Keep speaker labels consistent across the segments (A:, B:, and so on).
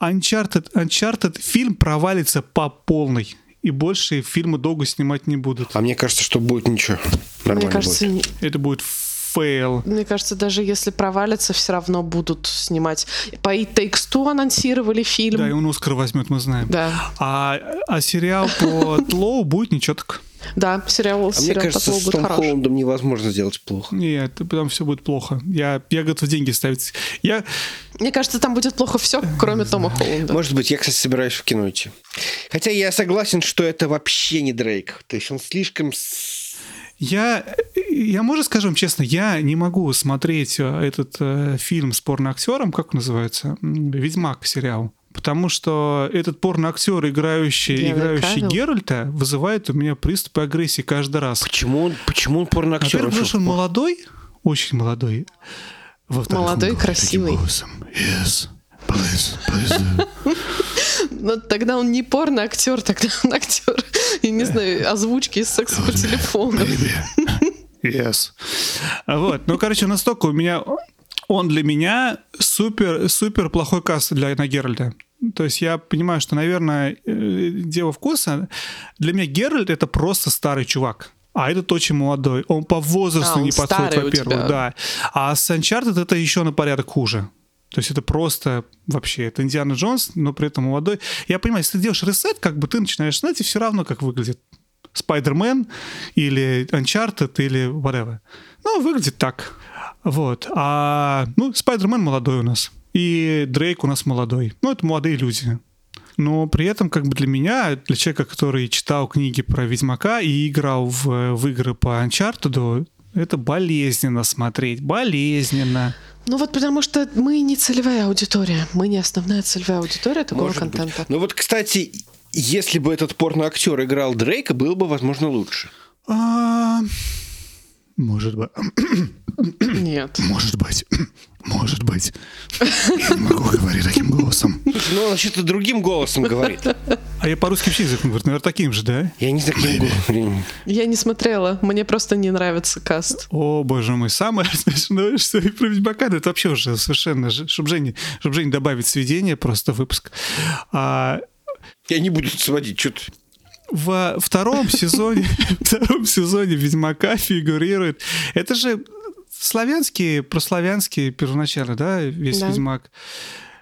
A: Uncharted, Uncharted фильм провалится по полной. И больше фильмы долго снимать не будут.
B: А мне кажется, что будет ничего. Нормально
C: Мне кажется,
B: будет.
C: не-
A: Это будет фейл.
C: Мне кажется, даже если провалится, все равно будут снимать. По It Takes Two анонсировали фильм.
A: Да, и он Оскар возьмет, мы знаем.
C: Да,
A: А, а сериал по TLOU будет ничего так.
C: Да, сериал,
B: А мне
C: сериал
B: кажется,
C: по
B: с Том. Холландом невозможно сделать плохо.
A: Нет, там все будет плохо. Я, я готов деньги ставить. Я,
C: Мне кажется, там будет плохо все, кроме Тома Холланда.
B: Может быть, я, кстати, собираюсь в кино идти. Хотя я согласен, что это вообще не Дрейк. То есть он слишком...
A: я, я, можно скажем честно, я не могу смотреть э, этот э, фильм с порноактером, как называется? Ведьмак сериал. Потому что этот порноактер, играющий, играющий
C: Кавилл?
A: Геральта, вызывает у меня приступы агрессии каждый раз.
B: Почему он, почему он порноактер?
A: Во-первых,
B: Он
A: потому
B: что,
A: он молодой, очень молодой. Во-вторых, он
C: Молодой,
A: говорит
C: красивый.
A: Yes, please, please do».
C: Но тогда он не порно-актер, тогда он актер, я не знаю, озвучки из секса по телефону.
A: Yes. Вот, ну, короче, настолько у меня... Он для меня супер, супер плохой каст для на Геральда. То есть я понимаю, что, наверное, э, дело вкуса. Для меня Геральт — это просто старый чувак. А этот очень молодой. Он по возрасту
C: А, он
A: не подходит, во-первых, да. А с Uncharted это еще на порядок хуже. То есть это просто вообще, это Индиана Джонс, но при этом молодой. Я понимаю, если ты делаешь ресет, как бы ты начинаешь знать, и все равно как выглядит Спайдермен или Uncharted или whatever. Ну, выглядит так. Вот. А, ну, Спайдермен молодой у нас. И Дрейк у нас молодой. Ну, это молодые люди. Но при этом, как бы для меня, для человека, который читал книги про Ведьмака и играл в, в игры по Uncharted, это болезненно смотреть. Болезненно.
C: Ну вот потому что мы не целевая аудитория, мы не основная целевая аудитория такого
B: может быть.
C: контента.
B: Ну вот, кстати, если бы этот порноактер играл Дрейка, было бы, возможно, лучше.
A: А, может быть.
C: Нет.
A: Может быть. Может быть. Я не могу говорить таким голосом.
B: Слушай, ну он что-то другим голосом говорит.
A: А я по-русски вообще язык говорю, наверное, таким же, да?
B: Я не знаю, каким голосом.
C: Я не смотрела, мне просто не нравится каст.
A: О, боже мой, самое смешное, что и про Ведьмака, да это вообще уже совершенно, чтобы Жене, чтобы Жене добавить сведения просто выпуск. А,
B: Я не буду сводить, что-то...
A: во втором сезоне, втором сезоне Ведьмака фигурирует. Это же славянский, прославянский первоначально, да, весь
C: Да.
A: Ведьмак.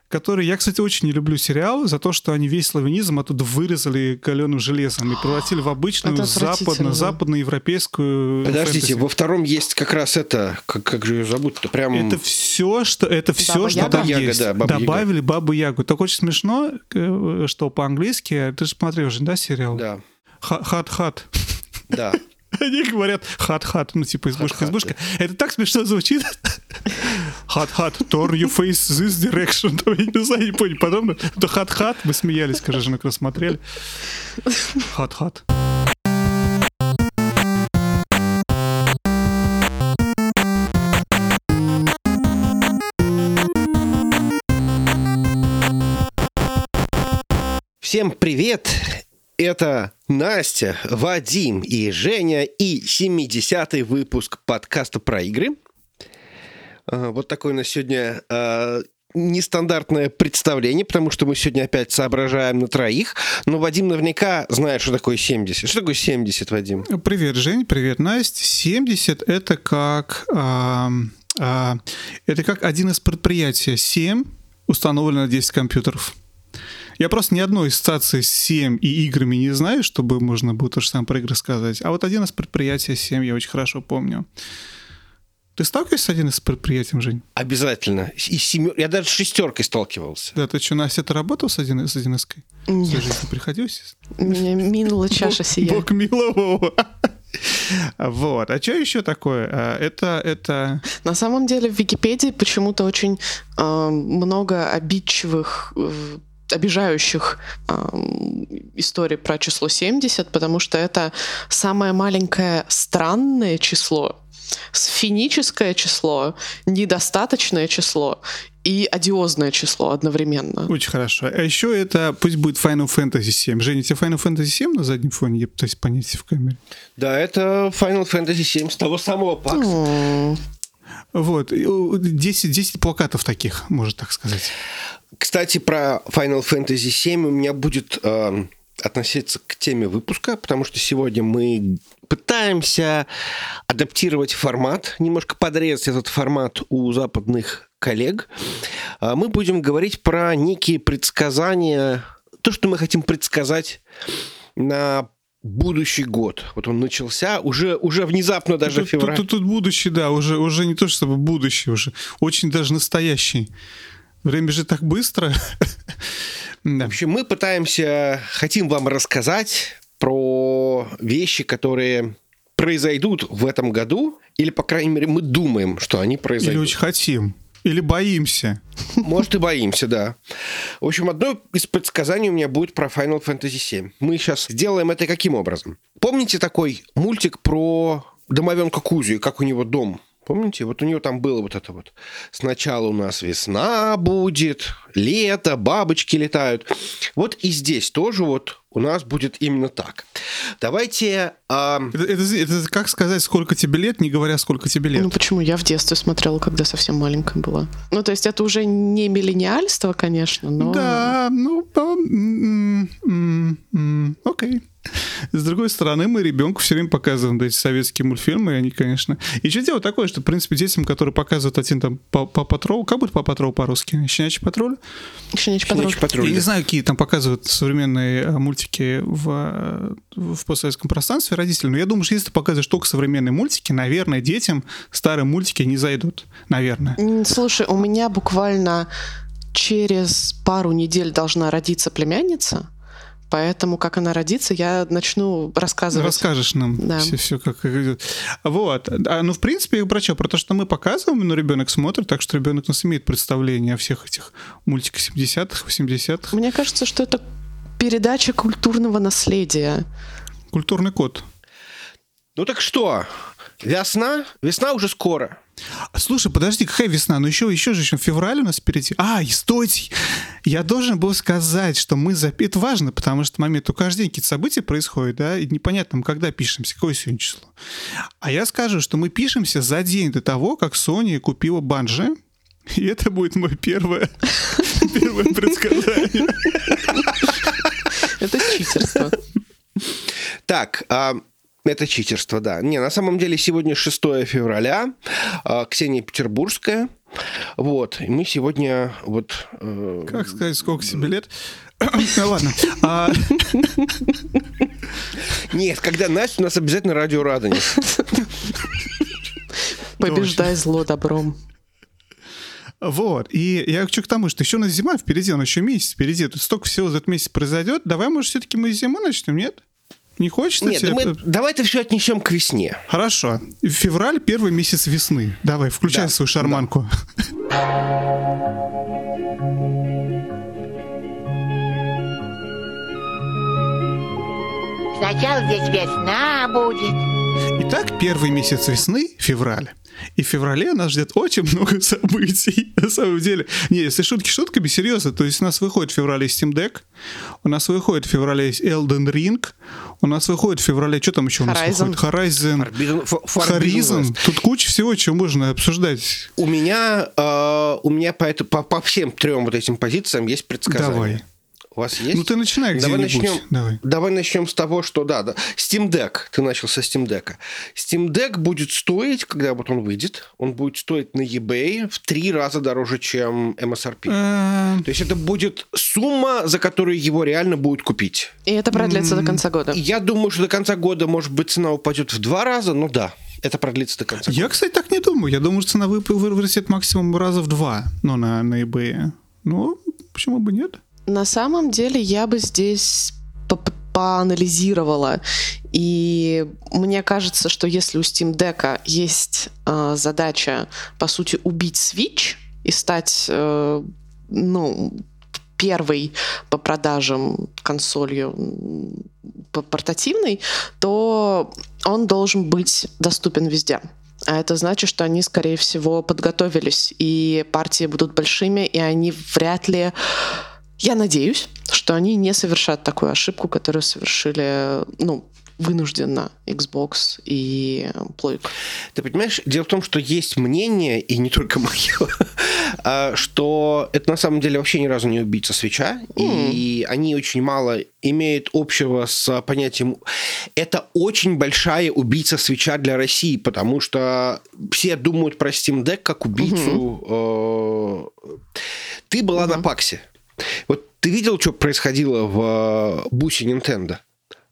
A: Который, я, кстати, очень не люблю сериал за то, что они весь славянизм оттуда вырезали каленым железом и превратили в обычную
C: Это
A: западно,
C: отвратительно.
A: западноевропейскую
B: Подождите,
A: фэнтези.
B: во втором есть как раз это, как, как же ее зовут-то, прям...
A: Это все, что это все,
C: Баба
A: что
C: Яга?
A: там
B: Яга,
A: есть.
B: да, Баба Яга.
A: Добавили бабу Ягу. Так очень смешно, э, что по-английски. Ты же смотрел же, да, сериал?
B: Да,
A: Хат-хат.
B: да.
A: Они говорят хат-хат, ну типа избушка,
B: Хат-хат,
A: избушка. Это так смешно звучит. Хат-хат, turn your face this direction. Там, Я не знаю, не понял, подобно. Это хат-хат, мы смеялись, когда же когда смотрели. Хат-хат.
B: Всем привет! Это Настя, Вадим и Женя и 70-й выпуск подкаста про игры. А, Вот такое у нас сегодня а, нестандартное представление, потому что мы сегодня опять соображаем на троих. Но Вадим наверняка знает, что такое 70. Что такое 70, Вадим?
A: Привет, Жень, привет, Настя. 70 это как ам, а, это как один из предприятий 7 установлено на 10 компьютеров. Я просто ни одной ассоциации с 7 и играми не знаю, чтобы можно было то же самое про игры сказать. А вот один из предприятий 7 я очень хорошо помню. Ты сталкиваешься с одним из предприятием, Жень?
B: Обязательно. И семер... Я даже с шестеркой сталкивался.
A: Да, ты что, Настя, ты работал с 1 с 1 В
C: Нет,
A: своей жизни приходилось?
C: меня минула чаша сия.
A: Бог милового. Вот. А что еще такое? А, Это, это...
C: На самом деле в Википедии почему-то очень э, много обидчивых, э, обижающих э, историй про число 70, потому что это самое маленькое странное число, сфиническое число, недостаточное число и одиозное число одновременно.
A: Очень хорошо. А еще это пусть будет Final Fantasy 7. Женя, тебе Final Fantasy 7 на заднем фоне? Я пытаюсь понять в камере.
B: Да, это Final Fantasy 7 с того самого пакса.
C: М,
A: Вот. И, о, 10, 10 плакатов таких, можно так сказать.
B: Кстати, про Final Fantasy VII у меня будет э, относиться к теме выпуска, потому что сегодня мы пытаемся адаптировать формат, немножко подрезать этот формат у западных коллег. А мы будем говорить про некие предсказания, то, что мы хотим предсказать на будущий год. Вот он начался, уже, уже внезапно даже
A: тут,
B: февраль.
A: Тут, тут, тут будущий, да, уже, уже не то чтобы будущий, уже очень даже настоящий. Время же так быстро.
B: В общем, мы пытаемся, хотим вам рассказать про вещи, которые произойдут в этом году, или, по крайней мере, мы думаем, что они произойдут.
A: Или очень хотим. Или боимся.
B: Может, и боимся, да. В общем, одно из предсказаний у меня будет про Final Fantasy VII. Мы сейчас сделаем это каким образом? Помните такой мультик про домовенка Кузю, как у него дом Помните? Вот у нее там было вот это вот. Сначала у нас весна будет, лето, бабочки летают. Вот и здесь тоже вот у нас будет именно так. Давайте... А...
A: Это, это, это как сказать, сколько тебе лет, не говоря, сколько тебе лет?
C: Ну почему? Я в детстве смотрела, когда совсем маленькая была. Ну то есть это уже не миллениальство, конечно, но...
A: Да, ну... Окей. Okay. С другой стороны, мы ребенку все время показываем эти советские мультфильмы, и они, конечно... И что дело такое, что, в принципе, детям, которые показывают один там по, патрол, как будет по патрол по-русски? Щенячий патруль?
C: Щенячий патруль. Щенячий
A: патруль. Я не знаю, какие там показывают современные э, мультики в, э, в постсоветском пространстве родители, но я думаю, что если ты показываешь только современные мультики, наверное, детям старые мультики не зайдут. Наверное.
C: Слушай, у меня буквально через пару недель должна родиться племянница, Поэтому, как она родится, я начну рассказывать.
A: Расскажешь нам да. все, все, как идет. Вот. А, ну, в принципе, я про что? Про то, что мы показываем, но ребенок смотрит, так что ребенок у нас имеет представление о всех этих мультиках 70-х, 80-х.
C: Мне кажется, что это передача культурного наследия.
A: Культурный код.
B: Ну так что? Весна? Весна уже скоро.
A: Слушай, подожди, какая весна? Ну еще, еще же еще февраль у нас впереди. А, и стойте! Я должен был сказать, что мы... Зап... Это важно, потому что момент, у каждый день какие-то события происходят, да, и непонятно, когда пишемся, какое сегодня число. А я скажу, что мы пишемся за день до того, как Sony купила банжи, и это будет мое первое, первое предсказание.
C: Это читерство.
B: Так, а это читерство, да. Не, на самом деле сегодня 6 февраля, э, Ксения Петербургская. Вот, и мы сегодня вот...
A: Э... Как сказать, сколько себе лет? Ну ладно. А...
B: Нет, когда Настя, у нас обязательно радио Радони.
C: Побеждай зло добром.
A: Вот. И я хочу к тому, что еще у нас зима впереди, у нас еще месяц впереди. Тут столько всего за этот месяц произойдет. Давай, может, все-таки мы зиму начнем, нет? Не хочется
B: Нет,
A: тебе?
B: Мы, давай это все отнесем к весне.
A: Хорошо. Февраль — первый месяц весны. Давай, включай да, свою шарманку.
D: Сначала здесь весна будет.
A: Итак, первый месяц весны — февраль. И в феврале нас ждет очень много событий, на самом деле. Не, если шутки шутками, серьезно. То есть у нас выходит в феврале Steam Deck, у нас выходит в феврале Elden Ring, у нас выходит в феврале, что там еще у нас
C: Horizon.
A: выходит? Horizon. Horizon. Тут куча всего, чего можно обсуждать.
B: У меня, э, у меня по, это, по, по всем трем вот этим позициям есть предсказания.
A: Давай.
B: У вас есть?
A: Ну ты начинай давай начнем,
B: давай. давай начнем с того, что да, да. Steam Deck. Ты начал со Steam Deck. Steam Deck будет стоить, когда вот он выйдет, он будет стоить на eBay в три раза дороже, чем MSRP. Эм. То есть это будет сумма, за которую его реально будут купить.
C: И это продлится до конца года.
B: Я думаю, что до конца года, может быть, цена упадет в два раза, но да, это продлится до конца.
A: Я, кстати, так не думаю. Я думаю, что цена вырастет максимум раза в два, но на, на eBay. Ну, почему бы нет?
C: На самом деле я бы здесь по поанализировала. И мне кажется, что если у Steam Deck есть э, задача, по сути, убить Switch и стать, э, ну, первой по продажам консолью портативной, то он должен быть доступен везде. А это значит, что они, скорее всего, подготовились, и партии будут большими, и они вряд ли я надеюсь, что они не совершат такую ошибку, которую совершили, ну, вынужденно Xbox и плойка.
B: Ты понимаешь, дело в том, что есть мнение, и не только мое, а, что это на самом деле вообще ни разу не убийца свеча, mm. и они очень мало имеют общего с понятием... Это очень большая убийца свеча для России, потому что все думают про Steam Deck как убийцу... Mm-hmm. Ты была mm-hmm. на Паксе. Вот ты видел, что происходило в бусе Nintendo?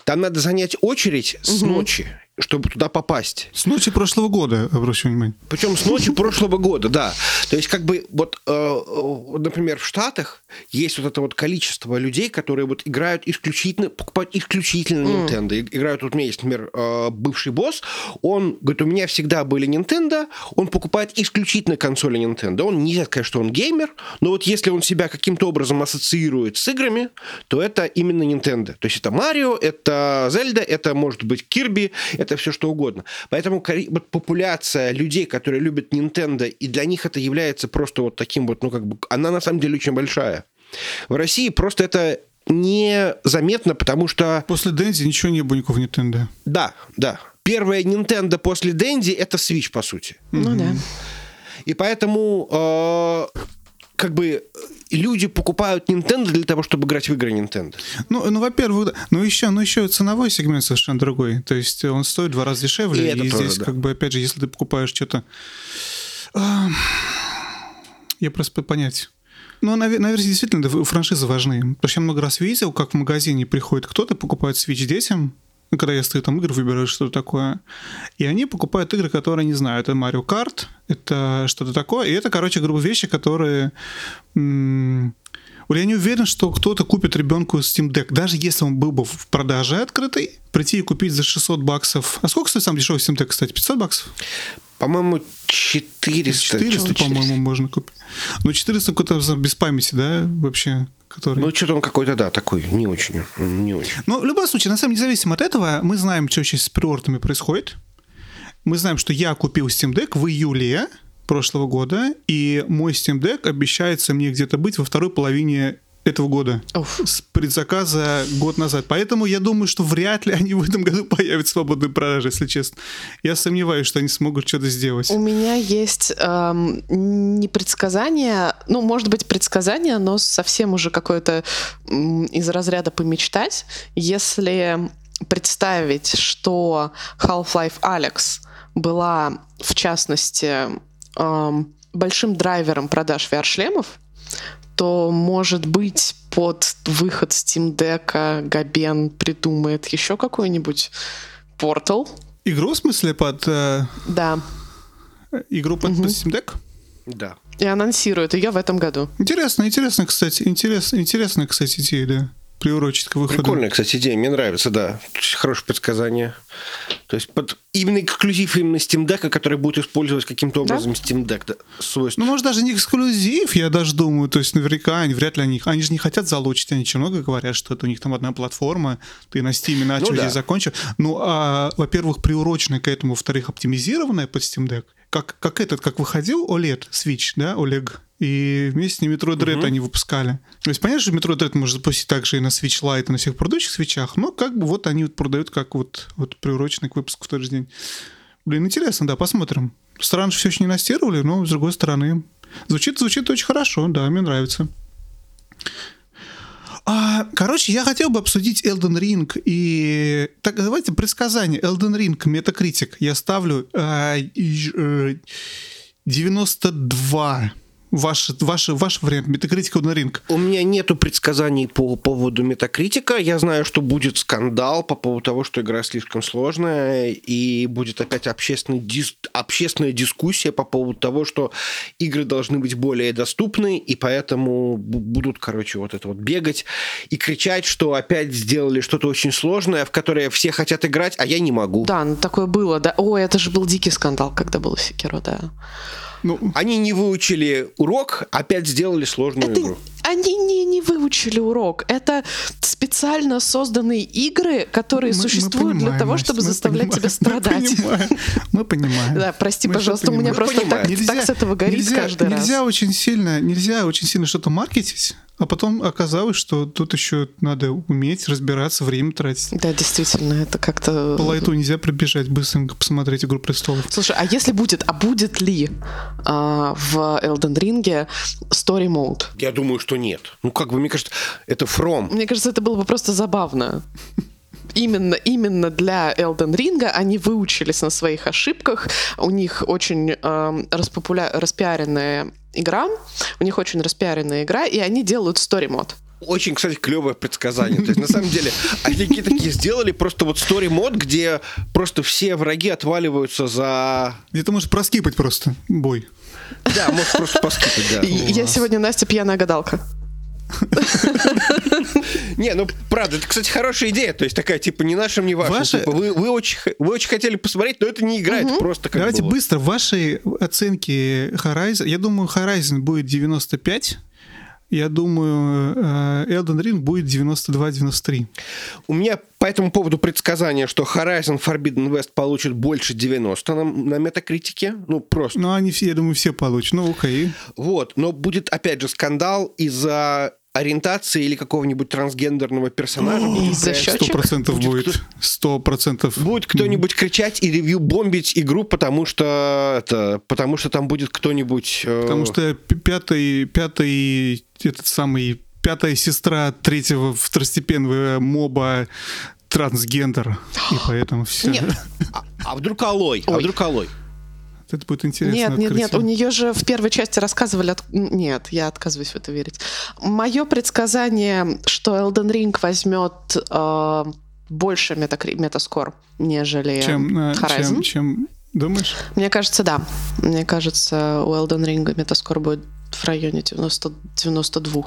B: Там надо занять очередь с угу. ночи чтобы туда попасть.
A: С ночи прошлого года, обращу внимание.
B: Причем с ночи прошлого года, да. То есть, как бы, вот, э, э, например, в Штатах есть вот это вот количество людей, которые вот играют исключительно, покупают исключительно Nintendo. Mm. Играют, вот у меня есть, например, э, бывший босс, он говорит, у меня всегда были Nintendo, он покупает исключительно консоли Nintendo. Он нельзя сказать, что он геймер, но вот если он себя каким-то образом ассоциирует с играми, то это именно Nintendo. То есть это Марио, это Зельда, это может быть Кирби, это все что угодно. Поэтому вот популяция людей, которые любят Nintendo, и для них это является просто вот таким вот, ну как бы, она на самом деле очень большая. В России просто это незаметно, потому что...
A: После Дэнди ничего не было никакого Nintendo.
B: Да, да. Первая Nintendo после Дэнди это Switch, по сути.
C: Ну да.
B: И поэтому э, как бы люди покупают Nintendo для того, чтобы играть в игры Nintendo.
A: Ну, ну во-первых, но еще, но еще ценовой сегмент совершенно другой. То есть он стоит в два раза дешевле. И, и тоже, здесь, да. как бы, опять же, если ты покупаешь что-то... Я просто понять. Ну, наверное, действительно, франшизы важны. Потому что я много раз видел, как в магазине приходит кто-то, покупает Switch детям, когда я стою там игры, выбираю что-то такое. И они покупают игры, которые не знаю. Это Mario Kart, это что-то такое. И это, короче, грубо вещи, которые... М- я не уверен, что кто-то купит ребенку Steam Deck, даже если он был бы в продаже открытой, прийти и купить за 600 баксов. А сколько стоит сам дешевый Steam Deck, кстати? 500 баксов?
B: По-моему, 400.
A: 400, по-моему, можно купить. Ну, 400 какой-то без памяти, да, вообще?
B: Который... Ну, что-то он какой-то, да, такой, не очень, не очень.
A: Но в любом случае, на самом деле, независимо от этого, мы знаем, что сейчас с приортами происходит. Мы знаем, что я купил Steam Deck в июле прошлого года, и мой Steam Deck обещается мне где-то быть во второй половине этого года. Уф. С предзаказа год назад. Поэтому я думаю, что вряд ли они в этом году появят свободные продажи, если честно. Я сомневаюсь, что они смогут что-то сделать.
C: У меня есть эм, не предсказание, ну, может быть, предсказание, но совсем уже какое-то эм, из разряда помечтать. Если представить, что Half-Life Alex была, в частности, эм, большим драйвером продаж VR-шлемов, то, может быть, под выход Steam Deck Габен придумает еще какой-нибудь портал.
A: Игру, в смысле, под... Э...
C: Да.
A: Игру под, угу. под Steam Deck?
B: Да.
C: И анонсирует ее в этом году.
A: Интересно, интересно, кстати. Интересно, интересно, кстати, идея, да приурочить к выходу.
B: Прикольная, кстати, идея. Мне нравится, да. Хорошее предсказание. То есть под именно эксклюзив именно Steam Deck, который будет использовать каким-то образом да? Steam Deck да.
A: Ну, может, даже не эксклюзив, я даже думаю. То есть наверняка они вряд ли они... Они же не хотят залучить, они очень много говорят, что это у них там одна платформа, ты на Steam начал, ну, да. здесь закончил. Ну, а, во-первых, приуроченная к этому, во-вторых, оптимизированная под Steam Deck. Как, как этот, как выходил OLED Switch, да, OLED и вместе с ним Metroid Dread угу. они выпускали. То есть понятно, что Metroid Dread можно запустить также и на Switch Lite, и на всех предыдущих свечах, но как бы вот они вот продают как вот, вот приуроченный к выпуску в тот же день. Блин, интересно, да, посмотрим. Странно, что все еще не настировали, но с другой стороны. Звучит, звучит очень хорошо, да, мне нравится. А, короче, я хотел бы обсудить Elden Ring и... Так, давайте предсказание. Elden Ring, Metacritic. Я ставлю э, 92 ваш, ваш, ваш вариант метакритика на ринг?
B: У меня нету предсказаний по поводу метакритика. Я знаю, что будет скандал по поводу того, что игра слишком сложная, и будет опять общественный дис... общественная дискуссия по поводу того, что игры должны быть более доступны, и поэтому будут, короче, вот это вот бегать и кричать, что опять сделали что-то очень сложное, в которое все хотят играть, а я не могу.
C: Да, ну такое было, да. Ой, это же был дикий скандал, когда было Секиро, да.
B: Ну, они не выучили урок, опять сделали сложную
C: это,
B: игру.
C: Они не, не выучили урок. Это специально созданные игры, которые
A: Мы- мы
C: существуют для
A: понимаем,
C: того,
A: Настя,
C: чтобы
A: мы
C: заставлять
A: понимаем,
C: тебя страдать.
A: Мы понимаем, мы понимаем.
C: Да, прости,
A: Мы
C: пожалуйста, у меня просто так,
B: Понимаю.
C: так с этого горит
A: нельзя,
C: каждый раз.
A: нельзя очень сильно, нельзя очень сильно что-то маркетить, а потом оказалось, что тут еще надо уметь разбираться, время тратить.
C: Да, действительно, это как-то...
A: По лайту нельзя пробежать быстренько посмотреть «Игру престолов».
C: Слушай, а если будет, а будет ли а, в Elden Ring Story Mode?
B: Я думаю, что нет. Ну, как бы, мне кажется, это From.
C: Мне кажется, это было бы просто забавно. Именно, именно для Elden Ring они выучились на своих ошибках. У них очень эм, распопуля... распиаренная игра. У них очень распиаренная игра, и они делают story мод.
B: Очень, кстати, клевое предсказание. То есть, на самом деле, они какие-то такие сделали просто вот story мод, где просто все враги отваливаются за...
A: Где ты можешь проскипать просто бой.
B: Да, может просто поскипать, да.
C: Я сегодня Настя пьяная гадалка.
B: Не, ну правда, это, кстати, хорошая идея. То есть такая, типа, не нашим, не вашим.
A: Ваша-
B: Типа, вы, вы, очень, вы очень хотели посмотреть, но это не игра, это просто как
A: Давайте быстро. Ваши оценки Horizon. Я думаю, Horizon будет 95. Я думаю, э, Elden Ring будет 92-93.
B: У меня по этому поводу предсказание, что Horizon Forbidden West получит больше 90 на, на метакритике. Ну, просто.
A: Ну, они все, я думаю, все получат. Ну, окей.
B: Вот. Но будет, опять же, скандал из-за ориентации или какого-нибудь трансгендерного персонажа.
A: Сто процентов
B: Будет.
A: Сто процентов.
B: Будет кто-нибудь кричать и ревью бомбить игру, потому что это, потому что там будет кто-нибудь. э,
A: Потому что пятый, пятый, этот самый, пятая сестра третьего второстепенного моба трансгендер. И поэтому все.
C: Нет.
B: А, а вдруг алой? А вдруг алой?
A: Это будет интересно.
C: Нет, нет, нет,
A: открытие.
C: у нее же в первой части рассказывали... от- Нет, я отказываюсь в это верить. Мое предсказание, что Elden Ring возьмет э, больше метакри... метаскор, нежели
A: чем, э,
C: Horizon.
A: чем, чем думаешь?
C: Мне кажется, да. Мне кажется, у Elden Ring метаскор будет в районе 90, 92.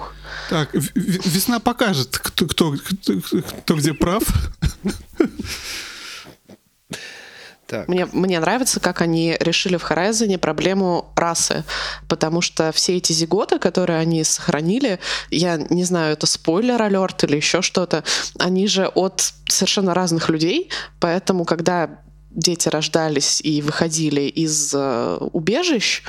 A: Так, весна покажет, кто, кто, кто, кто где прав.
B: Так.
C: Мне, мне нравится, как они решили в Horizon проблему расы, потому что все эти зиготы, которые они сохранили, я не знаю, это спойлер алерт или еще что-то, они же от совершенно разных людей, поэтому когда дети рождались и выходили из э, убежищ,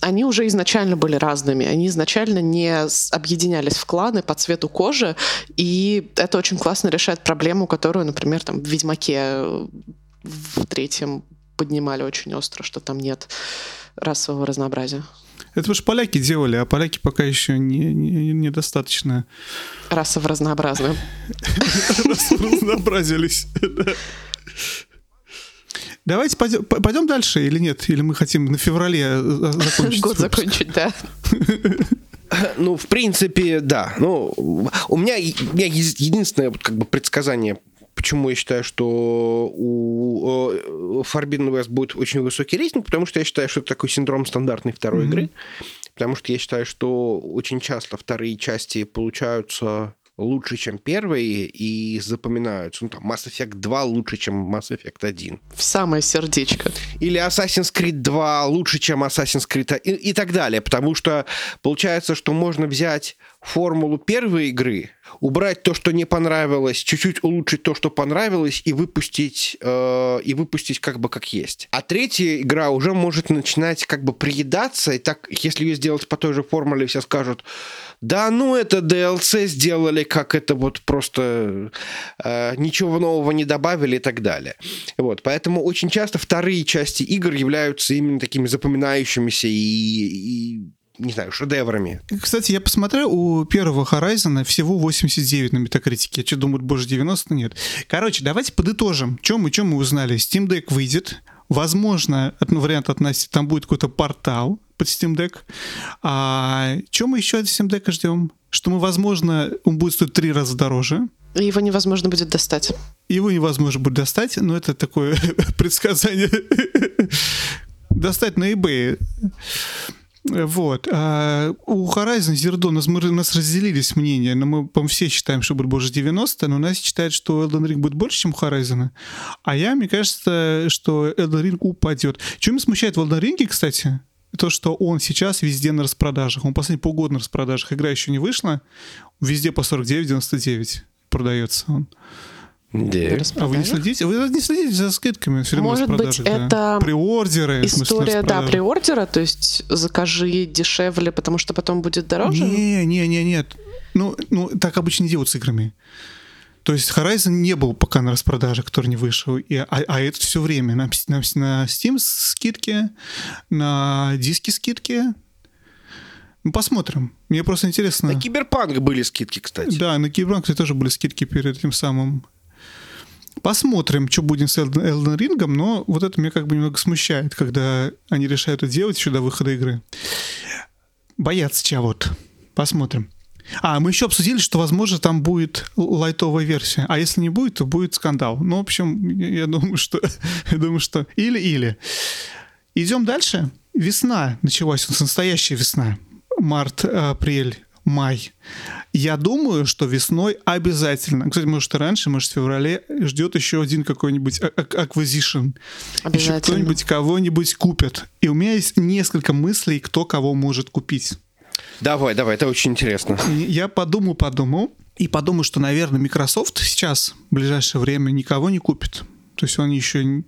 C: они уже изначально были разными. Они изначально не объединялись в кланы по цвету кожи, и это очень классно решает проблему, которую, например, там в Ведьмаке э, в третьем поднимали очень остро, что там нет расового разнообразия.
A: Это уж поляки делали, а поляки пока еще не, не- недостаточно
C: Расово разнообразное.
A: разнообразились. Да. Давайте пойдем, пойдем дальше или нет? Или мы хотим на феврале э, закончить?
C: Год закончить, да.
B: Ну, в принципе, да. Ну, у меня, у меня единственное вот как бы предсказание, почему я считаю, что у э, Forbidden West будет очень высокий рейтинг, потому что я считаю, что это такой синдром стандартной второй
A: Мгм.
B: игры. Потому что я считаю, что очень часто вторые части получаются лучше, чем первые, и запоминаются. Ну, там, Mass Effect 2 лучше, чем Mass Effect 1.
C: В самое сердечко.
B: Или Assassin's Creed 2 лучше, чем Assassin's Creed и, и так далее. Потому что получается, что можно взять формулу первой игры, убрать то, что не понравилось, чуть-чуть улучшить то, что понравилось, и выпустить, э, и выпустить как бы как есть. А третья игра уже может начинать как бы приедаться, и так, если ее сделать по той же формуле, все скажут, да, ну это DLC сделали, как это вот просто э, ничего нового не добавили и так далее. Вот, поэтому очень часто вторые части игр являются именно такими запоминающимися и, и не знаю, шедеврами.
A: Кстати, я посмотрел, у первого Horizon всего 89 на метакритике. Я что, думаю, больше 90? Нет. Короче, давайте подытожим. Чем мы, чем мы узнали? Steam Deck выйдет. Возможно, от- ну, вариант от Насти, там будет какой-то портал под Steam Deck. А что мы еще от Steam Deck ждем? Что мы, возможно, он будет стоить три раза дороже.
C: И Его невозможно будет достать.
A: Его невозможно будет достать, но это такое предсказание. Достать на eBay. Вот. А у Horizon Zero Dawn у нас, мы, у нас разделились мнения, но мы, по все считаем, что будет больше 90, но Настя считает, что Elden Ring будет больше, чем у Horizon. А я, мне кажется, что Elden Ring упадет. Что меня смущает в Elden Ring, кстати, то, что он сейчас везде на распродажах. Он последние полгода на распродажах. Игра еще не вышла. Везде по 49,99 продается он.
B: Да.
A: А вы не следите? Вы не следите за скидками? Все время
C: Может быть,
A: распродажи,
C: это
A: Приордеры.
C: История, да, приордера, то есть закажи дешевле, потому что потом будет дороже.
A: Не, не, не, нет. Ну, ну, так обычно делают с играми. То есть Horizon не был пока на распродаже, который не вышел. И, а, а это все время. На, на, на Steam скидки, на диски скидки. Ну, посмотрим. Мне просто интересно.
B: На Киберпанк были скидки, кстати.
A: Да, на Киберпанк тоже были скидки перед этим самым. Посмотрим, что будет с Elden Ring, но вот это меня как бы немного смущает, когда они решают это делать еще до выхода игры. Боятся чего вот. Посмотрим. А, мы еще обсудили, что, возможно, там будет лайтовая версия. А если не будет, то будет скандал. Ну, в общем, я, я думаю, что... Я думаю, что... Или-или. Идем дальше. Весна началась. Настоящая весна. Март, апрель, май. Я думаю, что весной обязательно, кстати, может, и раньше, может, в феврале ждет еще один какой-нибудь а- а- acquisition. Еще кто-нибудь кого-нибудь купит. И у меня есть несколько мыслей, кто кого может купить.
B: Давай, давай, это очень интересно.
A: Я подумал, подумал, и подумал, что, наверное, Microsoft сейчас, в ближайшее время, никого не купит. То есть они еще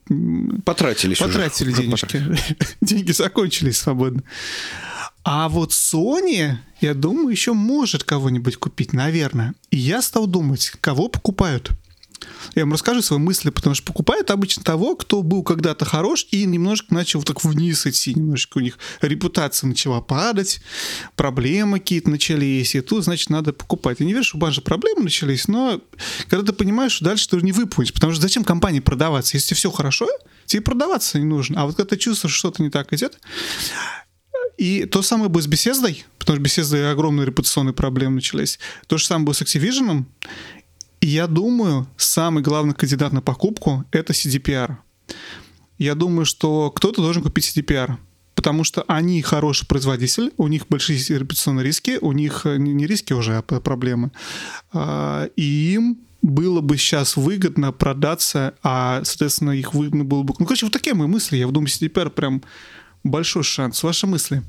B: Потратились
A: потратили
B: Уже
A: денежки. Деньги закончились свободно. А вот Sony, я думаю, еще может кого-нибудь купить, наверное. И я стал думать, кого покупают. Я вам расскажу свои мысли, потому что покупают обычно того, кто был когда-то хорош и немножко начал так вниз идти, немножко у них репутация начала падать, проблемы какие-то начались, и тут, значит, надо покупать. Я не верю, что у Банжа проблемы начались, но когда ты понимаешь, что дальше ты уже не выполнишь, потому что зачем компании продаваться? Если все хорошо, тебе продаваться не нужно. А вот когда ты чувствуешь, что что-то не так идет, и то самое было с Беседой, потому что Bethesda огромные репутационные проблемы начались. То же самое было с Activision. И я думаю, самый главный кандидат на покупку — это CDPR. Я думаю, что кто-то должен купить CDPR, потому что они хороший производитель, у них большие репутационные риски, у них э, не риски уже, а проблемы. А, И им было бы сейчас выгодно продаться, а, соответственно, их выгодно было бы... Ну, короче, вот такие мои мысли. Я думаю, CDPR прям большой шанс. Ваши мысли?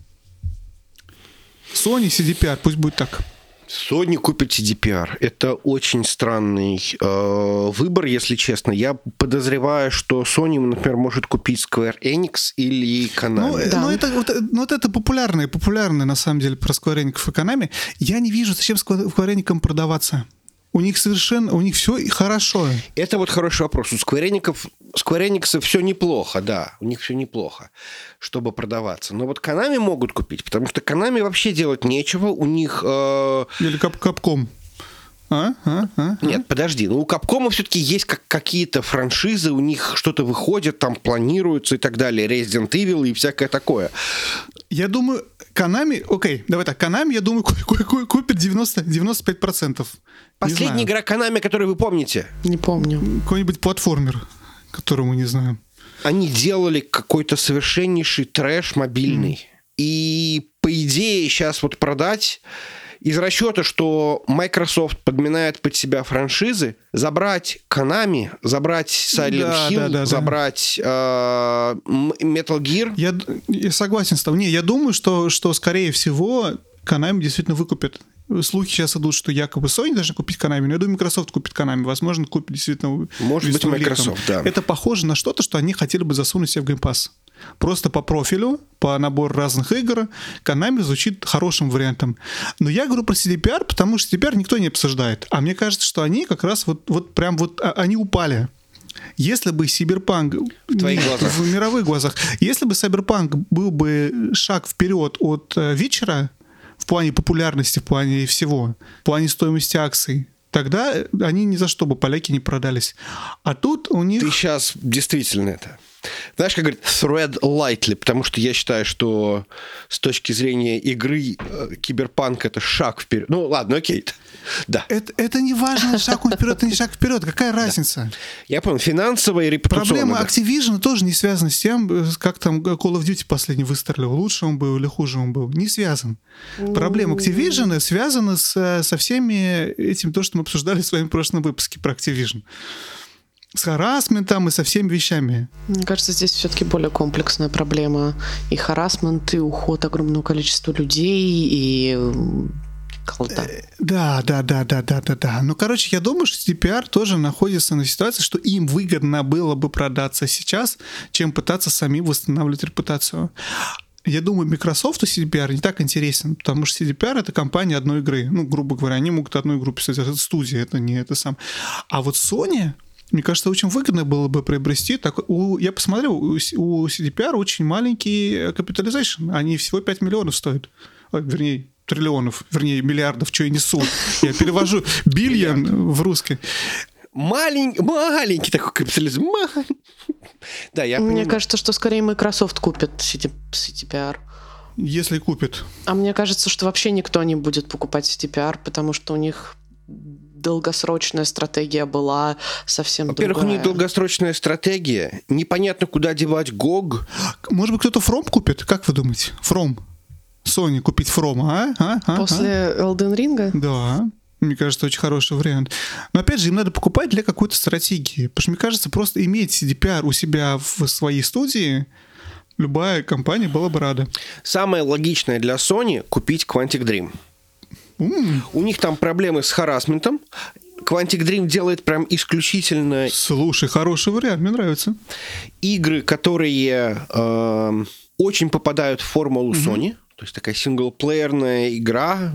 A: Sony, CDPR, пусть будет так.
B: Sony купит CDPR. Это очень странный э, выбор, если честно. Я подозреваю, что Sony, например, может купить Square Enix или Konami.
A: Ну, э,
C: Да.
A: ну, это, вот, э, ну, вот это популярное, популярное, на самом деле, про Square Enix и Konami. Я не вижу, зачем Square Square Enix продаваться. У них совершенно, у них все хорошо.
B: Это вот хороший вопрос. У Square Enix все неплохо, да, у них все неплохо, чтобы продаваться. Но вот Konami могут купить, потому что Konami вообще делать нечего. У них... э,
A: Или кап капком. А? А? А?
B: Нет, подожди, ну у Капкома все-таки есть как какие-то франшизы, у них что-то выходит, там планируется и так далее, Resident Evil и всякое такое.
A: Я думаю, Konami, окей, давай так, Konami, я думаю, ку- ку- ку- купит 90, 95%.
B: Последняя игра Konami, которую вы помните,
C: Не помню.
A: Какой-нибудь платформер, который мы не знаем.
B: они делали какой-то совершеннейший трэш мобильный. И по идее сейчас вот продать из расчета, что Microsoft подминает под себя франшизы, забрать Konami, забрать Silent
A: Да,
B: Hill,
A: да, да, да.
B: забрать э, Metal Gear.
A: Я, я согласен с тобой. Не, я думаю, что, что скорее всего Konami действительно выкупит. Слухи сейчас идут, что якобы Sony должна купить Konami, но я думаю, Microsoft купит Konami. Возможно, купит действительно
B: Может быть,
A: летом.
B: Microsoft, да.
A: Это похоже на что-то, что они хотели бы засунуть себе в Game Pass. Просто по профилю, по набору разных игр, Konami звучит хорошим вариантом. Но я говорю про CDPR, потому что CDPR никто не обсуждает. А мне кажется, что они как раз вот, вот прям вот, а- они упали. Если бы Сиберпанк в
B: твоих глазах.
A: в мировых глазах, если бы Cyberpunk был бы шаг вперед от э, вечера в плане популярности, в плане всего, в плане стоимости акций, тогда они ни за что бы поляки не продались. А тут у них...
B: Ты сейчас действительно это... Знаешь, как говорит, thread lightly, потому что я считаю, что с точки зрения игры э, киберпанк это шаг вперед. Ну ладно, окей. Да.
A: Это, это не важно, шаг он вперед, это не шаг вперед. Какая разница?
B: Я понял, финансовая и репутационная.
A: Проблема
B: да.
A: Activision тоже не связана с тем, э, как там Call of Duty последний выстрелил. Лучше он был или хуже он был. Не связан. Проблема Activision связана с, э, со всеми этим, то, что мы обсуждали в своем прошлом выпуске про Activision. С харасментом и со всеми вещами.
C: Мне кажется, здесь все-таки более комплексная проблема. И харасмент, и уход огромного количества людей, и колда.
A: Да, да, да, да, да, да, да. Ну, короче, я думаю, что CDPR тоже находится на ситуации, что им выгодно было бы продаться сейчас, чем пытаться самим восстанавливать репутацию. Я думаю, Microsoft и CDPR не так интересен, потому что CDPR — это компания одной игры. Ну, грубо говоря, они могут одну игру писать, это студия, это не это сам. А вот Sony, мне кажется, очень выгодно было бы приобрести. Так, у, я посмотрел, у, у CDPR очень маленький капитализация. Они всего 5 миллионов стоят. Ой, вернее, триллионов, вернее, миллиардов, что я несу. Я перевожу бильон в русский.
B: Маленький, маленький такой капитализм.
C: Да, я Мне понимаю. кажется, что скорее Microsoft купит CDPR.
A: Если купит.
C: А мне кажется, что вообще никто не будет покупать CDPR, потому что у них долгосрочная стратегия была совсем
B: Во-первых,
C: другая.
B: у них долгосрочная стратегия. Непонятно, куда девать GOG.
A: Может быть, кто-то From купит? Как вы думаете? From? Sony купить From, а? а?
C: а? После? Elden Ring?
A: Да. Мне кажется, очень хороший вариант. Но опять же, им надо покупать для какой-то стратегии. Потому что, мне кажется, просто иметь CDPR у себя в своей студии любая компания была бы рада.
B: Самое логичное для Sony купить Quantic Dream. Mm. У них там проблемы с харасментом. Quantic Dream делает прям исключительно...
A: Слушай, хороший вариант, мне нравится.
B: Игры, которые э, очень попадают в формулу mm-hmm. Sony. То есть такая синглплеерная игра.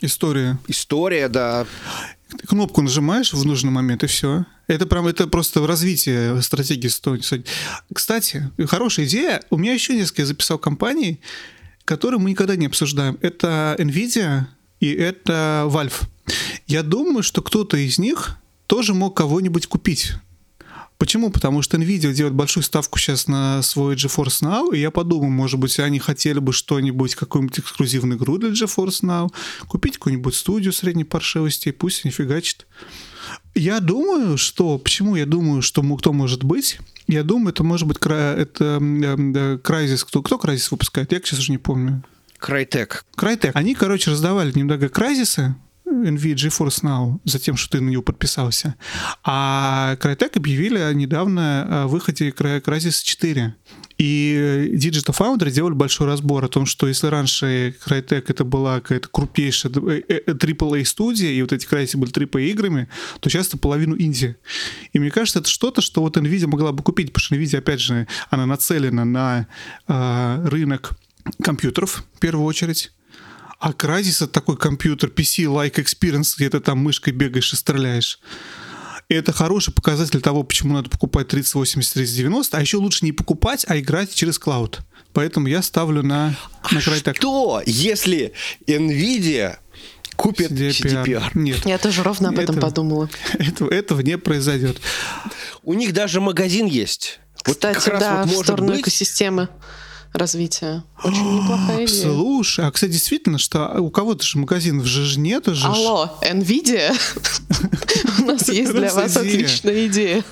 A: История.
B: История, да.
A: Кнопку нажимаешь в нужный момент, и все. Это прям это просто развитие стратегии Sony. Кстати, хорошая идея. У меня еще несколько записал компаний, которые мы никогда не обсуждаем. Это Nvidia и это Valve. Я думаю, что кто-то из них тоже мог кого-нибудь купить. Почему? Потому что Nvidia делает большую ставку сейчас на свой GeForce Now, и я подумал, может быть, они хотели бы что-нибудь, какую-нибудь эксклюзивную игру для GeForce Now, купить какую-нибудь студию средней паршивости, и пусть не фигачит. Я думаю, что... Почему я думаю, что кто может быть? Я думаю, это может быть это Crysis. Кто, кто Crysis выпускает? Я сейчас уже не помню.
B: Crytek.
A: Crytek. Они, короче, раздавали немного Crysis, NVIDIA GeForce Now за тем, что ты на нее подписался. А Crytek объявили недавно о выходе Crysis 4. И Digital Foundry делали большой разбор о том, что если раньше Crytek это была какая-то крупнейшая AAA студия, и вот эти Crysis были AAA играми, то сейчас это половину инди. И мне кажется, это что-то, что вот NVIDIA могла бы купить, потому что NVIDIA, опять же, она нацелена на э, рынок компьютеров в первую очередь. А Crysis — это такой компьютер, PC-like experience, где ты там мышкой бегаешь и стреляешь. И это хороший показатель того, почему надо покупать 3080, 3090, а еще лучше не покупать, а играть через клауд. Поэтому я ставлю на, на
B: Crytek. Что, если NVIDIA купит CDPR. CDPR.
C: Нет. Я тоже ровно об этом подумала.
A: Этого, этого не произойдет.
B: У них даже магазин есть.
C: Кстати, вот да, вот в сторону быть... экосистемы развития. Очень неплохая идея.
A: Слушай, а, кстати, действительно, что у кого-то же магазинов же нету же.
C: Алло, NVIDIA? У нас есть для вас отличная идея.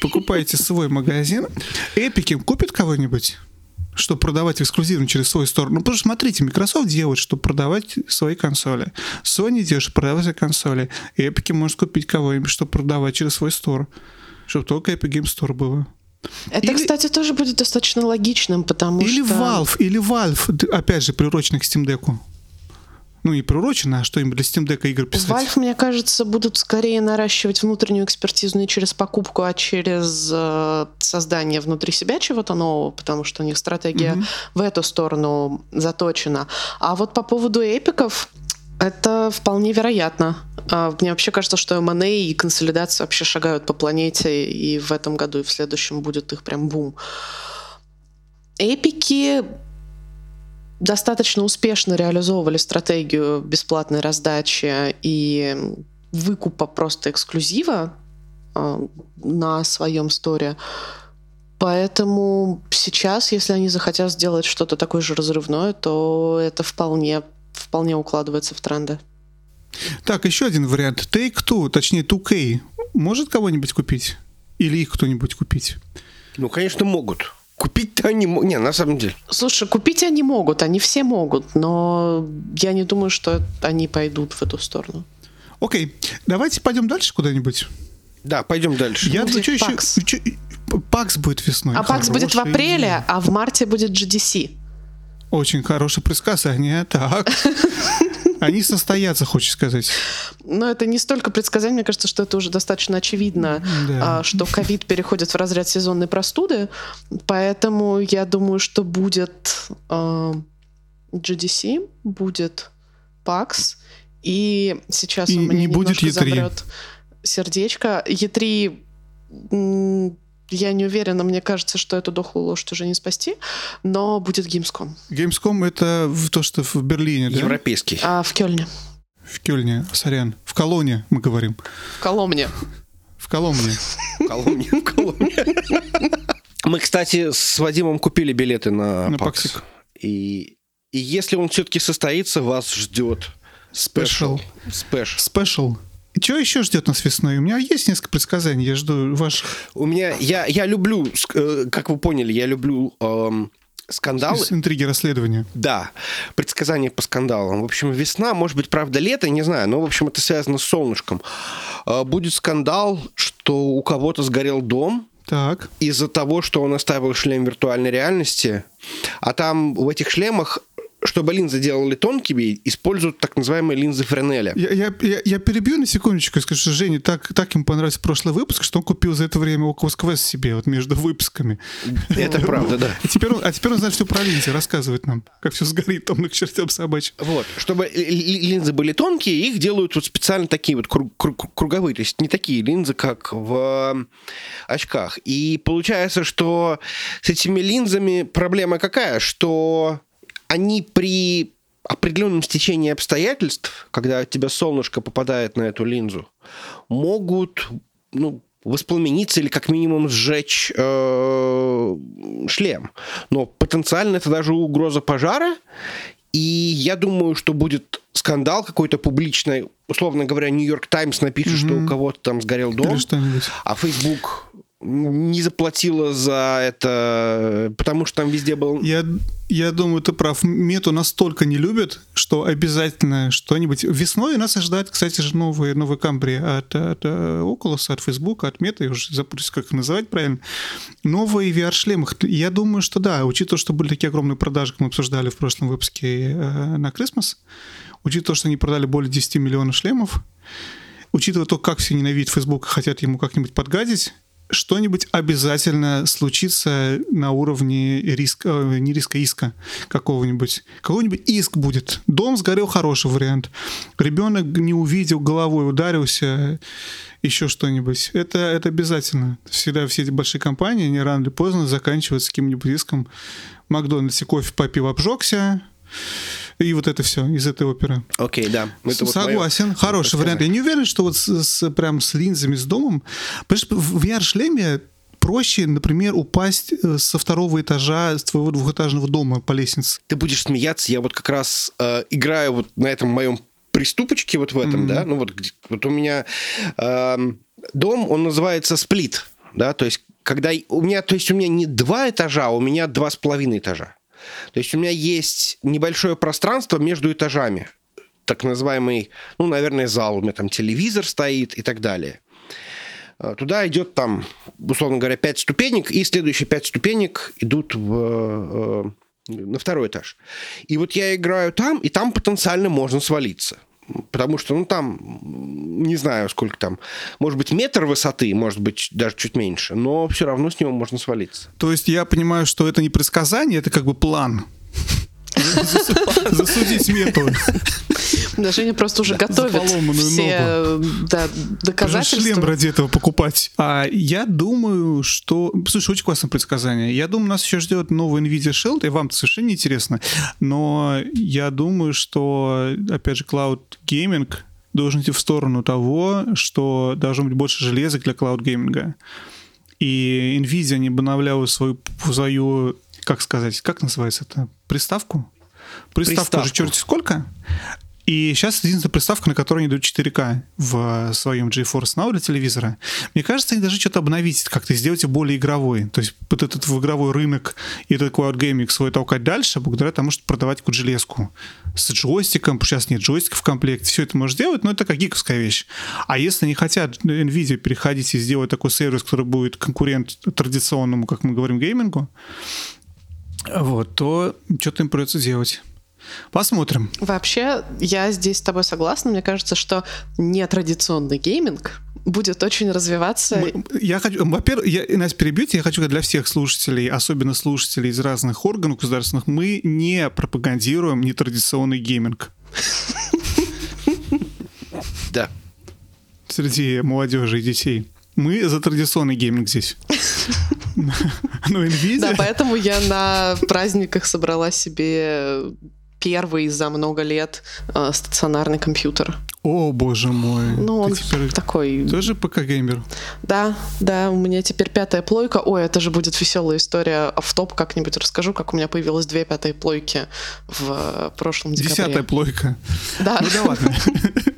A: Покупайте свой магазин. Эпики купит кого-нибудь? чтобы продавать эксклюзивно через свой стор. Ну, потому что смотрите, Microsoft делает, чтобы продавать свои консоли. Sony делает, чтобы продавать свои консоли. Epic может купить кого-нибудь, чтобы продавать через свой стор. Чтобы только Epic Game Store было.
C: Это, или... кстати, тоже будет достаточно логичным, потому
A: или
C: что...
A: Или Valve, или Valve, опять же, приуроченный к Steam Deck. Ну, не приурочено, а что-нибудь для Steam Deck игр писать.
C: Valve, мне кажется, будут скорее наращивать внутреннюю экспертизу не через покупку, а через э, создание внутри себя чего-то нового, потому что у них стратегия mm-hmm. в эту сторону заточена. А вот по поводу эпиков, это вполне вероятно. А, мне вообще кажется, что M&A и консолидация вообще шагают по планете, и в этом году, и в следующем будет их прям бум. Эпики достаточно успешно реализовывали стратегию бесплатной раздачи и выкупа просто эксклюзива а, на своем сторе. Поэтому сейчас, если они захотят сделать что-то такое же разрывное, то это вполне вполне укладывается в тренды.
A: Так, еще один вариант. Take-Two, точнее 2K, может кого-нибудь купить? Или их кто-нибудь купить?
B: Ну, конечно, могут. Купить-то они могут. Не, на самом деле.
C: Слушай, купить они могут, они все могут, но я не думаю, что они пойдут в эту сторону.
A: Окей, давайте пойдем дальше куда-нибудь.
B: Да, пойдем дальше.
A: Я
C: Где
A: что еще... Пакс будет весной.
C: А PAX будет в апреле,
A: идея.
C: а в марте будет GDC.
A: Очень хорошее предсказание. Так. Они состоятся, хочешь сказать.
C: Но это не столько предсказание, мне кажется, что это уже достаточно очевидно,
A: Да.
C: а, что ковид переходит в разряд сезонной простуды. Поэтому я думаю, что будет а, GDC, будет PAX, и сейчас
A: И
C: у меня
A: не будет
C: немножко
A: E3.
C: замрет сердечко. E3 м, я не уверена, мне кажется, что эту дохлую лошадь уже не спасти, но будет Gamescom.
A: Gamescom это в- то, что в Берлине, да?
B: Европейский.
C: А в Кёльне,
A: В Кёльне, сорян. В Колоне мы говорим.
C: в Коломне.
A: В Коломне.
B: В Коломне, в Коломне. Мы, кстати, с Вадимом купили билеты на,
A: На
B: ПАКС.
A: Паксик.
B: И, и если он все-таки состоится, вас ждет спешл. Спеш.
A: Спешл. Что еще ждет нас весной? У меня есть несколько предсказаний. Я жду ваших
B: У меня, я, я люблю, э, как вы поняли, я люблю эм, скандалы.
A: интриги расследования.
B: Да, предсказания по скандалам. В общем, весна, может быть, правда, лето, не знаю, но, в общем, это связано с солнышком. Э, Будет скандал, что у кого-то сгорел дом,
A: Так.
B: из-за того, что он оставил шлем виртуальной реальности, а там в этих шлемах, чтобы линзы делали тонкими, используют так называемые линзы Френеля.
A: Я, я, я, я перебью на секундочку и скажу, что Жене так, так ему понравился прошлый выпуск, что он купил за это время Oculus Quest себе вот между выпусками.
B: Это правда, да.
A: А теперь, он, а теперь он знает все про линзы, рассказывает нам, как все сгорит там к чертям собачьим.
B: Вот, чтобы ли- ли- линзы были тонкие, их делают вот специально такие вот круг- круг- круговые, то есть не такие линзы, как в э, очках. И получается, что с этими линзами проблема какая, что они при определенном стечении обстоятельств, когда у тебя солнышко попадает на эту линзу, могут ну, воспламениться или как минимум сжечь э, шлем. Но потенциально это даже угроза пожара. И я думаю, что будет скандал какой-то публичный. Условно говоря, Нью-Йорк Таймс напишет, что у кого-то там сгорел дом, а Facebook не заплатила за это, потому что там везде был...
A: Я, я думаю, ты прав. Мету настолько не любят, что обязательно что-нибудь... Весной нас ожидает, кстати же, новые, новые камбри от, от э, Oculus, от Facebook, от Meta, я уже запутаюсь, как их называть правильно. Новые VR-шлемы. Я думаю, что да, учитывая, что были такие огромные продажи, как мы обсуждали в прошлом выпуске э, на Christmas, учитывая то, что они продали более 10 миллионов шлемов, учитывая то, как все ненавидят Facebook и хотят ему как-нибудь подгадить, что-нибудь обязательно случится на уровне риска, э, не риска, иска какого-нибудь. Какой-нибудь иск будет. Дом сгорел, хороший вариант. Ребенок не увидел, головой ударился, еще что-нибудь. Это, это обязательно. Всегда все эти большие компании, они рано или поздно заканчиваются каким-нибудь иском. В Макдональдсе кофе попил, обжегся. И вот это все из этой оперы.
B: Окей, да. Это вот
A: Согласен,
B: моё-
A: хороший вариант. Я не уверен, что вот с, с- прям с линзами, с домом. Понимаешь, в VR-шлеме проще, например, упасть э, со второго этажа твоего двухэтажного дома по лестнице.
B: Ты будешь смеяться, я вот как раз э, играю вот на этом моем приступочке вот в этом, да, ну вот, вот у меня эм, дом, он называется сплит, да, то есть когда у меня, то есть у меня не два этажа, а у меня два с половиной этажа. То есть у меня есть небольшое пространство между этажами, так называемый, ну, наверное, зал, у меня там телевизор стоит и так далее. Э, Туда идет там, условно говоря, пять ступенек, и следующие пять ступенек идут в, э, на второй этаж. И вот я играю там, и там потенциально можно свалиться. Потому что, ну, там, не знаю, сколько там, может быть, метр высоты, может быть, даже чуть меньше, но все равно с него можно свалиться.
A: То есть я понимаю, что это не предсказание, это как бы план. Засудить мету.
C: Да, Женя просто уже готовит
A: поломанную
C: все э, да, доказательства.
A: шлем ради этого покупать. А я думаю, что... Слушай, очень классное предсказание. Я думаю, нас еще ждет новый NVIDIA Shield, и вам совершенно не интересно. Но я думаю, что, опять же, Cloud Gaming должен идти в сторону того, что должно быть больше железа для клауд-гейминга. И NVIDIA не обновляла свою, свою, как сказать, как называется это, приставку? Приставку,
B: Приставку.
A: уже черти сколько. И сейчас единственная приставка, на которой они дают 4К в своем GeForce Now для телевизора. Мне кажется, они даже что-то обновить, как-то сделать более игровой. То есть вот этот игровой рынок и этот Cloud Gaming свой толкать дальше, благодаря тому, что продавать какую-то железку с джойстиком, сейчас нет джойстика в комплекте, все это можно сделать, но это как гиковская вещь. А если они хотят NVIDIA переходить и сделать такой сервис, который будет конкурент традиционному, как мы говорим, геймингу, вот, то что-то им придется делать. Посмотрим.
C: Вообще, я здесь с тобой согласна. Мне кажется, что нетрадиционный гейминг будет очень развиваться.
A: Мы, я хочу, во-первых, я, Настя, перебьете, я хочу для всех слушателей, особенно слушателей из разных органов государственных, мы не пропагандируем нетрадиционный гейминг.
B: Да.
A: Среди молодежи и детей. Мы за традиционный гейминг здесь.
C: Ну, Nvidia... Да, поэтому я на праздниках собрала себе первый за много лет э, стационарный компьютер.
A: О, боже мой.
C: Ну, он теперь такой...
A: Тоже ПК-геймер?
C: Да, да, у меня теперь пятая плойка. Ой, это же будет веселая история. В топ как-нибудь расскажу, как у меня появилось две пятые плойки в прошлом декабре.
A: Десятая плойка.
C: Да.
A: Ну да ладно.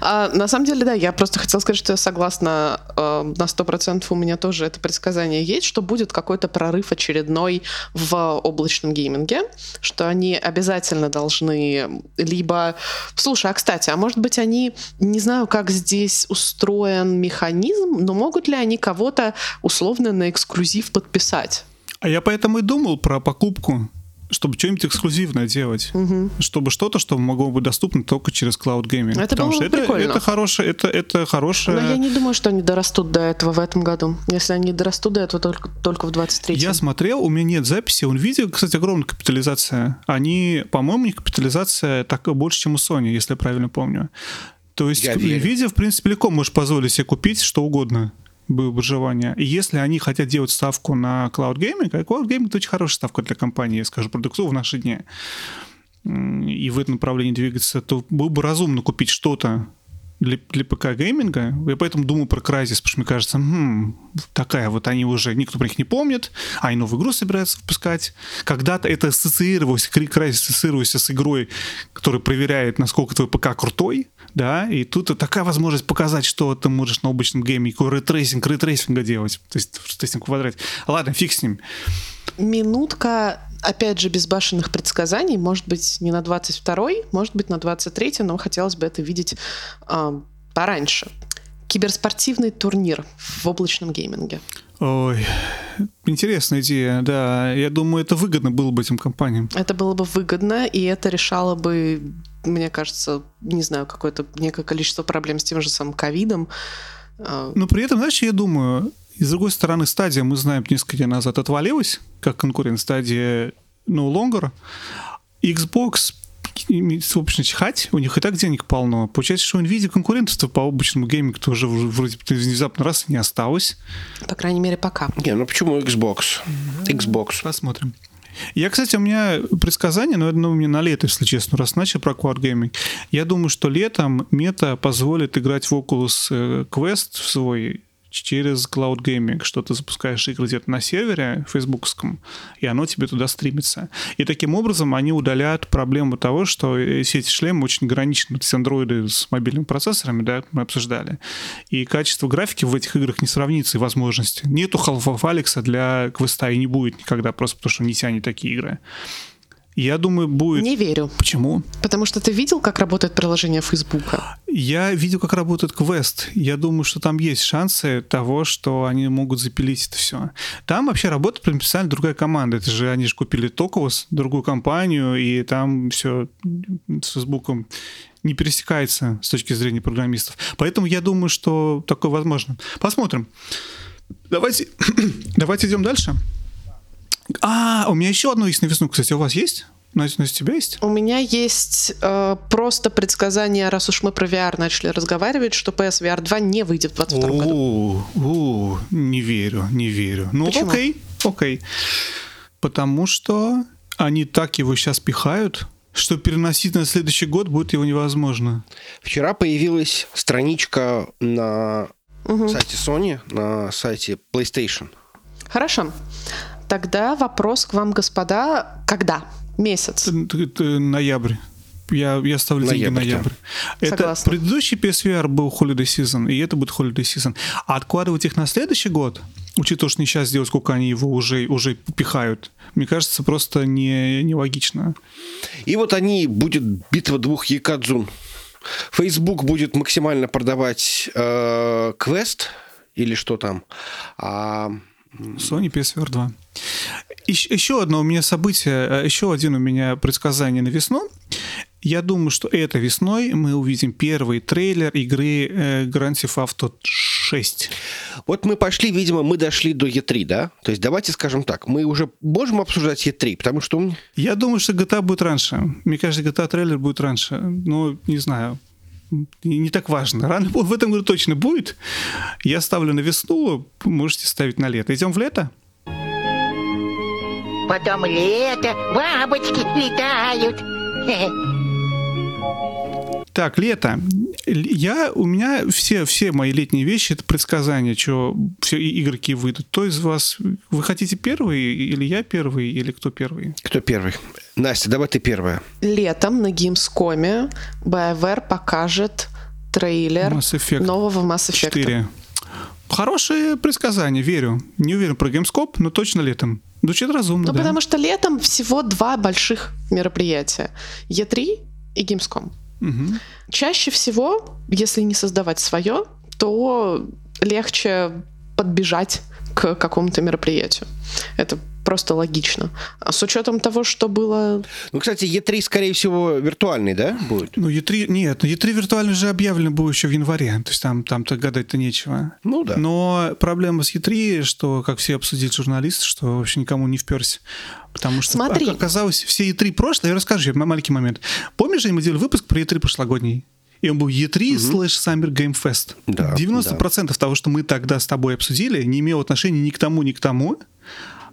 C: А, на самом деле, да, я просто хотела сказать, что я согласна э, на сто процентов. У меня тоже это предсказание есть, что будет какой-то прорыв очередной в облачном гейминге, что они обязательно должны либо... Слушай, а кстати, а может быть они, не знаю, как здесь устроен механизм, но могут ли они кого-то условно на эксклюзив подписать?
A: А я поэтому и думал про покупку чтобы что-нибудь эксклюзивное делать, угу. чтобы что-то, что могло быть доступно только через Cloud Gaming.
C: Это Потому было что бы это, прикольно.
A: это хорошее, это, это хорошее.
C: Но я не думаю, что они дорастут до этого в этом году. Если они дорастут до этого только, только в 23
A: Я смотрел, у меня нет записи. У Nvidia, кстати, огромная капитализация. Они, по-моему, не капитализация так больше, чем у Sony, если я правильно помню. То есть я Nvidia, в принципе, легко можешь позволить себе купить что угодно выживания. И если они хотят делать ставку на Cloud Gaming, а Cloud Gaming это очень хорошая ставка для компании, я скажу, продуктов в наши дни, и в этом направлении двигаться, то было бы разумно купить что-то для, для ПК-гейминга. Я поэтому думаю про Crysis, потому что мне кажется, хм, такая вот они уже, никто про них не помнит, а они новую игру собираются выпускать. Когда-то это ассоциировалось, Crysis ассоциировался с игрой, которая проверяет, насколько твой ПК крутой, да, и тут такая возможность показать, что ты можешь на обычном гейме, какой ray tracing, ray tracing а делать, то есть ray tracing в квадрате. Ладно, фиг с ним.
C: Минутка опять же, безбашенных предсказаний, может быть, не на 22-й, может быть, на 23-й, но хотелось бы это видеть э, пораньше. Киберспортивный турнир в облачном гейминге.
A: Ой, интересная идея, да. Я думаю, это выгодно было бы этим компаниям.
C: Это было бы выгодно, и это решало бы, мне кажется, не знаю, какое-то некое количество проблем с тем же самым ковидом.
A: А, но при этом, знаешь, я думаю, и с другой стороны, стадия, мы знаем, несколько дней назад отвалилась, как конкурент стадия no longer. Xbox собственно, чихать, у них и так денег полно. Получается, что у NVIDIA конкурентов по обычному геймингу тоже вроде бы внезапно раз не осталось.
C: По крайней мере, пока.
B: Не, ну почему Xbox? Xbox.
A: Посмотрим. Я, кстати, у меня предсказание, но это ну, мне на лето, если честно, раз начал про Quad Gaming. Я думаю, что летом мета позволит играть в Oculus э, Quest в свой через Cloud Gaming, что ты запускаешь игры где-то на сервере фейсбуковском, и оно тебе туда стримится. И таким образом они удаляют проблему того, что все эти шлемы очень ограничены. То есть андроиды с мобильными процессорами, да, мы обсуждали. И качество графики в этих играх не сравнится, и возможности. Нету Half-Life Алекса для квеста и не будет никогда, просто потому что не тянет такие игры. Я думаю, будет...
C: Не верю.
A: Почему?
C: Потому что ты видел, как работает приложение Фейсбука?
A: Я видел, как работает квест. Я думаю, что там есть шансы того, что они могут запилить это все. Там вообще работает специально другая команда. Это же они же купили Tokovos, другую компанию, и там все с Фейсбуком не пересекается с точки зрения программистов. Поэтому я думаю, что такое возможно. Посмотрим. Давайте, давайте идем дальше. А, у меня еще одно есть на весну, кстати. У вас есть? Настя, у тебя есть?
C: У меня есть э, просто предсказание, раз уж мы про VR начали разговаривать, что PSVR 2 не выйдет в 2022 году.
A: У, не верю, не верю. Ну, Почему? окей, окей. Потому что они так его сейчас пихают, что переносить на следующий год будет его невозможно.
B: Вчера появилась страничка на угу. сайте Sony, на сайте PlayStation.
C: Хорошо. Тогда вопрос к вам, господа, когда? Месяц?
A: Ноябрь. Я, я ставлю деньги
B: Ноябрь, да.
A: ноябрь. Это
C: Согласна.
A: предыдущий PSVR был Holiday Season, и это будет Holiday Season. А откладывать их на следующий год, учитывая, что не сейчас сделать, сколько они его уже, уже пихают, мне кажется, просто не, нелогично.
B: И вот они, будет битва двух Якадзун. Facebook будет максимально продавать э, квест или что там. А
A: Sony PSVR 2. Ещ- Еще одно у меня событие, э, еще один у меня предсказание на весну. Я думаю, что это весной мы увидим первый трейлер игры э, Grand Theft Auto 6.
B: вот мы пошли, видимо, мы дошли до Е3, да? То есть давайте скажем так, мы уже можем обсуждать Е3, потому что
A: Я думаю, что GTA будет раньше. Мне кажется, GTA трейлер будет раньше. Но не знаю. Не, так важно. Рано в этом году точно будет. Я ставлю на весну, можете ставить на лето. Идем в лето?
D: Потом лето, бабочки летают.
A: Так, лето. Я, у меня все, все мои летние вещи это предсказания, что все и- игроки выйдут. Кто из вас, вы хотите первый, или я первый, или кто первый?
B: кто первый? Настя, давай ты первая.
C: Летом на Gamescom BioWare покажет трейлер
A: Mass Effect
C: нового Mass Effect.
A: 4. Хорошее предсказание, верю. Не уверен про Gamescom, но точно летом. Звучит разумно,
C: Ну,
A: да.
C: потому что летом всего два больших мероприятия. E3 и Gamescom.
A: Мгм.
C: Чаще всего, если не создавать свое, то легче подбежать к какому-то мероприятию. Это просто логично. А с учетом того, что было...
B: Ну, кстати, Е3, скорее всего, виртуальный, да, будет?
A: Ну, E3, нет, ну, E3 виртуально же объявлено было еще в январе, то есть там, там-то гадать-то нечего.
B: Ну да.
A: Но проблема с E3, что, как все обсудили журналисты, что вообще никому не вперся. Потому что
C: Смотри.
A: ока- оказалось, все E3 прошлое, я расскажу тебе маленький момент. Помнишь, мы делали выпуск про E3 прошлогодний? И он был E3 слэш Summer Game Fest.
B: Да,
A: 90% того, что мы тогда с тобой обсудили, не имело отношения ни к тому, ни к тому.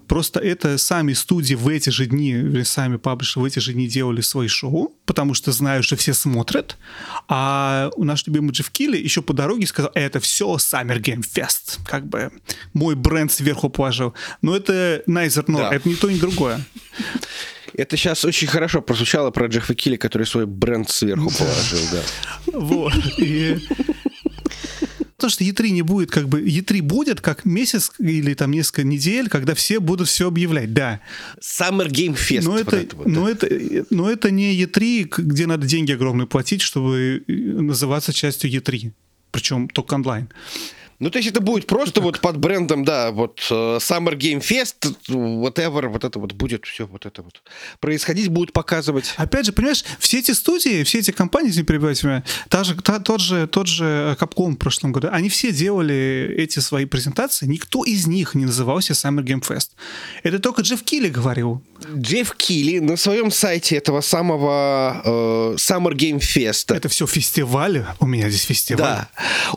A: Просто это сами студии в эти же дни, или сами паблишеры в эти же дни делали свои шоу, потому что знают, что все смотрят. А наш любимый Джефф Килли еще по дороге сказал, это все Summer Game Fest. Как бы мой бренд сверху положил. Но это neither nor,
B: Да.
A: это ни то, ни другое.
B: Это сейчас очень хорошо прозвучало про Джеффа Килли, который свой бренд сверху положил, да.
A: Вот. То, что E3 не будет, как бы, E3 будет как месяц или там несколько недель, когда все будут все объявлять, да.
B: Summer Game Fest.
A: Но это,
B: это вот, да.
A: но, это, но это не E3, к- где надо деньги огромные платить, чтобы э, называться частью E3. Причем только онлайн.
B: Ну, то есть это будет просто вот под брендом, да, вот э, Summer Game Fest, whatever, вот это вот будет все вот это вот происходить, будут показывать.
A: Опять же, понимаешь, все эти студии, все эти компании, если перебивать меня, та же, та- тот, же, тот же Capcom в прошлом году, они все делали эти свои презентации, никто из них не назывался Summer Game Fest. Это только Джефф Килли говорил.
B: Джефф Килли на своем сайте этого самого э, Summer Game Fest,
A: Это все фестивали. У меня здесь фестиваль.
B: да,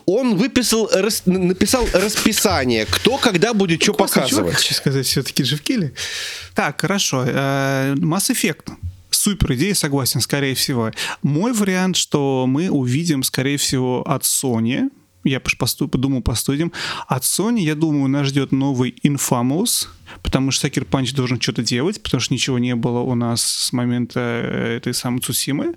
B: он выписал, рас- написал расписание, кто когда будет что показывать.
A: хочу сказать, все-таки Джефф Килли. Так, хорошо. э, Mass Effect. Супер идея, согласен, скорее всего. Мой вариант, что мы увидим, скорее всего, от Sony. Я посту- подумал, постудим. От Sony, я думаю, нас ждет новый Infamous, потому что Sucker Punch должен что-то делать, потому что ничего не было у нас с момента э, этой самой Цусимы.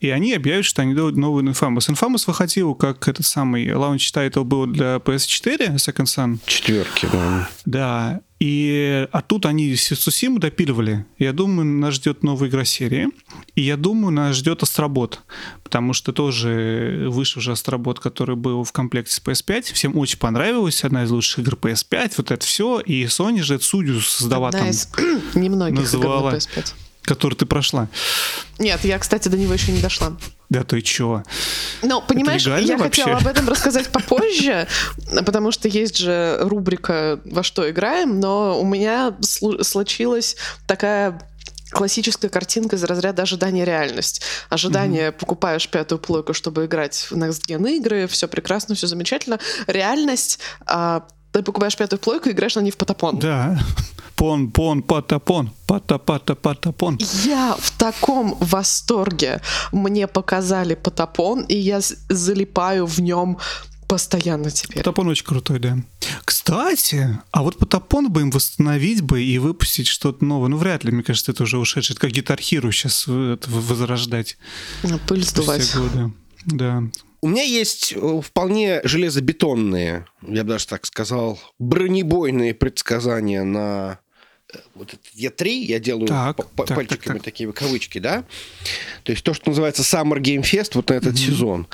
A: И они объявят, что они делают новый Infamous. Infamous выходил как этот самый launch title был для PS4, Second Son.
B: Четверки, да.
A: Да, и а тут они Цусиму допиливали. Я думаю, нас ждет новая игра серии. И я думаю, нас ждет Астробот. Потому что тоже вышел уже Астробот, который был в комплекте с PS5. Всем очень понравилось. Одна из лучших игр PS5. Вот это все. И Sony же Судью создала
C: Одна
A: там,
C: из немногих игр
A: называла.
C: на PS5.
A: Который ты прошла.
C: Нет, я, кстати, до него еще не дошла.
A: Да ты чё?
C: Ну, понимаешь, я
A: вообще?
C: хотела об этом рассказать попозже, потому что есть же рубрика «Во что играем», но у меня слу- случилась такая классическая картинка из разряда ожидания реальность. Ожидание, покупаешь пятую плойку, чтобы играть в Next Gen игры, все прекрасно, все замечательно. Реальность, а, ты покупаешь пятую плойку и играешь на ней в потапон.
A: Да. Пон, пон, патапон. Пата, пата, патапон.
C: Я в таком восторге. Мне показали потапон, и я залипаю в нем постоянно теперь.
A: Патапон очень крутой, да. Кстати, а вот Потапон бы им восстановить бы и выпустить что-то новое. Ну, вряд ли, мне кажется, это уже ушедшее. Это как Гитар Hero сейчас э, возрождать.
C: На пыль сдувать.
A: Годы. Да.
B: У меня есть э, вполне железобетонные, я бы даже так сказал, бронебойные предсказания на э, вот это Е3, я делаю
A: Так, так,
B: пальчиками
A: так, так.
B: такие кавычки, да? То есть то, что называется Summer Game Fest вот на этот сезон.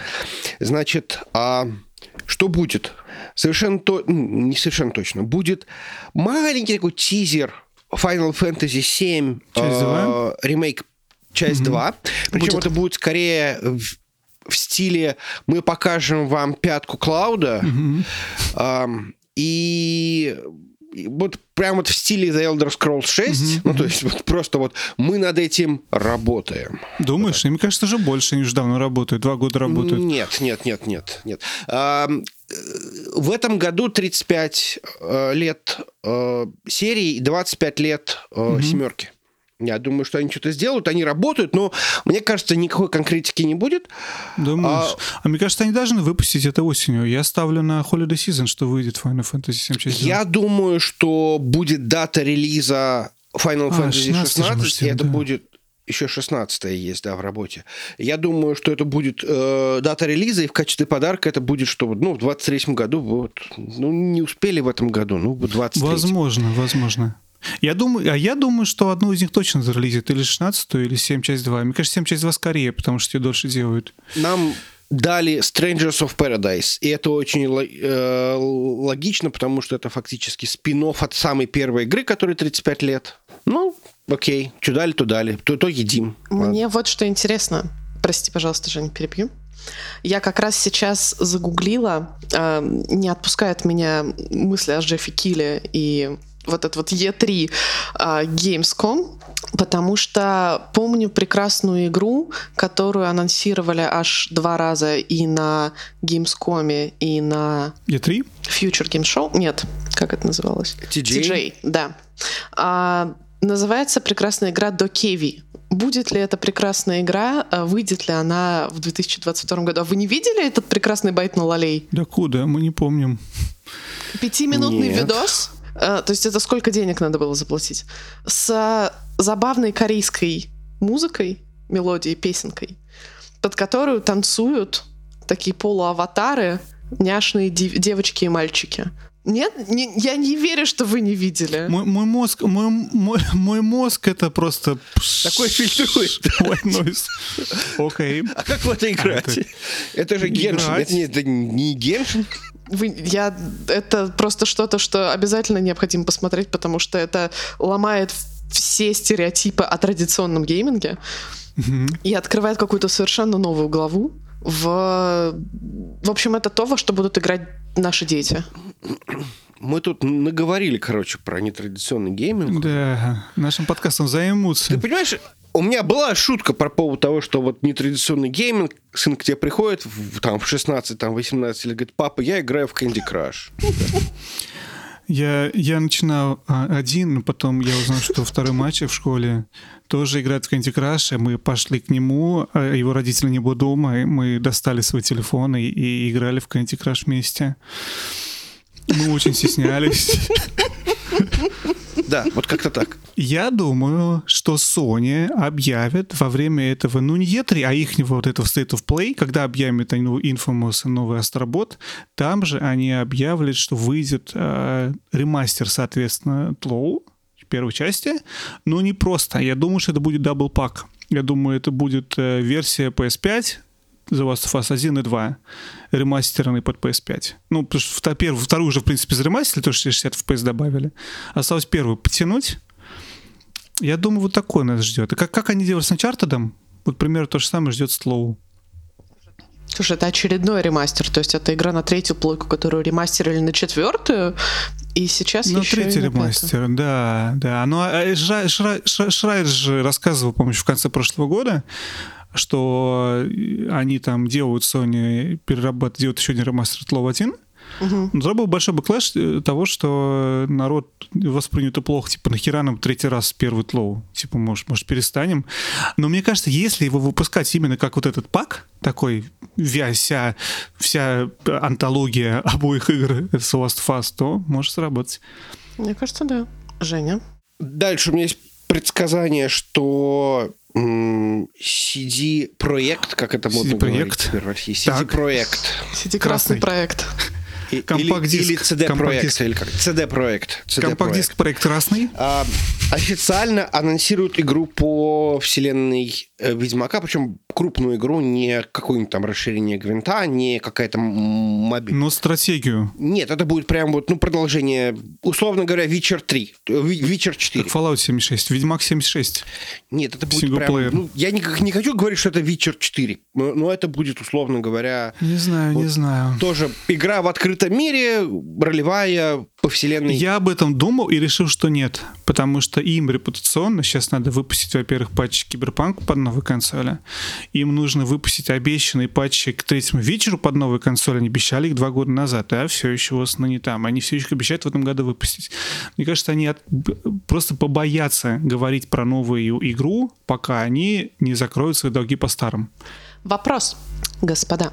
B: Значит, а что будет? Совершенно то, не совершенно точно. Будет маленький такой тизер Final Fantasy VII э, ремейк часть 2. Причем
C: Будет.
B: это будет скорее в, стиле мы покажем вам пятку Клауда. Ам, и и вот прям вот в стиле The Elder Scrolls 6, ну то есть вот просто вот мы над этим работаем.
A: Думаешь? Мне кажется, уже больше. Они уже давно работают. Два года работают.
B: Нет, нет, нет, нет, нет. Э, В этом году 35 э, лет э, серии и 25 лет э, семерки. Я думаю, что они что-то сделают, они работают, но мне кажется, никакой конкретики не будет.
A: Думаешь? А... мне кажется, они должны выпустить это осенью. Я ставлю на Holiday Season, что выйдет Final Fantasy 7 часть.
B: Я думаю, что будет дата релиза Final
A: А,
B: Fantasy
A: 16 же
B: 16,
A: мы
B: и это
A: да.
B: будет еще 16 есть, да, в работе. Я думаю, что это будет э, дата релиза, и в качестве подарка это будет, что ну, в 23 году, вот, ну, не успели в этом году, ну, в 23
A: Возможно, возможно. Я думаю, а я думаю, что одну из них точно зарелизит, или 16 или 7 часть 2. Мне кажется, 7 часть 2 скорее, потому что ее дольше делают.
B: Нам дали Strangers of Paradise, и это очень э, логично, потому что это фактически спин от самой первой игры, которой 35 лет. Ну, окей, что дали, то дали, то, то едим. Ладно.
C: Мне вот что интересно. Прости, пожалуйста, Женя, перебью. Я как раз сейчас загуглила, э, не отпускает меня мысли о Джеффе Килле и вот этот вот E3 э, Gamescom, потому что помню прекрасную игру, которую анонсировали аж два раза и на Gamescom, и на
A: E3?
C: Future Game Show. Нет, как это называлось?
B: TJ?
C: TJ, да. А, называется прекрасная игра Докеви. Будет ли эта прекрасная игра, а выйдет ли она в 2022 году? А вы не видели этот прекрасный байт на лолей?
A: Да куда? Мы не помним.
C: Пятиминутный
B: Нет.
C: видос. А, то есть это сколько денег надо было заплатить? С забавной корейской музыкой, мелодией, песенкой, под которую танцуют такие полуаватары, няшные дев- девочки и мальчики. Нет, Не- я не верю, что вы не видели.
A: Мой, мой мозг, мой, мой, мой мозг это просто...
B: Такой фильтрует.
A: White noise. Окей.
B: А как в это играть? Это же Геншин.
A: Играть?
B: Это не, это не Геншин.
C: Вы, я, это просто что-то, что обязательно необходимо посмотреть, потому что это ломает все стереотипы о традиционном гейминге и открывает какую-то совершенно новую главу. В, в общем, это то, во что будут играть наши дети.
B: Мы тут наговорили, короче, про нетрадиционный гейминг.
A: Да, нашим подкастом займутся.
B: Ты понимаешь, у меня была шутка по поводу того, что вот нетрадиционный гейминг, сын к тебе приходит в, там, в 16, там, 18 лет, говорит, папа, я играю в Candy Crush.
A: Я, я начинал а, один, но потом я узнал, что второй мальчик в школе тоже играет в Candy Crush, и мы пошли к нему, а его родители не было дома, и мы достали свой телефон и, и играли в Candy Crush вместе. Мы очень стеснялись.
B: Да, вот как-то так.
A: Я думаю, что Sony объявит во время этого, ну не E3, а их вот этого State of Play, когда объявят они новый Infamous и новый Астробот, там же они объявят, что выйдет э, ремастер, соответственно, Тлоу, первой части, но не просто. Я думаю, что это будет double pack. Я думаю, это будет э, версия PS5, The Last of Us 1 и 2, ремастеренный под PS5. Ну, потому что первую, вторую уже, в принципе, заремастерили, тоже 60 FPS добавили. Осталось первую потянуть. Я думаю, вот такое нас ждет. И как, как они делали с Uncharted, вот примерно то же самое ждет TLOU.
C: Слушай, это очередной ремастер, то есть это игра на третью плойку, которую ремастерили на четвертую, и сейчас
A: Ну,
C: еще
A: третий
C: и на пятую.
A: ремастер, да, да. Ну, а Шра- Шрайер же рассказывал, помню, в конце прошлого года, что они там делают, Sony перерабатывают, делают еще один ремастер TLOU 1,
C: Мгм.
A: Но тогда был большой backlash э, того, что народ воспринял это плохо. Типа, нахера нам третий раз первый TLOU? Типа, может, может, перестанем? Но мне кажется, если его выпускать именно как вот этот pack, такой вя- вся, вся антология обоих игр с Last of Us, то может сработать.
C: Мне кажется, да. Женя.
B: Дальше у меня есть предсказание, что CD-проект, как это модно
A: CD-проект.
B: говорить теперь в России. CD-проект.
C: Сиди
A: Красный.
C: красный проект.
A: Компакт-диск.
B: или
A: Компакт-диск.
B: или как? CD-проект. CD-проект.
A: Компакт-диск проект красный.
B: А, официально анонсируют игру по вселенной э, Ведьмака, причем крупную игру, не какое-нибудь там расширение Гвинта, не какая-то мобиль.
A: Но стратегию.
B: Нет, это будет прям вот, ну, продолжение, условно говоря, Witcher 3, э, Witcher 4.
A: Как Fallout 76, Ведьмак 76.
B: Нет, это будет
A: Синглплеер.
B: прям... Ну, я не, не хочу говорить, что это Witcher 4, но, но это будет, условно говоря,
A: Не знаю, не
B: Вот.
A: знаю.
B: тоже игра в открытом мире, ролевая, по вселенной.
A: Я об этом думал и решил, что нет. Потому что им репутационно сейчас надо выпустить, во-первых, патч Киберпанк под новой консоли. Им нужно выпустить обещанные патчи к третьему вечеру под новой консоли. Они обещали их два года назад, а все еще в основном не там. Они все еще обещают в этом году выпустить. Мне кажется, они от- просто побоятся говорить про новую игру, пока они не закроют свои долги по старым.
C: Вопрос, господа.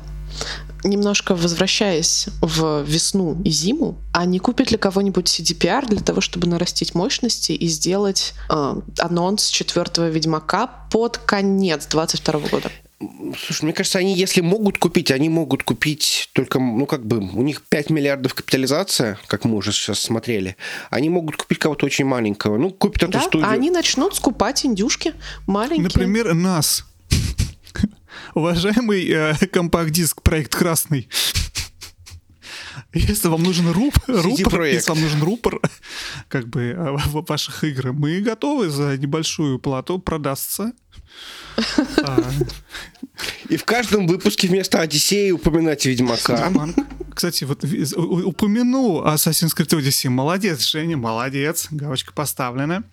C: Немножко возвращаясь в весну и зиму, а не купит ли кого-нибудь CDPR для того, чтобы нарастить мощности и сделать э, анонс четвертого Ведьмака под конец 22 года?
B: Слушай, мне кажется, они, если могут купить, они могут купить только, ну, как бы, у них 5 миллиардов капитализация, как мы уже сейчас смотрели. Они могут купить кого-то очень маленького. Ну, купят эту
C: Да?
B: студию.
C: А они начнут скупать индюшки маленькие.
A: Например, нас. Уважаемый э, компакт-диск проект красный. Если вам нужен руп, рупор,
B: проект.
A: если вам нужен рупор, как бы э, в- ваших игр, мы готовы за небольшую плату продастся. А,
B: И в каждом выпуске вместо Одиссеи упоминать Ведьмака.
A: Кстати, вот упомянул Assassin's Creed Odyssey. Молодец, Женя, молодец. Галочка поставлена.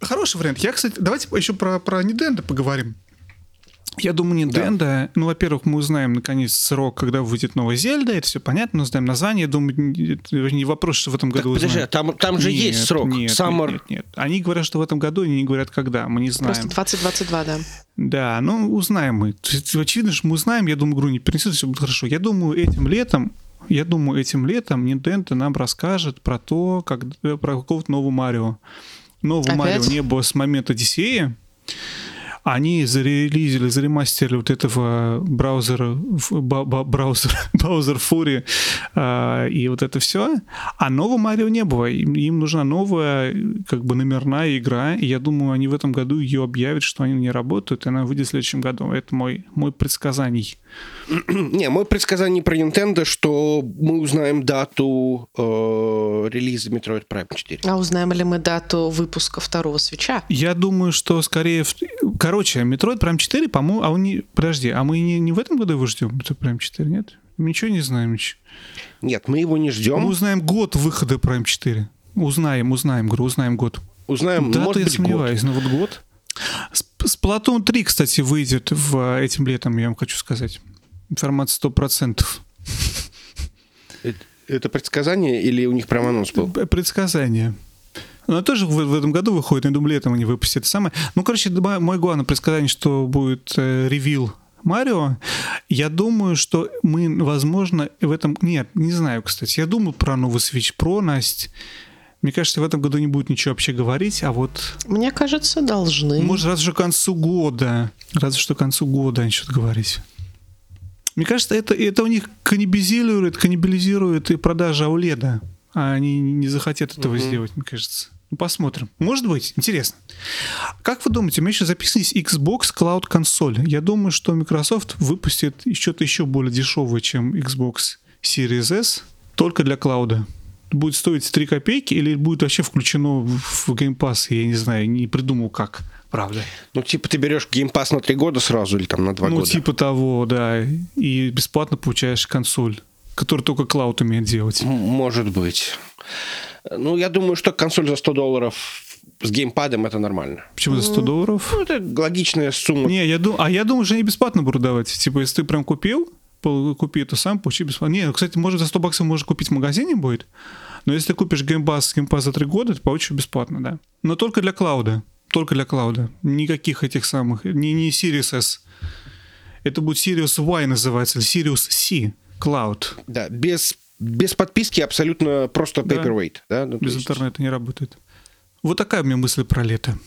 A: Хороший вариант. Я, кстати, давайте еще про, про Nintendo поговорим. Я думаю, Nintendo, ну, во-первых, мы узнаем, наконец, срок, когда выйдет новая Зельда, это все понятно, узнаем название, я думаю, не- это не вопрос, что в этом
B: Так,
A: году
B: подожди,
A: узнаем.
B: а там, там же
A: Нет,
B: есть срок.
A: Нет,
B: Summer.
A: нет, нет, нет. Они говорят, что в этом году, они не говорят, когда, мы не знаем.
C: Просто 2022, да.
A: Да, ну узнаем мы. То есть, очевидно, что мы узнаем, я думаю, игру не перенесет, все будет хорошо. Я думаю, этим летом, я думаю, этим летом Nintendo нам расскажет про то, как, э, про какого-то нового Марио. Нового
C: Опять?
A: Марио не было с момента Одиссеи. Они зарелизили, заремастерили вот этого браузера, браузер, браузер Фури и вот это все. А нового Марио не было. Им, им нужна новая, как бы, номерная игра. И я думаю, они в этом году ее объявят, что они не работают, и она выйдет в следующем году. Это мой, мой предсказаний.
B: Не, мое предсказание про Nintendo, что мы узнаем дату э, релиза Metroid Prime 4.
C: А узнаем ли мы дату выпуска второго свеча?
A: Я думаю, что скорее... Короче, Metroid Prime 4, по-моему... А он не... Подожди, а мы не, не в этом году его ждем, Metroid Prime 4, нет? Мы ничего не знаем еще.
B: Нет, мы его не
A: Мы
B: ждем.
A: узнаем год выхода Prime 4. Узнаем, узнаем, говорю, узнаем год.
B: Узнаем,
A: Дату
B: может
A: я
B: быть, год.
A: сомневаюсь, но вот год. Сп- Splatoon 3, кстати, выйдет в, этим летом, я вам хочу сказать. Информация 100%.
B: Это, это предсказание или у них прям анонс был?
A: П- Предсказание. Но тоже в, в этом году выходит, я думаю, летом они выпустят это самое. Ну, короче, мое главное предсказание, что будет э, ревил Марио. Я думаю, что мы, возможно, в этом... Нет, не знаю, кстати. Я думаю про новый Switch Pro, Настя. Мне кажется, в этом году не будет ничего вообще говорить, а вот
C: Мне кажется, должны.
A: Может, разве что к концу года. Разве что к концу года они что-то говорить. Мне кажется, это, это у них каннибализирует, каннибализирует и продажа ауледа. А они не захотят этого сделать, мне кажется. Ну, посмотрим. Может быть, интересно. Как вы думаете, у меня еще записан есть Xbox Cloud консоль. Я думаю, что Microsoft выпустит что-то еще более дешевое, чем Xbox Series S, только для клауда. Будет стоить 3 копейки или будет вообще включено в Game Pass? Я не знаю, не придумал как, правда.
B: Ну, типа, ты берешь Game Pass на три года сразу или там на два
A: ну,
B: года?
A: типа того, да. И бесплатно получаешь консоль, которую только клауд умеет делать.
B: Может быть. Ну, я думаю, что консоль за 100 долларов с геймпадом это нормально.
A: Почему за 100 долларов?
B: Ну, это логичная сумма.
A: Не, я думаю, а я думаю, что они бесплатно будут давать. Типа, если ты прям купил, купи это сам, получи бесплатно. Не, кстати, может, за 100 баксов можно купить в магазине будет, но если ты купишь Game Pass, Game Pass за 3 года, ты получишь бесплатно, да. Но только для cloud а. Только для cloud а. Никаких этих самых, не, не Series S. Это будет Series Y называется, или Series C Cloud.
B: Да, без, без подписки абсолютно просто
A: Да.
B: paperweight. Да? Ну, то
A: Без
B: есть-
A: интернета не работает. Вот такая у меня мысль про лето.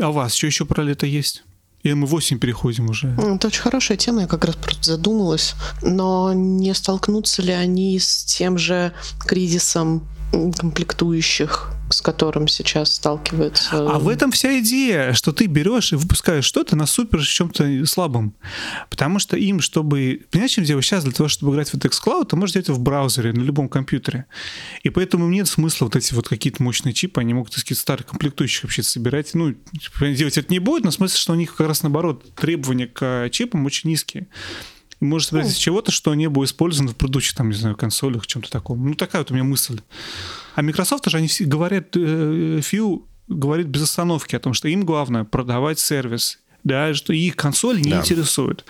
A: А у вас что еще про лето есть? Или мы 8 переходим уже?
C: Это очень хорошая тема, я как раз просто задумалась. Но не столкнутся ли они с тем же кризисом комплектующих, с которым сейчас сталкиваются?
A: А в этом вся идея, что ты берешь и выпускаешь что-то на супер чем-то слабом. Потому что им, чтобы... Понимаешь, чем дело? Сейчас для того, чтобы играть в это xCloud, ты можешь делать это в браузере, на любом компьютере. И поэтому нет смысла вот эти вот какие-то мощные чипы, они могут из каких-то старых комплектующих вообще собирать. Ну, типа, делать это не будет, но в смысле, что у них как раз наоборот требования к чипам очень низкие. И может собирать из чего-то, что не было использовано в предыдущих, там, не знаю, консолях, чем-то таком. Ну, такая вот у меня мысль. А Microsoft же они все говорят, э, Фью говорит без остановки о том, что им главное продавать сервис. Да, что их консоли не
B: Да.
A: интересуют.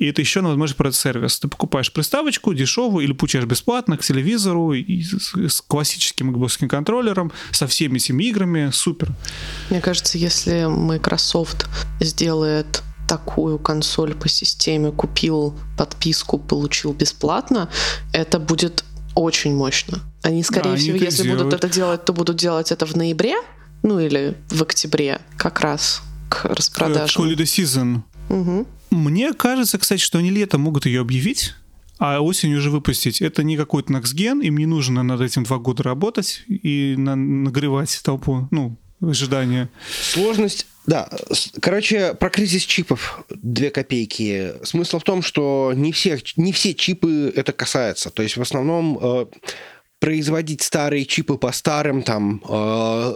A: И это еще одна возможность продать сервис. Ты покупаешь приставочку дешевую или получаешь бесплатно к телевизору и с, с классическим Xbox контроллером, со всеми этими играми. Супер.
C: Мне кажется, если Microsoft сделает такую консоль по системе, купил подписку, получил бесплатно, это будет очень мощно. Они, скорее
A: Да, они
C: всего,
A: это
C: если будут
A: сделают.
C: это делать, то будут делать это в ноябре, ну или в октябре, как раз к
A: Э,
C: распродажам.
A: Holiday Season.
C: Мгм.
A: Мне кажется, кстати, что они летом могут ее объявить, а осенью уже выпустить. Это не какой-то Next Gen, им не нужно над этим два года работать и на- нагревать толпу, ну, ожидания.
B: Сложность, да. Короче, про кризис чипов две копейки. Смысл в том, что не, всех, не все чипы это касается. То есть в основном э, производить старые чипы по старым там э,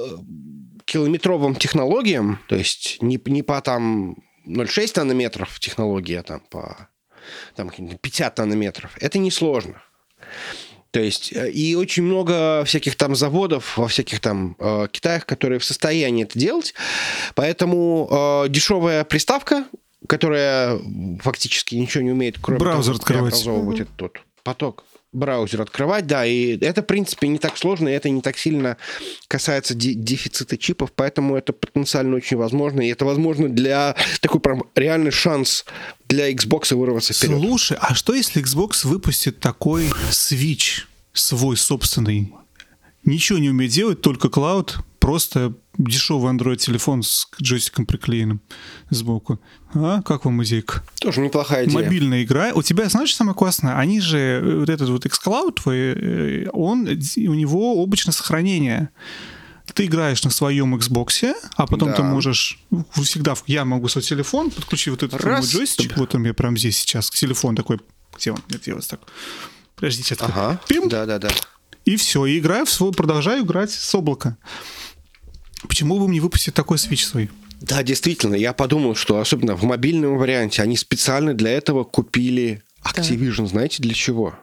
B: километровым технологиям, то есть не, не по там 0,6 нанометров технология, а там по там, каким-то 50 нанометров, это несложно. То есть, э, и очень много всяких там заводов во всяких там э, Китаях, которые в состоянии это делать. Поэтому э, дешевая приставка, которая фактически ничего не умеет, кроме
A: Браузер
B: того, как
A: открывать.
B: преобразовывать этот тот поток браузер открывать, да, и это, в принципе, не так сложно, и это не так сильно касается де- дефицита чипов, поэтому это потенциально очень возможно, и это возможно для такой прям реальный шанс для Xbox вырваться вперед.
A: Слушай, а что если Xbox выпустит такой Switch свой собственный? Ничего не умеет делать, только клауд, просто дешевый Android телефон с джойстиком приклеенным сбоку. А как вам идейка?
B: Тоже неплохая идея.
A: Мобильная игра. У тебя, знаешь, самое классное? Они же, э, вот этот вот xCloud твой, э, он, у него облачное сохранение. Ты играешь на своем Xbox, а потом
B: Да.
A: ты можешь всегда, я могу свой телефон подключить вот этот
B: Раз.
A: мой джойстик, вот он меня прям здесь сейчас, телефон такой, где он мне делается так? Подождите, это
B: Ага,
A: пим,
B: да-да-да.
A: и все, и играю в свой, продолжаю играть с облака. Почему бы мне выпустить такой свич свой?
B: Да, действительно, я подумал, что особенно в мобильном варианте они специально для этого купили Activision. Знаете, для чего?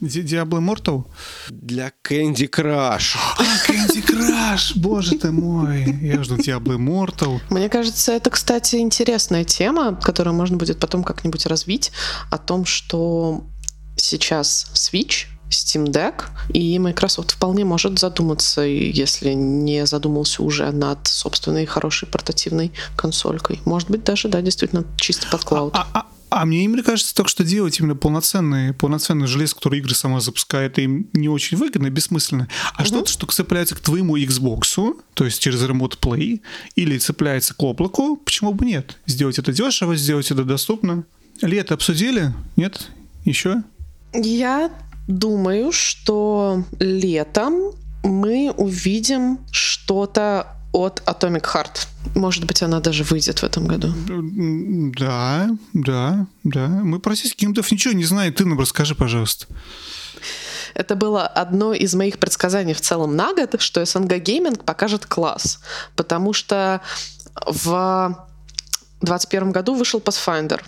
A: Ди- Diablo Immortal?
B: Для Candy Crush.
A: А, Candy Crush, боже ты мой. Я жду Diablo Immortal.
C: Мне кажется, это, кстати, интересная тема, которую можно будет потом как-нибудь развить, о том, что сейчас Switch, Steam Deck и Microsoft вполне может задуматься, если не задумался уже над собственной хорошей портативной консолькой. Может быть, даже, да, действительно, чисто под клауд.
A: А, а- а мне именно кажется, только что делать именно полноценные, полноценный железо, который игры сама запускает, им не очень выгодно, бессмысленно. А что-то, что цепляется к твоему Xbox, то есть через Remote Play, или цепляется к облаку, почему бы нет? Сделать это дешево, сделать это доступно. Лето обсудили? Нет? Еще?
C: Я думаю, что летом мы увидим что-то от Atomic Heart. Может быть, она даже выйдет в этом году.
A: Да, да, да. Мы про сиськи ничего не знаем. Ты нам расскажи, пожалуйста.
C: Это было одно из моих предсказаний в целом на год, что СНГ Гейминг покажет класс. Потому что в 2021 году вышел Pathfinder.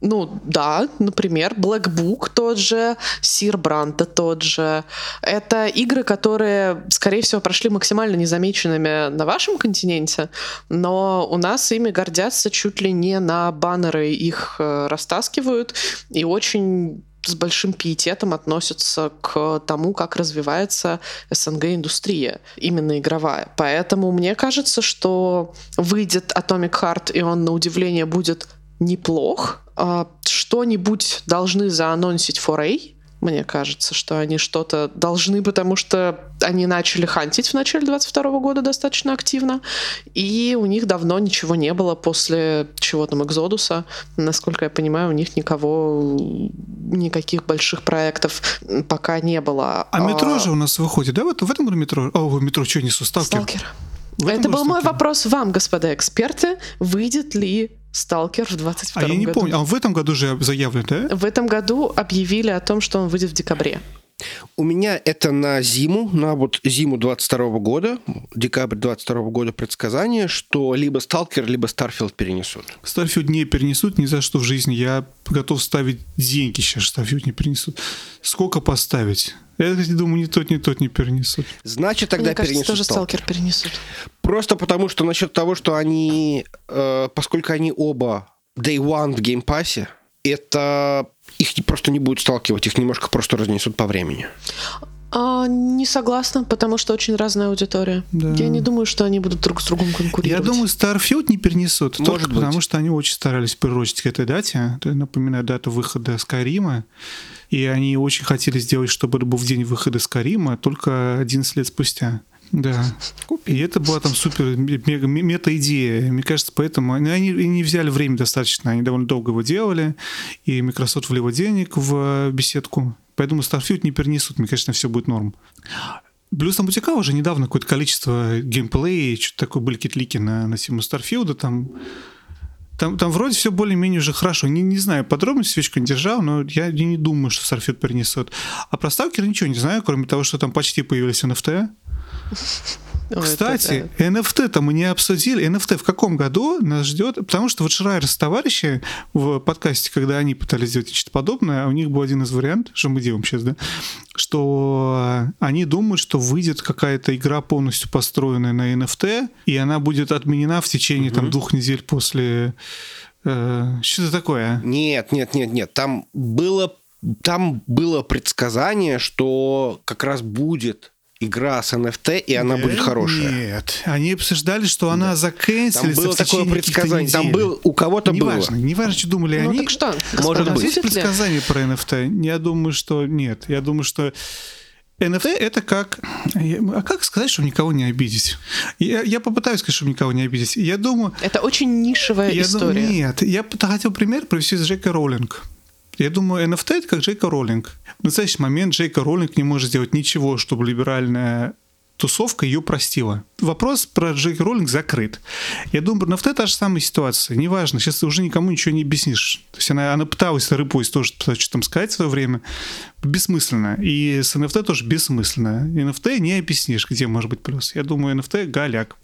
C: Ну, да, например, Black Book тот же, Sir Brand тот же. Это игры, которые, скорее всего, прошли максимально незамеченными на вашем континенте, но у нас ими гордятся чуть ли не на баннеры их э, растаскивают и очень с большим пиететом относятся к тому, как развивается СНГ-индустрия, именно игровая. Поэтому мне кажется, что выйдет Atomic Heart, и он, на удивление, будет неплох. А, что-нибудь должны заанонсить 4A, мне кажется, что они что-то должны, потому что они начали хантить в начале 22 года достаточно активно, и у них давно ничего не было после чего там Экзодуса. Насколько я понимаю, у них никого, никаких больших проектов пока не было.
A: А метро же у нас выходит, да? Вот в этом году метро? О, метро что несу? Сталкер.
C: Сталкер.
A: В
C: Это был мой вопрос вам, господа эксперты. Выйдет ли Сталкер в 22
A: А я не
C: году?
A: помню, а он в этом году же заявлен, да?
C: В этом году объявили о том, что он выйдет в декабре.
B: У меня это на зиму, на вот зиму 22 года, декабрь 22 года предсказание, что либо Сталкер, либо Starfield перенесут.
A: Starfield не перенесут ни за что в жизни. Я готов ставить деньги сейчас, Starfield не перенесут. Сколько поставить? Я кстати, думаю, ни тот, ни тот не перенесут.
B: Значит, тогда
C: Мне кажется,
B: перенесут
C: тоже
B: Сталкер.
C: Сталкер перенесут.
B: Просто потому, что насчет того, что они, э, поскольку они оба Day One в Game Pass е, это их не- просто не будет сталкивать, их немножко просто разнесут по времени.
C: А, не согласна, потому что очень разная аудитория.
A: Да.
C: Я не думаю, что они будут друг с другом
A: Я
C: конкурировать.
A: думаю, Starfield не перенесут.
B: Может
A: только
B: быть.
A: потому, что они очень старались приурочить к этой дате. Это, напоминаю, дату выхода Скайрима. И они очень хотели сделать, чтобы это был в день выхода Скайрима, только 11 лет спустя. Да. И это была там супер мега мета-идея. Мне кажется, поэтому они, не взяли время достаточно. Они довольно долго его делали. И Microsoft влила денег в беседку. Поэтому Starfield не перенесут. Мне, конечно, все будет норм. Плюс там утекало уже недавно какое-то количество геймплея, что-то такое были какие-то лики на, на тему Starfield а, там, там, там вроде все более-менее уже хорошо. Не, не знаю, подробности свечку не держал, но я, не думаю, что Старфилд перенесет. А про Сталкер ничего не знаю, кроме того, что там почти появились NFT. Кстати,
C: это,
A: NFT-то мы не обсудили. NFT в каком году нас ждет? Потому что вот Шрайер с товарищи в подкасте, когда они пытались сделать нечто подобное, у них был один из вариантов, что мы делаем сейчас, да, что они думают, что выйдет какая-то игра полностью построенная на NFT, и она будет отменена в течение там двух недель после... э, что-то такое.
B: Нет, нет, нет, нет. Там было, там было предсказание, что как раз будет игра с NFT, и она
A: Нет,
B: будет хорошая.
A: Нет, они обсуждали, что она заканчивается
B: Там было
A: в
B: такое предсказание. Там был, у кого-то было.
A: Неважно, неважно, что думали
C: Ну
A: они.
C: так что,
B: Может быть.
A: Предсказание про NFT? Я думаю, что нет. Я думаю, что NFT это как... А как сказать, чтобы никого не обидеть? Я, я попытаюсь сказать, чтобы никого не обидеть. Я думаю...
C: Это очень нишевая
A: Я
C: история.
A: думаю, нет, я хотел пример привести с Джейка Роулинг. Я думаю, NFT это как Джейка Роулинг. В настоящий момент Джейка Роулинг не может сделать ничего, чтобы либеральная тусовка ее простила. Вопрос про Джейка Роллинг закрыт. Я думаю, про NFT та же самая ситуация. Неважно, сейчас ты уже никому ничего не объяснишь. То есть она, она пыталась рыпость тоже что там сказать в свое время. Бессмысленно. И с NFT тоже бессмысленно. NFT не объяснишь, где может быть плюс. Я думаю, NFT голяк.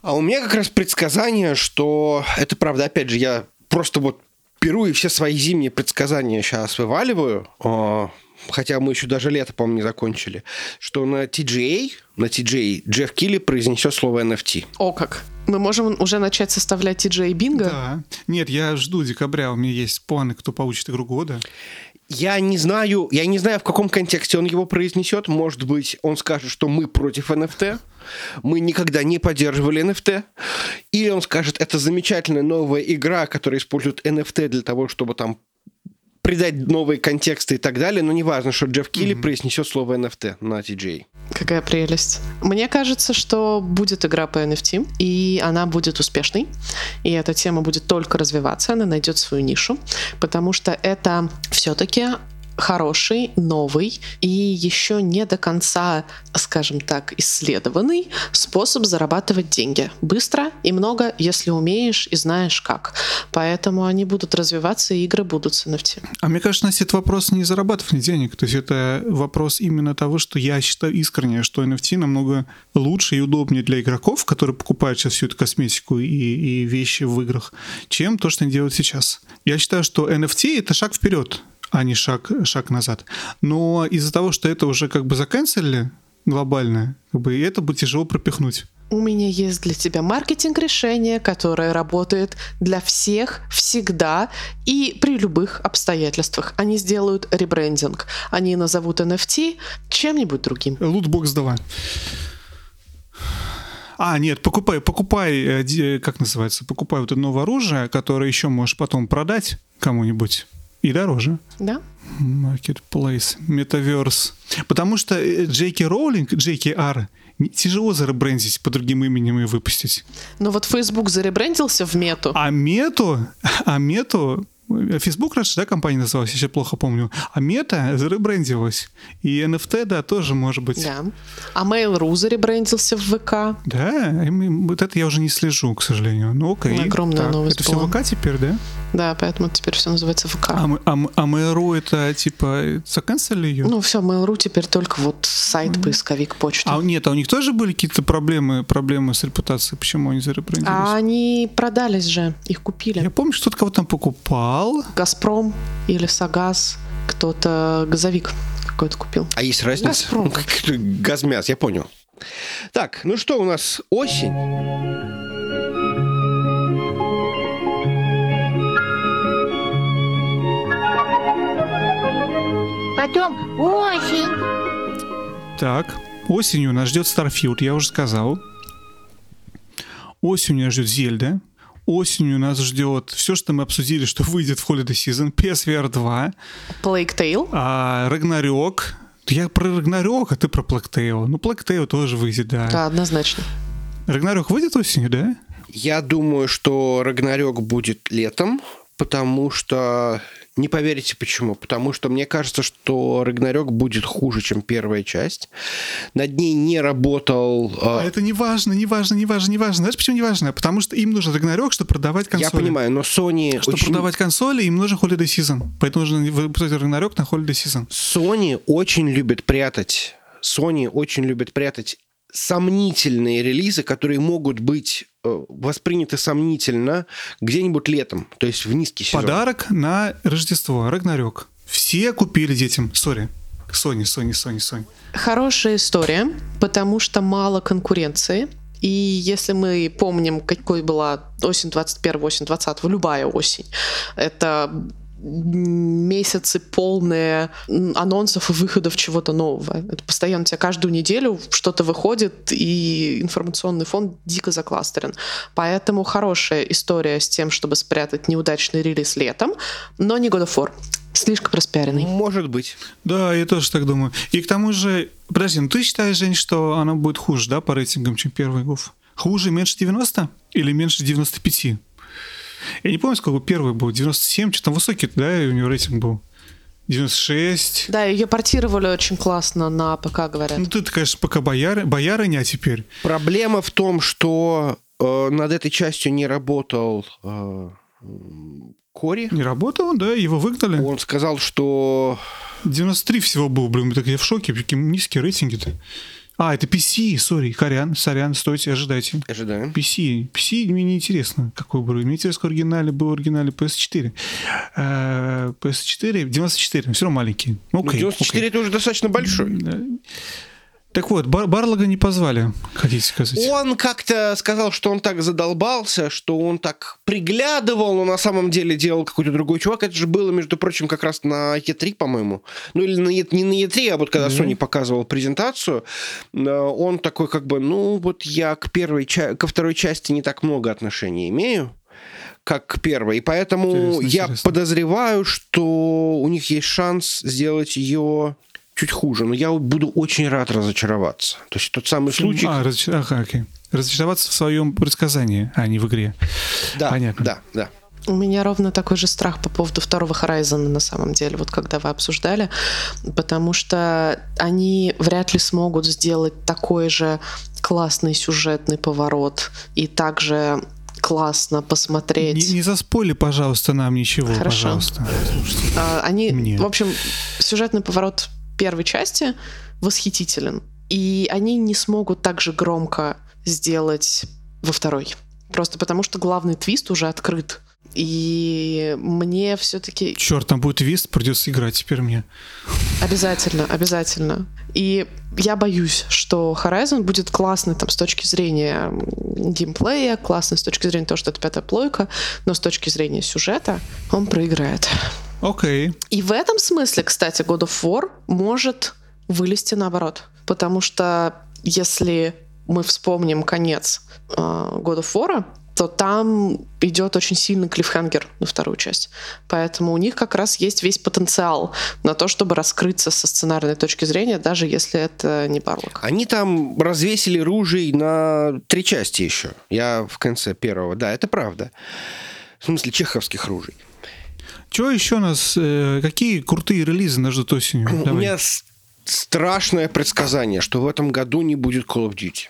B: А у меня как раз предсказание, что это правда, опять же, я просто вот беру и все свои зимние предсказания сейчас вываливаю, а, хотя мы еще даже лето, по-моему, не закончили, что на TGA, на TGA Джефф Килли произнесет слово NFT.
C: О как. Мы можем уже начать составлять TJ Бинго.
A: Да. Нет, я жду декабря. У меня есть планы, кто получит игру года.
B: Я не знаю, я не знаю, в каком контексте он его произнесет. Может быть, он скажет, что мы против NFT, мы никогда не поддерживали NFT. Или он скажет, это замечательная новая игра, которая использует NFT для того, чтобы там придать новые контексты и так далее. Но неважно, что Джефф Килли произнесет слово NFT на TJ.
C: Какая прелесть. Мне кажется, что будет игра по NFT, и она будет успешной. И эта тема будет только развиваться, она найдет свою нишу, потому что это все-таки хороший, новый и еще не до конца, скажем так, исследованный способ зарабатывать деньги. Быстро и много, если умеешь и знаешь как. Поэтому они будут развиваться, и игры будут с NFT.
A: А мне кажется, Настя, это вопрос не зарабатывания денег. То есть это вопрос именно того, что я считаю искренне, что NFT намного лучше и удобнее для игроков, которые покупают сейчас всю эту косметику и, и вещи в играх, чем то, что они делают сейчас. Я считаю, что NFT — это шаг вперед а не шаг, шаг назад. Но из-за того, что это уже как бы заканцелили глобально, как бы это будет тяжело пропихнуть.
C: У меня есть для тебя маркетинг-решение, которое работает для всех всегда и при любых обстоятельствах. Они сделают ребрендинг. Они назовут NFT чем-нибудь другим.
A: Лутбокс давай. А, нет, покупай, покупай, э, как называется, покупай вот это новое оружие, которое еще можешь потом продать кому-нибудь. И дороже.
C: Да.
A: Marketplace, Metaverse. Потому что Джейки Роулинг, Джейки Ар, тяжело заребрендить по другим именем и выпустить.
C: Но вот Facebook заребрендился в мету.
A: А мету, а мету Facebook раньше, да, компания называлась, я сейчас плохо помню. А Мета заребрендилась. И NFT, да, тоже может быть.
C: Да. А Mail.ru заребрендился в ВК.
A: Да, вот это я уже не слежу, к сожалению. Ну, окей.
C: Огромная так, новость
A: Это
C: была.
A: все ВК теперь, да?
C: Да, поэтому теперь все называется ВК.
A: А, а, а Mail.ru это, типа, заканцелили ее?
C: Ну, все, Mail.ru теперь только вот сайт, поисковик, почта.
A: А нет, а у них тоже были какие-то проблемы, проблемы с репутацией? Почему они заребрендились?
C: А они продались же, их купили.
A: Я помню, что кто-то кого-то там покупал, покупал.
C: Газпром или Сагаз, кто-то газовик какой-то купил.
B: А есть разница?
C: Газпром.
B: Ну, газмяс, я понял. Так, ну что у нас? Осень.
D: Потом осень.
A: Так, осенью нас ждет Starfield, я уже сказал. Осенью нас ждет Зельда осенью нас ждет все, что мы обсудили, что выйдет в Holiday Season, PSVR 2.
C: Plague Tale.
A: А, Рагнарёк. Я про Рагнарёк, а ты про Plague Tale. Ну, Plague Tale тоже выйдет, да.
C: Да, однозначно.
A: Рагнарёк выйдет осенью, да?
B: Я думаю, что Рагнарёк будет летом, потому что не поверите почему. Потому что мне кажется, что Рагнарёк будет хуже, чем первая часть. Над ней не работал...
A: А это не важно, не важно, не важно, не важно. Знаешь, почему не важно? Потому что им нужен Рагнарёк, чтобы продавать консоли.
B: Я понимаю, но Sony...
A: Чтобы очень... продавать консоли, им нужен Holiday Season. Поэтому нужно выпускать Рагнарёк на Holiday Season.
B: Sony очень любит прятать Sony очень любит прятать сомнительные релизы, которые могут быть э, восприняты сомнительно где-нибудь летом, то есть в низкий сезон.
A: Подарок на Рождество, Рагнарёк. Все купили детям. Сори. Sony, Sony, Sony, Sony.
C: Хорошая история, потому что мало конкуренции. И если мы помним, какой была осень 21, осень 20, любая осень, это месяцы полные анонсов и выходов чего-то нового. Это постоянно у тебя каждую неделю что-то выходит, и информационный фон дико закластерен. Поэтому хорошая история с тем, чтобы спрятать неудачный релиз летом, но не God of War. Слишком распиаренный.
B: Может быть.
A: Да, я тоже так думаю. И к тому же, подожди, ну ты считаешь, Жень, что она будет хуже, да, по рейтингам, чем первый Гуф? Хуже меньше 90 или меньше 95? Я не помню, сколько первый был, 97, что там высокий, да, у него рейтинг был. 96.
C: Да, ее портировали очень классно на ПК, говорят.
A: Ну, ты, конечно, пока бояр... боярыня, теперь...
B: Проблема в том, что э, над этой частью не работал э, Кори.
A: Не работал, да, его выгнали.
B: Он сказал, что...
A: 93 всего был, блин, так я в шоке, какие низкие рейтинги-то. А, это PC, сори, Корян, сорян, стойте, ожидайте.
B: Ожидаем.
A: PC. PC мне не интересно, какой был. Мне интересно, оригинале был оригинале PS4. PS4, 94, все равно маленький.
B: Ну, okay, 94 okay. это уже достаточно большой.
A: Так вот, Бар Барлога не позвали, хотите сказать?
B: Он как-то сказал, что он так задолбался, что он так приглядывал, но на самом деле делал какой-то другой чувак. Это же было, между прочим, как раз на E3, по-моему. Ну, или на, не на E3, а вот когда mm-hmm. Sony показывал презентацию, э, он такой как бы, ну, вот я к первой, ко второй части не так много отношений имею как к первой. И поэтому интересно, я интересно. подозреваю, что у них есть шанс сделать ее чуть хуже, но я буду очень рад разочароваться. То есть тот самый случай...
A: А, разоч... ага, окей. Разочароваться в своем предсказании, а не в игре.
B: Да,
A: Понятно.
B: да, да.
C: У меня ровно такой же страх по поводу второго Horizon на самом деле, вот когда вы обсуждали, потому что они вряд ли смогут сделать такой же классный сюжетный поворот и также классно посмотреть.
A: Не, не заспойли, пожалуйста, нам ничего,
C: Хорошо.
A: пожалуйста. Слушайте.
C: А, Они,
A: Мне.
C: в общем, сюжетный поворот первой части восхитителен. И они не смогут так же громко сделать во второй. Просто потому, что главный твист уже открыт. И мне все-таки
A: Черт, там будет вист, придется играть теперь мне.
C: обязательно, обязательно. И я боюсь, что Horizon будет классный там с точки зрения геймплея, классный с точки зрения того, что это пятая плойка, но с точки зрения сюжета он проиграет.
A: Окей.
C: И в этом смысле, кстати, God of War может вылезти наоборот. Потому что если мы вспомним конец э, God of War, то там идет очень сильный клиффхангер на вторую часть. Поэтому у них как раз есть весь потенциал на то, чтобы раскрыться со сценарной точки зрения, даже если это не Барлок.
B: Они там развесили ружей на три части еще. Я в конце первого. Да, это правда. В смысле, чеховских ружей.
A: Что еще у нас? э, какие крутые релизы нас ждут осенью?
B: У
A: Давай.
B: меня с- страшное предсказание, что в этом году не будет Call of Duty.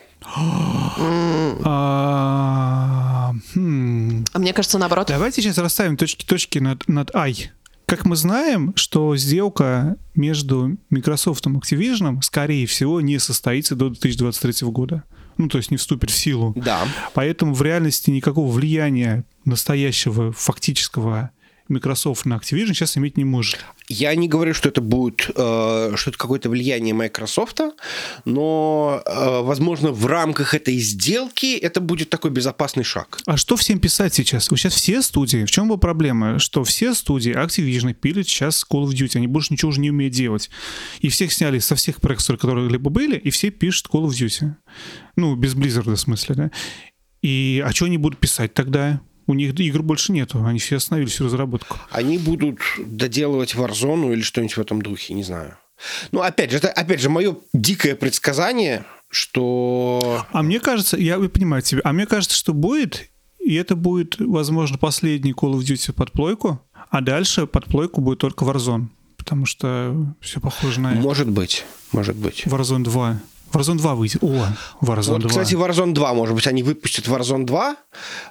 A: А, хм.
C: А мне кажется, наоборот.
A: Давайте сейчас расставим точки-точки над, над I. Как мы знаем, что сделка между Microsoft и Activision, скорее всего, не состоится до 2023 года. Ну, то есть не вступит в силу.
B: Да.
A: Поэтому в реальности никакого влияния настоящего фактического Microsoft на Activision сейчас иметь не может.
B: Я не говорю, что это будет, э, что это какое-то влияние Microsoft, но, э, возможно, в рамках этой сделки это будет такой безопасный шаг.
A: А что всем писать сейчас? Вот сейчас все студии, в чем была проблема? Что все студии Activision пилят сейчас Call of Duty, они больше ничего уже не умеют делать. И всех сняли со всех проектов, которые либо были, и все пишут Call of Duty. Ну, без Blizzard в смысле, да? И а что они будут писать тогда? У них игр больше нету, они все остановили всю разработку.
B: Они будут доделывать Warzone или что-нибудь в этом духе, не знаю. Ну, опять же, это, опять же, мое дикое предсказание, что...
A: А мне кажется, я понимаю тебя, а мне кажется, что будет, и это будет, возможно, последний Call of Duty под плойку, а дальше под плойку будет только Warzone, потому что все похоже на это.
B: Может быть, может быть.
A: Warzone 2. Warzone 2 выйдет. О, Warzone
B: Вот,
A: 2.
B: кстати, Warzone 2, может быть, они выпустят Warzone 2,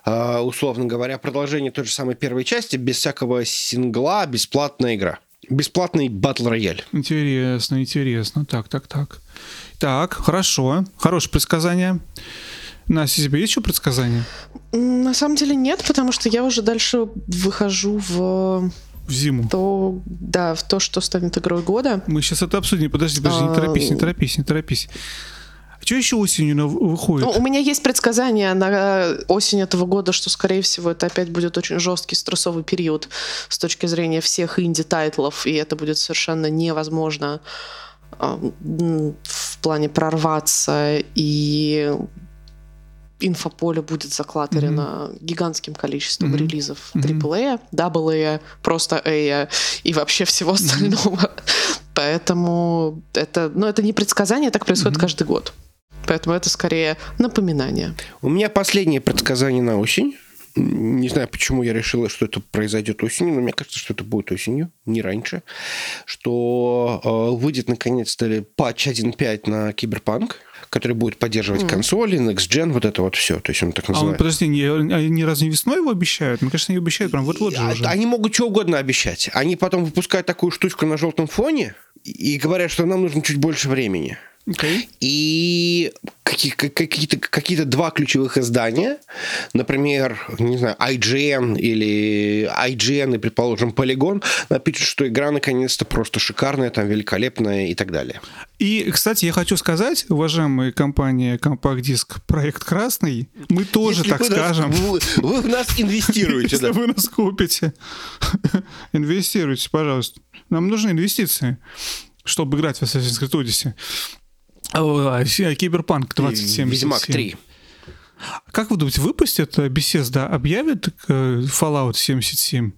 B: э, условно говоря, продолжение той же самой первой части, без всякого сингла, бесплатная игра. Бесплатный батл рояль.
A: Интересно, интересно. Так, так, так. Так, хорошо. Хорошее предсказание. Настя, тебе есть еще предсказание?
C: М, На самом деле нет, потому что я уже дальше выхожу в
A: В зиму.
C: то, да, в то, что станет игрой года.
A: Мы сейчас это обсудим. Подожди, подожди, не
C: А,
A: торопись, не торопись, не торопись. Что еще осенью выходит?
C: Ну, у меня есть предсказание на осень этого года, что, скорее всего, это опять будет очень жесткий стрессовый период с точки зрения всех инди-тайтлов, и это будет совершенно невозможно а, в плане прорваться, и инфополе будет заклатерено гигантским количеством
A: Мгм.
C: релизов. AAA, AA, просто A и вообще всего остального. Поэтому это, ну, это не предсказание, так происходит
A: Мгм.
C: каждый год. Поэтому это скорее напоминание.
B: У меня последнее предсказание на осень. Не знаю, почему я решила, что это произойдет осенью, но мне кажется, что это будет осенью, не раньше. Что э, выйдет наконец-то патч 1.5 на Киберпанк, который будет поддерживать консоли, Next Gen, вот это вот все. То есть он так
A: А он, подожди, не, они ни разу не весной его обещают? Мне кажется, они обещают прям вот-вот же
B: А-
A: уже.
B: Они могут что угодно обещать. Они потом выпускают такую штучку на желтом фоне и говорят, что нам нужно чуть больше времени.
A: Окей.
B: И какие- ка- какие-то какие два ключевых издания, например, не знаю, IGN или IGN и, предположим, Polygon, напишут, что игра наконец-то просто шикарная, там великолепная и так далее.
A: И, кстати, я хочу сказать, уважаемая компания Compact Disc Проект Красный, мы тоже
B: Если
A: так
B: вы нас-
A: скажем.
B: вы, вы в нас инвестируете,
A: Если
B: да.
A: вы нас купите, инвестируйте, пожалуйста. Нам нужны инвестиции, чтобы играть в Assassin's Creed Odyssey. О, а, си- Киберпанк
B: И
A: 2077.
B: Ведьмак 3.
A: Как вы думаете, выпустят э, Bethesda, объявят э, Fallout 77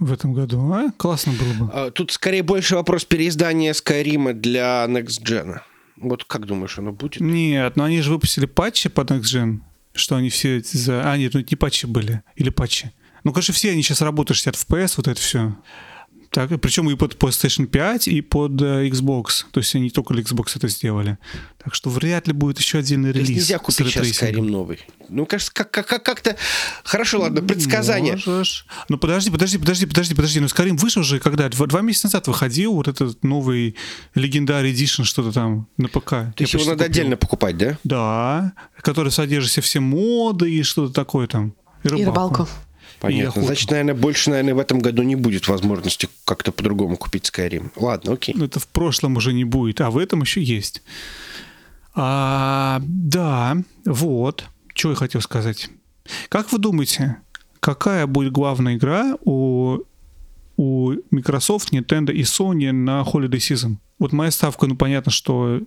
A: в этом году? А? Классно было бы.
B: А, Тут скорее больше вопрос переиздания Skyrim для Next Gen. Вот как думаешь, оно будет?
A: Нет, но они же выпустили патчи под Next Gen, что они все за... А, нет, ну не патчи были. Или патчи. Ну, конечно, все они сейчас работают 60 FPS, вот это все. Так, причем и под PlayStation 5, и под э, Xbox. То есть они только для Xbox это сделали. Так что вряд ли будет еще отдельный
B: То есть
A: релиз.
B: нельзя купить сейчас. Skyrim новый. Ну, кажется, как- как- как- как-то... Хорошо, ладно, предсказание.
A: Можешь. Ну подожди, подожди, подожди, подожди, подожди. Ну Skyrim вышел же когда? Два, два месяца назад выходил вот этот новый Legendary Edition, что-то там на ПК.
B: То есть его надо отдельно покупать, да?
A: Да, который содержит все, все моды и что-то такое там.
C: И рыбалку.
B: Понятно. Значит, наверное, больше, наверное, в этом году не будет возможности как-то по-другому купить Skyrim. Ладно, окей.
A: Ну, это в прошлом уже не будет, а в этом еще есть. А, да, вот. Что я хотел сказать. Как вы думаете, какая будет главная игра у, у Microsoft, Nintendo и Sony на Holiday Season? Вот моя ставка, ну, понятно, что,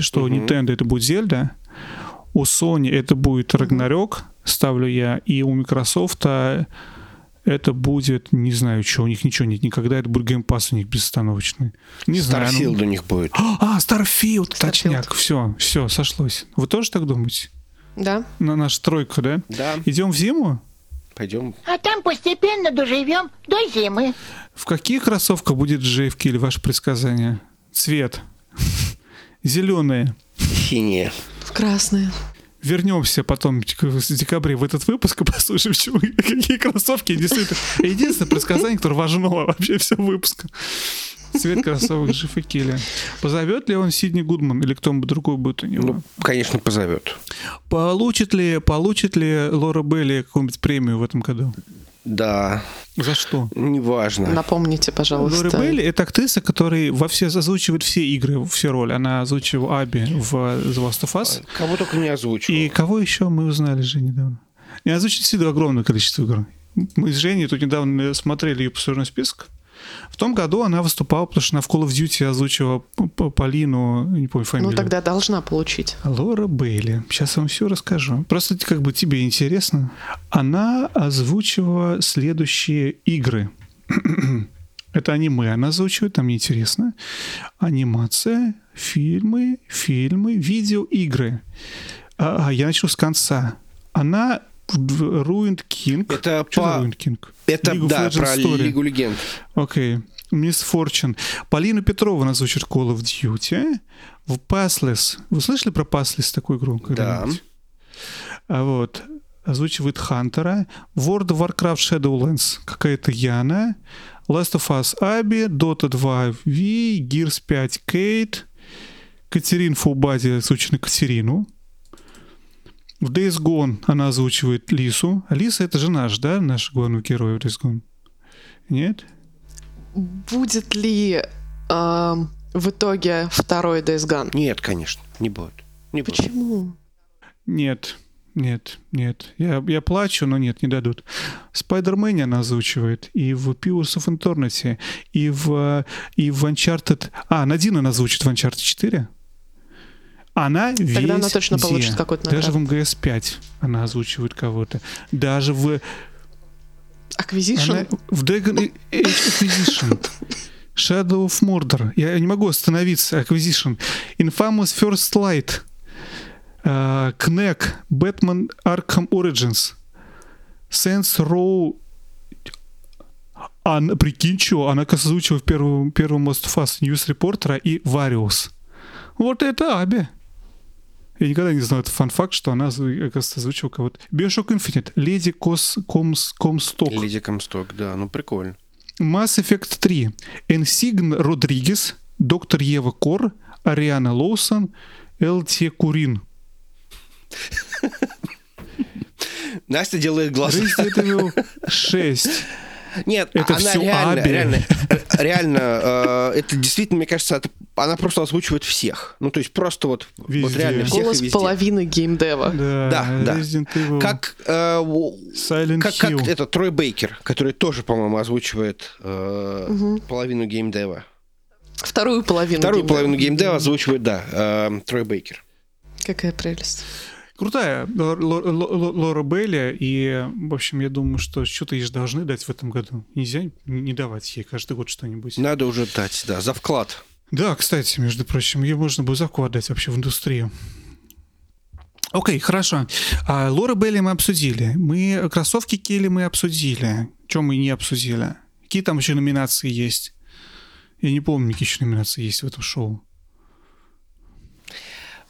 A: что
B: Мгм.
A: Nintendo это будет Зельда, у Sony это будет Рагнарёк, ставлю я, и у Microsoft это будет, не знаю, что, у них ничего нет никогда, это будет Game Pass у них безостановочный. Не знаю. ну-
B: Starfield у них будет.
A: а, Starfield,
C: Starfield.
A: точняк, все, все, сошлось. Вы тоже так думаете?
C: Да?
A: На наша тройка, да?
B: Да,
A: Идем в зиму?
B: пойдем.
D: А там постепенно доживем до зимы.
A: В каких кроссовках будет JFK или ваше предсказание? Цвет. Зеленые.
B: Синие.
C: Красные.
A: Вернемся потом в декабре в этот выпуск и послушаем, почему, какие кроссовки действительно. Единственное предсказание, которое важно вообще всего выпуска. Цвет кроссовок Джиффа Келли. Позовет ли он Сидни Гудман или кто-нибудь другой будет у него?
B: Ну, конечно, позовет.
A: Получит ли, получит ли Лора Белли какую-нибудь премию в этом году?
B: Да,
A: За что?
B: неважно.
C: Напомните, пожалуйста.
A: Белли — это актриса, которая во все озвучивает все игры, все роли. Она озвучивала Аби в The Last of Us.
B: Кого только не озвучивал.
A: И кого еще мы узнали же недавно? И озвучит действительно огромное количество игр. Мы с Женей тут недавно смотрели ее послужной список. В том году она выступала, потому что она в Call of Duty озвучивала П- Полину, не помню фамилию.
C: Ну, тогда должна получить.
A: Лора Бейли. Сейчас я вам все расскажу. Просто как бы тебе интересно. Она озвучивала следующие игры. Это аниме она озвучивает, там мне интересно. Анимация, фильмы, фильмы, видеоигры. А, а, я начну с конца. Она Ruined King.
B: Это
A: Что
B: по-
A: Ruined King?
B: Это,
A: League
B: да, про
A: Story.
B: Лигу Легенд.
A: Окей. Мисс Форчин. Полина Петрова озвучит Call of Duty. В Passless. Вы слышали про Passless такую игру? когда-нибудь? А вот. Озвучивает Хантера. World of Warcraft Shadowlands. Какая-то Яна. Last of Us Аби. Dota 2 V. Gears 5 Кейт. Катерин Фулбади озвучена Катерину. В Days Gone она озвучивает Лису. А Лиса это же наш, да? Наш главный герой в Days Gone. Нет?
C: Будет ли эм, в итоге второй Days Gone?
B: Нет, конечно, не будет. Не будет.
C: Почему?
A: Нет, нет, нет. Я, я плачу, но нет, не дадут. Спайдермене она озвучивает. И в Pillars of Eternity, и в, и в Uncharted... А, Надина она озвучит в Uncharted 4. Она везде.
C: она точно получит какую-то
A: Даже в
C: награду.
A: МГС 5 она озвучивает кого-то. Даже в...
C: Acquisition?
A: Она в Dragon Age Acquisition. Shadow of Mordor. Я не могу остановиться. Acquisition. Infamous First Light. Uh, Knack. Batman Arkham Origins. Saints Row. Она, прикинь, что? Она, озвучила в первом, первом Last of Us News Reporter и Various. Вот это Аби. Я никогда не знал, это фан-факт, что она, оказывается, озвучила кого-то. Bioshock Infinite. Леди Кос, Комс, Комсток.
B: Леди Комсток, да, ну прикольно.
A: Mass Effect 3. Ensign Rodriguez, Доктор Ева Кор, Ариана Лоусон, ЛТ Курин.
B: Настя делает глаза.
A: Resident Evil 6.
B: Нет,
A: Это
B: она
A: всё
B: реально,
A: Аби.
B: реально, реально, э, это действительно, мне кажется, это- она просто озвучивает всех. Ну, то есть просто вот, реально всех
C: Голос
B: везде.
C: половины геймдева.
A: Да,
B: Да, да.
A: Resident Evil.
B: Как, э,
A: Silent
B: как,
A: Hill.
B: как это Трой Бейкер, который тоже, по-моему, озвучивает э, половину геймдева.
C: Вторую половину
B: Вторую
C: геймдева.
B: половину геймдева озвучивает, да, э, Трой Бейкер.
C: Какая прелесть.
A: Крутая Лор- Лор- Лор- Лора Белли, и, в общем, я думаю, что что-то ей же должны дать в этом году. Нельзя не давать ей каждый год что-нибудь.
B: Надо уже дать, да, за вклад.
A: Да, кстати, между прочим, ее можно бы заку отдать вообще в индустрию. Окей, хорошо. А, Лора Белли мы обсудили. Мы кроссовки Келли мы обсудили. Что мы не обсудили? Какие там еще номинации есть? Я не помню, какие еще номинации есть в этом шоу.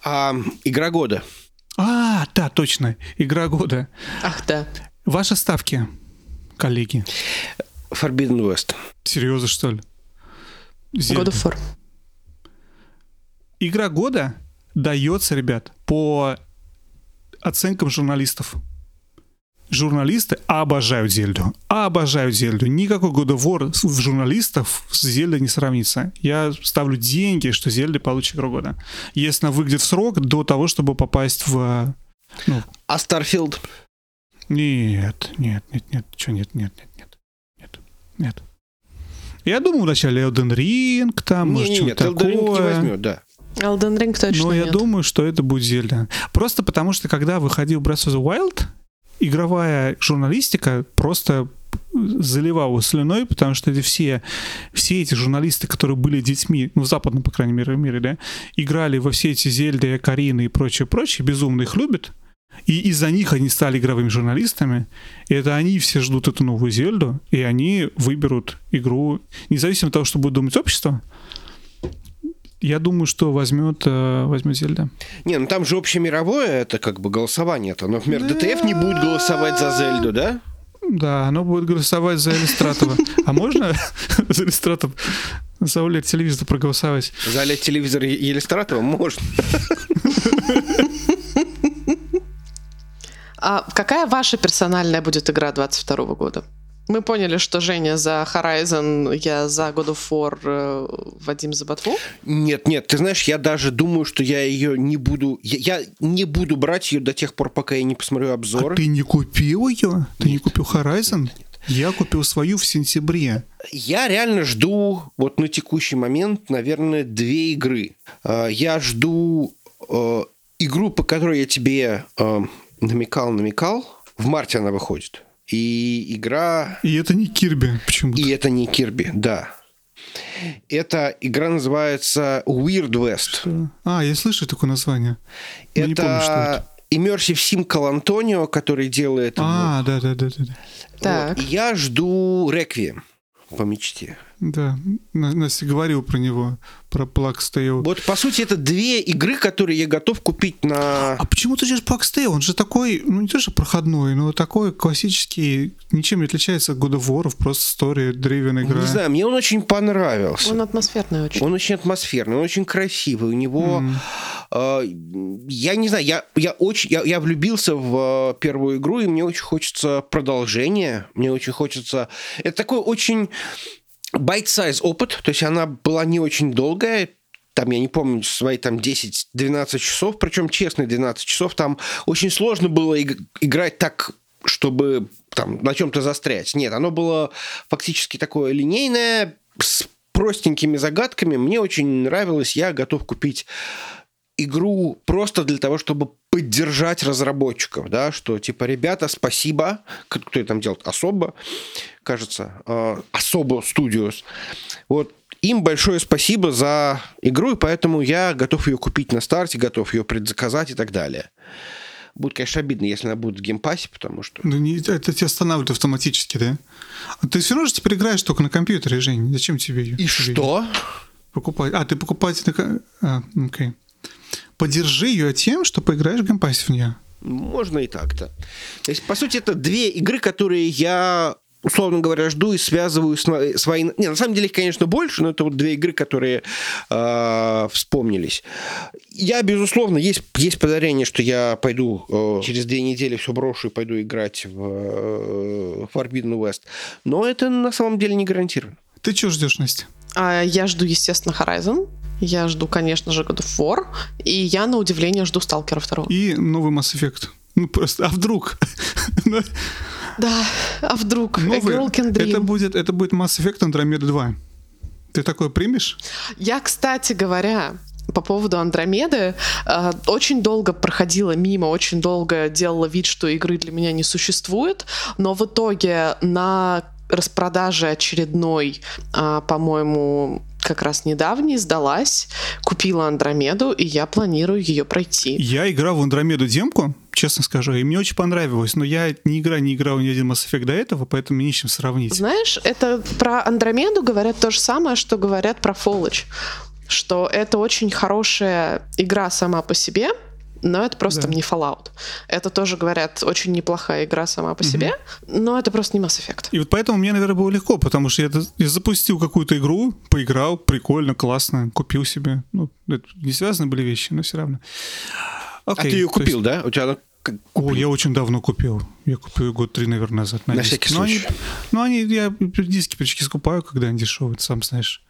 B: А, игра года.
A: А, да, точно. Игра года.
C: Ах, да.
A: Ваши ставки, коллеги.
B: Forbidden West.
A: Серьезно, что ли?
C: God
A: Зельда.
C: of War.
A: Игра года дается, ребят, по оценкам журналистов. Журналисты обожают Зельду. Обожают Зельду. Никакой God of War в журналистов с Зельдой не сравнится. Я ставлю деньги, что Зельда получит игру года. Если она выйдет в срок до того, чтобы попасть в... Ну,
B: А Starfield?
A: нет, нет, нет, нет, что нет, нет, нет, нет, нет, нет. Я думаю, вначале Elden Ring, там, может,
B: Не-не-нет,
A: что-то
B: Elden Ring не
A: такое.
B: возьмет, да.
C: Elden Ring точно
A: Но я
C: нет.
A: думаю, что это будет Зельда. Просто потому, что когда выходил Breath of the Wild, игровая журналистика просто заливала слюной, потому что это все, все эти журналисты, которые были детьми, ну, в западном, по крайней мере, мире, да, играли во все эти Зельды, Карины и прочее, прочее, безумно их любят. И из-за них они стали игровыми журналистами. И это они все ждут эту новую Зельду, и они выберут игру, независимо от того, что будет думать общество. Я думаю, что возьмет, э, возьмет Зельда.
B: Не, ну там же общемировое, это как бы голосование-то. Например, ДТФ не будет голосовать за Зельду, да?
A: Да, оно будет голосовать за Иллюстратова. А можно за Иллюстратов за OLED телевизор проголосовать?
B: За лет телевизор Елистратова можно.
C: А какая ваша персональная будет игра 22 года? Мы поняли, что Женя за Horizon, я за God of War, э, Вадим за Ботву.
B: Нет, нет, ты знаешь, я даже думаю, что я ее не буду... Я, я не буду брать ее до тех пор, пока я не посмотрю
A: А
B: обзор.
A: ты не купил ее? Ты не купил Horizon? Я купил свою в сентябре.
B: Я реально жду вот на текущий момент, наверное, две игры. Э, Я жду э, игру, по которой я тебе намекал, намекал. В марте она выходит. И игра...
A: И это не Кирби почему-то.
B: И это не Кирби, да. Эта игра называется Weird West.
A: А, я слышу такое название. Но не помню, что это.
B: это Immersive Sim Калантонио, который делает...
A: А, да, да, да, да, да.
C: Так.
B: Вот. Я жду Реквием по мечте.
A: Да, На- Настя говорил про него, про Plague Tale.
B: Вот, по сути, это две игры, которые я готов купить на...
A: А почему ты ждешь Plague Tale? Он же такой, ну не то что проходной, но такой классический, ничем не отличается от God of War, просто story driven игра.
B: Не знаю, мне он очень понравился.
C: Он атмосферный очень.
B: Он очень атмосферный, он очень красивый. У него, э, я не знаю, я, я очень, я, я влюбился в э, первую игру, и мне очень хочется продолжения. Мне очень хочется. Это такой очень bite-size опыт, то есть она была не очень долгая. Там, я не помню, свои там 10-12 часов, причем честные 12 часов, там очень сложно было иг- играть так, чтобы там на чем-то застрять. Нет, оно было фактически такое линейное, с простенькими загадками. Мне очень нравилось, я готов купить игру просто для того, чтобы поддержать разработчиков, да, что типа, ребята, спасибо, кто это там делает, Asobo, кажется, э, Asobo Studios, вот, им большое спасибо за игру, и поэтому я готов ее купить на старте, готов ее предзаказать и так далее. Будет, конечно, обидно, если она будет в Game Pass е, потому что...
A: Ну, не, это тебя останавливает автоматически, да? А ты все равно же теперь играешь только на компьютере, Жень. Зачем тебе ее?
B: И что?
A: Покупать. А, ты покупать А, окей. Поддержи ее тем, что поиграешь в Game Pass е в нее.
B: Можно и так-то. То есть, по сути, это две игры, которые я, условно говоря, жду и связываю с свои... Не, на самом деле их, конечно, больше, но это вот две игры, которые э, вспомнились. Я, безусловно, есть, есть подозрение, что я пойду э, через две недели все брошу и пойду играть в э, Forbidden West. Но это на самом деле не гарантировано.
A: Ты чего ждешь, Настя?
C: А я жду, естественно, Horizon. Я жду, конечно же, God of War. И я, на удивление, жду Сталкера 2.
A: И новый Mass Effect. Ну, просто, а вдруг?
C: Да, а вдруг? A
A: Новый.
C: Girl Can Dream.
A: Это будет, это будет Mass Effect Andromeda 2. Ты такое примешь?
C: Я, кстати говоря, по поводу Андромеды, э, очень долго проходила мимо, очень долго делала вид, что игры для меня не существует, но в итоге на распродаже очередной, а, по-моему, как раз недавний, сдалась, купила Андромеду, и я планирую ее пройти.
A: Я играл в Андромеду демку, честно скажу, и мне очень понравилось, но я ни игра не играл ни один Mass Effect до этого, поэтому не с чем сравнить.
C: Знаешь, это про Андромеду говорят то же самое, что говорят про Fallout, что это очень хорошая игра сама по себе, но это просто
A: Да.
C: не Fallout. Это тоже, говорят, очень неплохая игра сама по себе, но это просто не Mass Effect.
A: И вот поэтому мне, наверное, было легко, потому что я, я запустил какую-то игру, поиграл, прикольно, классно, купил себе. Ну, это не связаны были вещи, но все равно.
B: А
A: Окей,
B: ты ее
A: то есть-
B: купил, да? У тебя как-
A: О, я очень давно купил. Я купил ее год три, наверное, назад.
B: На
A: диске.
B: всякий
A: Но они-
B: случай.
A: Ну, они, я диски периодически скупаю, когда они дешевые, ты сам знаешь.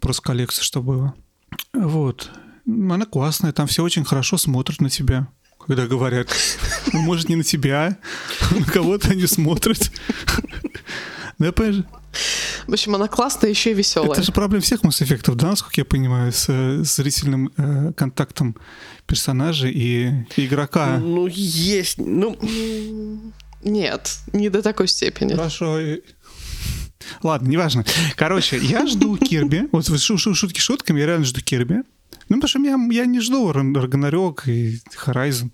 A: Просто коллекция, что было. Вот. Она классная, там все очень хорошо смотрят на тебя, когда говорят. Ну, может, не на тебя, а на кого-то они смотрят. Да, понимаешь,
C: В общем, она классная, еще и веселая.
A: это же проблема всех Mass Effect, да, насколько я понимаю, с э, зрительным э, контактом персонажа и игрока.
B: Ну, есть. Ну,
C: Нет, не до такой степени.
A: Хорошо. и- Ладно, неважно. Короче, я жду Кирби. Вот шутки шутками, я реально жду Кирби. Ну, потому что я, я не жду Рагнарёк и Horizon.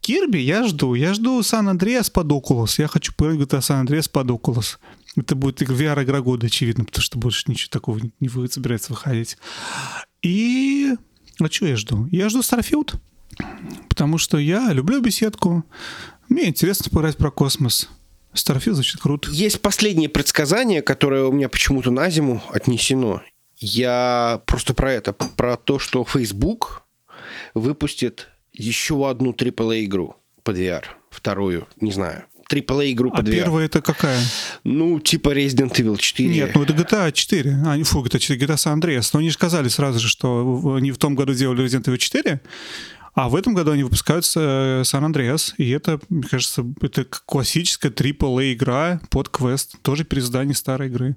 A: Кирби я жду. Я жду Сан-Андреас под Oculus. Я хочу поиграть GTA Сан-Андреас под Oculus. Это будет VR-игра года, очевидно, потому что больше ничего такого не вы- собирается выходить. И... А что я жду? Я жду Starfield. Потому что я люблю беседку. Мне интересно поиграть про космос. Starfield звучит круто.
B: есть последнее предсказание, которое у меня почему-то на зиму отнесено. Я просто про это, про то, что Facebook выпустит еще одну AAA-игру под VR. Вторую, не знаю. AAA-игру
A: А
B: под VR.
A: первая это какая?
B: Ну, типа Resident Evil 4.
A: Нет, ну это GTA 4. А, не, фу, GTA 4, GTA San Andreas. Но они же сказали сразу же, что они в том году делали Resident Evil 4, а в этом году они выпускают э, San Andreas. И это, мне кажется, это классическая AAA игра под квест. Тоже переиздание старой игры.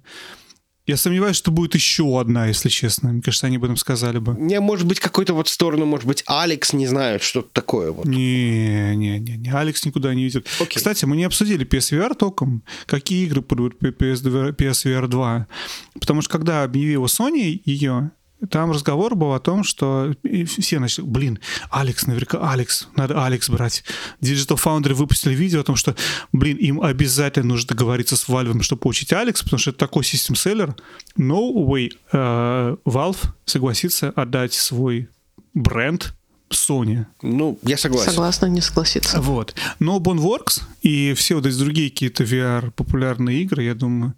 A: Я сомневаюсь, что будет еще одна, если честно. Мне кажется, они об этом сказали бы.
B: Не, может быть, какой-то вот сторону, может быть, Алекс, не знаю, что-то такое вот.
A: Не, не, не, не, Алекс никуда не идет.
B: Окей.
A: Кстати, мы не обсудили PSVR толком. Какие игры будут PSVR 2? Потому что когда объявила Sony ее, там разговор был о том, что и все начали, блин, Алекс, наверняка Алекс, надо Алекс брать. Digital Foundry выпустили видео о том, что, блин, им обязательно нужно договориться с Valve, чтобы получить Алекс, потому что это такой систем-селлер. No way э, Valve согласится отдать свой бренд Sony.
B: Ну, я согласен.
C: Согласна, не согласиться.
A: Вот. Но Boneworks и все вот эти другие какие-то VR популярные игры, я думаю,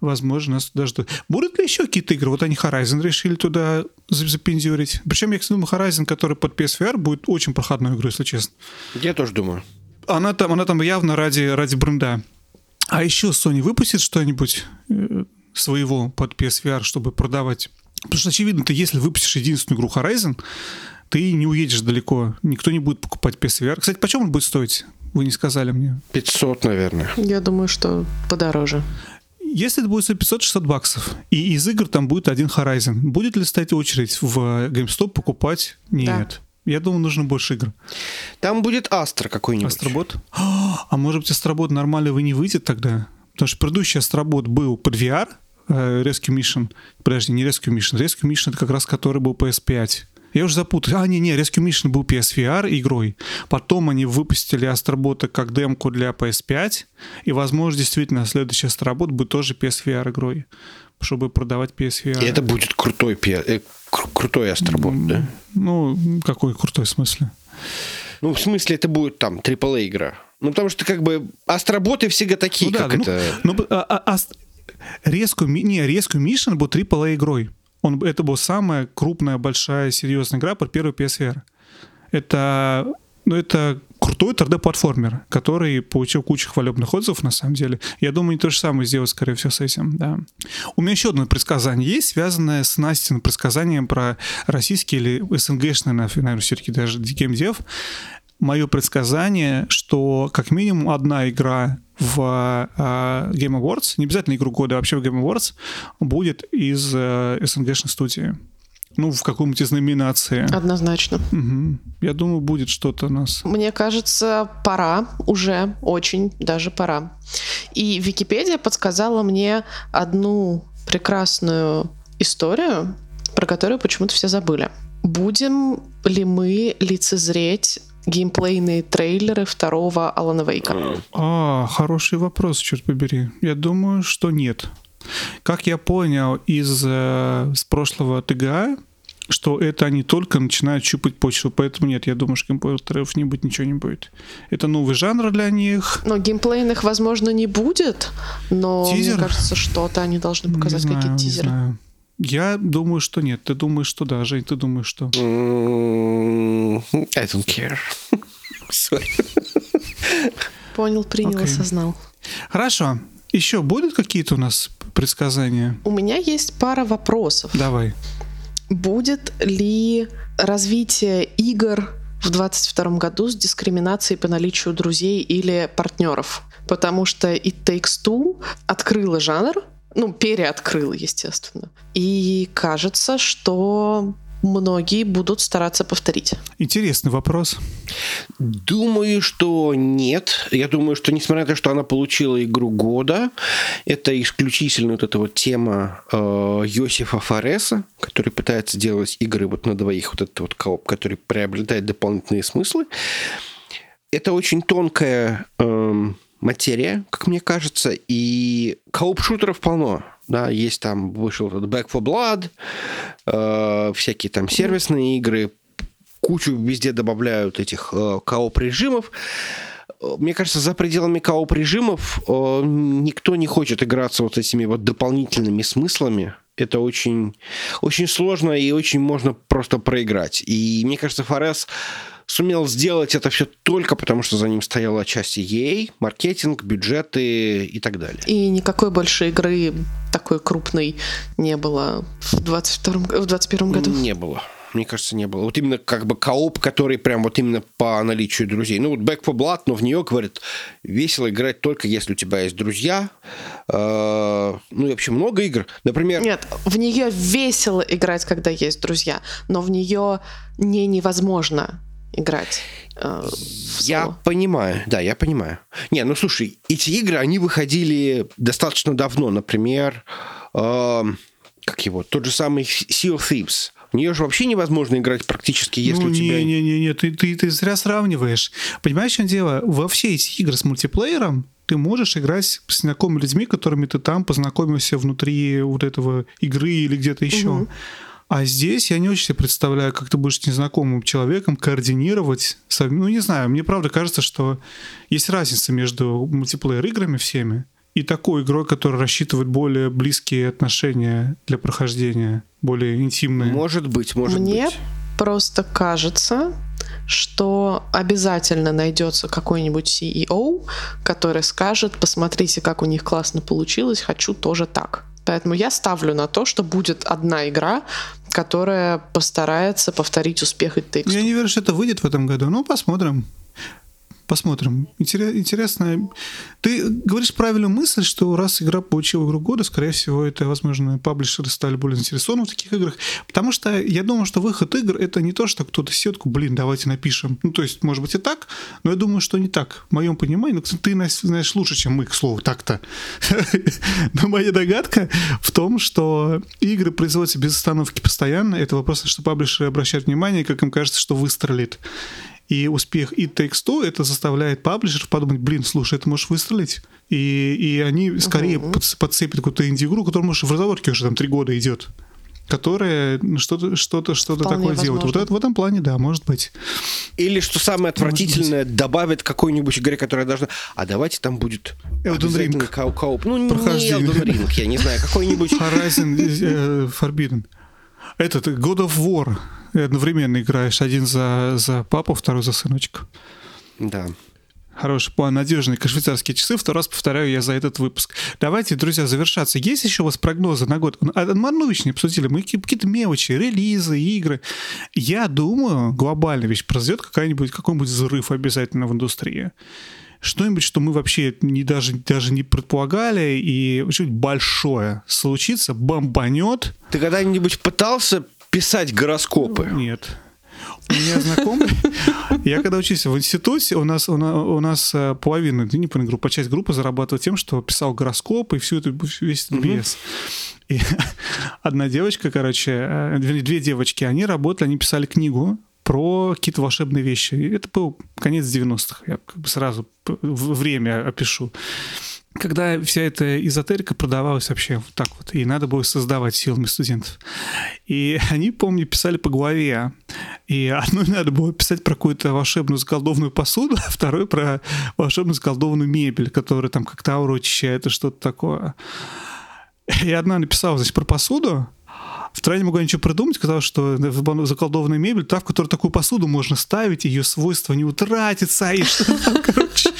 A: возможно, нас туда ждут. Будут ли еще какие-то игры? Вот они Horizon решили туда за- запензюрить. Причем, я, кстати, думаю, Horizon, который под PSVR, будет очень проходной игрой, если честно.
B: Я тоже думаю.
A: Она там, она там явно ради, ради бренда. А еще Sony выпустит что-нибудь э, своего под PSVR, чтобы продавать. Потому что, очевидно, ты если выпустишь единственную игру Horizon, ты не уедешь далеко. Никто не будет покупать PSVR. Кстати, почем он будет стоить? Вы не сказали мне.
B: 500, наверное.
C: Я думаю, что подороже.
A: Если это будет стоить 500-600 баксов, и из игр там будет один Horizon, будет ли стоять очередь в GameStop покупать? Нет. Я думаю, нужно больше игр.
B: Там будет Астра какой-нибудь.
A: Астробот? А может быть, Астробот нормально вы не выйдет тогда? Потому что предыдущий Астробот был под VR, э, Rescue Mission. Подожди, не Rescue Mission. Rescue Mission это как раз который был PS5. Я уже запутал. А, не-не, Rescue Mission был PSVR игрой. Потом они выпустили Астробота как демку для PS5. И, возможно, действительно, следующий Астробот будет тоже PSVR игрой, чтобы продавать PSVR.
B: И это будет крутой, э, кру- крутой Астробот, да?
A: Ну, какой крутой смысле?
B: Ну, в смысле, это будет там AAA игра. Ну, потому что, как бы, астроботы всегда такие,
A: ну, да,
B: как
A: ну,
B: это...
A: Ну, а, а, а, Mi- не, Rescue Mission был AAA игрой. Он, это была самая крупная, большая, серьезная игра под первый PSVR. Это, ну, это крутой 3D-платформер, который получил кучу хвалебных отзывов, на самом деле. Я думаю, они то же самое сделают, скорее всего, с этим, да. У меня еще одно предсказание есть, связанное с Настиным предсказанием про российский или СНГшный, наверное, все-таки даже геймдев. Мое предсказание, что как минимум одна игра в э, Game Awards, не обязательно игру года, а вообще в Game Awards, будет из э, СНГшной студии. Ну, в каком-нибудь из номинаций.
C: Однозначно.
A: Мгм. Я думаю, будет что-то у нас.
C: Мне кажется, пора, уже очень даже пора. И Википедия подсказала мне одну прекрасную историю, про которую почему-то все забыли. Будем ли мы лицезреть геймплейные трейлеры второго Алана Вейка?
A: А, хороший вопрос, черт побери. Я думаю, что нет. Как я понял из э, с прошлого ТГА, что это они только начинают щупать почву, поэтому нет, я думаю, что геймплеев не будет, ничего не будет. Это новый жанр для них.
C: Но геймплейных, возможно, не будет, но
A: Тизер?
C: мне кажется, что-то они должны показать,
A: не
C: какие-то
A: не
C: тизеры.
A: знаю. Я думаю, что нет. Ты думаешь, что да, Жень, ты думаешь, что?
B: I don't care. Sorry.
C: Понял, принял,
A: Окей.
C: осознал.
A: Хорошо. Еще будут какие-то у нас предсказания?
C: У меня есть пара вопросов.
A: Давай.
C: Будет ли развитие игр в 2022 году с дискриминацией по наличию друзей или партнеров? Потому что It Takes Two открыла жанр, ну, переоткрыла, естественно. И кажется, что многие будут стараться повторить.
A: Интересный вопрос.
B: Думаю, что нет. Я думаю, что несмотря на то, что она получила игру года, это исключительно вот эта вот тема э, Йосифа Фареса, который пытается делать игры вот на двоих, вот этот вот кооп, который приобретает дополнительные смыслы. Это очень тонкая эм, материя, как мне кажется, и кооп-шутеров полно. Да, есть там, вышел этот Back for Blood, э, всякие там сервисные игры, кучу везде добавляют этих э, кооп-режимов. Мне кажется, за пределами кооп-режимов э, никто не хочет играться вот этими вот дополнительными смыслами. Это очень, очень сложно и очень можно просто проиграть. И мне кажется, Форес сумел сделать это все только потому, что за ним стояла отчасти EA, маркетинг, бюджеты и так далее.
C: И никакой больше игры такой крупной не было в 22 г- в 21 году.
B: Не было. Мне кажется, не было. Вот именно как бы кооп, который прям вот именно по наличию друзей. Ну вот Back for Blood, но в нее, говорят, весело играть только если у тебя есть друзья. Э, Ну и вообще много игр. Например,
C: Нет, в нее весело играть, когда есть друзья, но в нее не невозможно играть. э,
B: Я
C: соло.
B: понимаю, да, я понимаю. Не, ну слушай, эти игры, они выходили достаточно давно. Например, эм, как его, тот же самый Sea of Thieves. В нее же вообще невозможно играть практически, если
A: ну,
B: у тебя...
A: не, не, не, не, ты, ты, ты зря сравниваешь. Понимаешь, в чем дело? Во все эти игры с мультиплеером ты можешь играть с знакомыми людьми, которыми ты там познакомился внутри вот этого игры или где-то еще.
C: Мгм.
A: А здесь я не очень себе представляю, как ты будешь с незнакомым человеком координировать. Ну, не знаю, мне правда кажется, что есть разница между мультиплеер-играми всеми и такой игрой, которая рассчитывает более близкие отношения для прохождения, более интимные.
B: Может быть, может
C: Мне
B: быть.
C: просто кажется, что обязательно найдется какой-нибудь CEO, который скажет, посмотрите, как у них классно получилось, хочу тоже так. Поэтому я ставлю на то, что будет одна игра, которая постарается повторить успех It Takes
A: Я не верю, что это выйдет в этом году. Ну, посмотрим. Посмотрим. Интере- Интересно. Ты говоришь правильную мысль, что раз игра получила игру года, скорее всего, это, возможно, паблишеры стали более заинтересованы в таких играх. Потому что я думаю, что выход игр это не то, что кто-то такой, блин, давайте напишем. Ну, то есть, может быть, и так, но я думаю, что не так. В моем понимании, ну, ты знаешь лучше, чем мы, к слову, так-то. Но моя догадка в том, что игры производятся без остановки постоянно. Это вопрос, что паблишеры обращают внимание, как им кажется, что выстрелит. И успех Takes Two это заставляет паблишеров подумать, блин, слушай, это можешь выстрелить. И, и они скорее подс- подцепят какую-то инди-игру, которая, может, в разработке уже там три года идет которая ну, что-то что-то что-то такое делает. Вот
C: возможно.
A: это в этом плане, да, может быть.
B: Или, что самое отвратительное, добавит какой-нибудь игре, которая должна... А давайте там будет
A: Elden Ring.
B: кау- кооп. Ну, не. Elden Ring, я не знаю, какой-нибудь...
A: Horizon э, Forbidden. Этот God of War. Одновременно играешь. Один за, за папу, второй за сыночка.
B: Да.
A: Хороший план, надежные как швейцарские часы. Второй раз повторяю я за этот выпуск. Давайте, друзья, завершаться. Есть еще у вас прогнозы на год? А, Марнович не обсудили. Мы какие- какие-то мелочи, релизы, игры. Я думаю, глобальная вещь произойдет какая-нибудь, какой-нибудь взрыв обязательно в индустрии. Что-нибудь, что мы вообще не, даже, даже не предполагали, и что-нибудь большое случится, бомбанет.
B: Ты когда-нибудь пытался писать гороскопы?
A: Нет. У меня знакомый, я когда учился в институте, у нас, у на- у нас э, половина, ну, не половина группы, а часть группы зарабатывала тем, что писал гороскоп и всю эту, весь этот. BS. И одна девочка, короче, э, две девочки, они работали, они писали книгу про какие-то волшебные вещи. И это был конец 90-х. Я как бы сразу время опишу. Когда вся эта эзотерика продавалась вообще вот так вот, и надо было создавать силами студентов. И они, помню, писали по главе. И одной надо было писать про какую-то волшебную заколдованную посуду, а второй про волшебную заколдованную мебель, которая там как-то ауру очищает и что-то такое. И одна написала, значит, про посуду, Вторая не могла ничего придумать, сказала, что заколдованная мебель, та, в которую такую посуду можно ставить, ее свойства не утратятся, и что там, короче.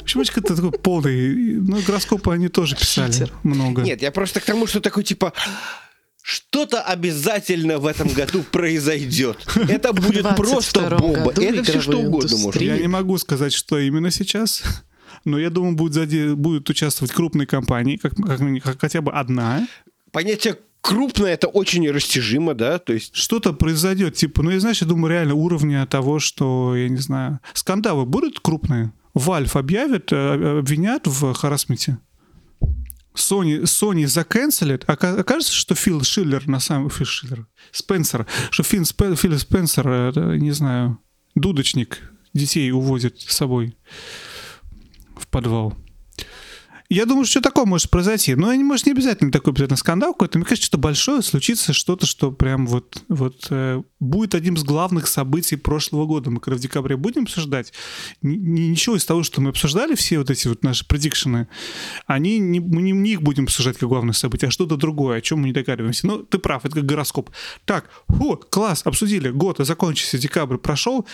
A: Очень это такой полный. Ну, гороскопы они тоже писали
C: Хитер.
A: много.
B: Нет, я просто к тому, что такой типа что-то обязательно в этом году произойдет. Это будет просто
C: 22-м
B: бомба. Это все что угодно может.
A: Я не могу сказать, что именно сейчас, но я думаю, будет заде- будут участвовать крупные компании, как, как, как хотя бы одна.
B: Понятие крупное это очень растяжимо, да, то есть
A: Что-то произойдет, типа, ну, я, знаешь, я думаю, реально уровня того, что, я не знаю, скандалы будут крупные? Valve объявят, э, обвинят в харасменте? Sony, Sony заканцелит, Ока- окажется, что Фил Шиллер, на самом Фил Шиллер, Спенсер, что Фил, Спе- Фил Спенсер, э, не знаю, дудочник, детей увозит с собой в подвал. Я думаю, что такое может произойти. Но может не обязательно такой обязательно скандал какой-то. Мне кажется, что большое случится что-то, что прям вот, вот э, будет одним из главных событий прошлого года. Мы когда в декабре будем обсуждать, ни- ни- ничего из того, что мы обсуждали, все вот эти вот наши предикшены, они не, мы не, не их будем обсуждать как главное событие, а что-то другое, о чем мы не догадываемся. Ну, ты прав, это как гороскоп. Так, фу, класс, обсудили, год закончился, декабрь прошел,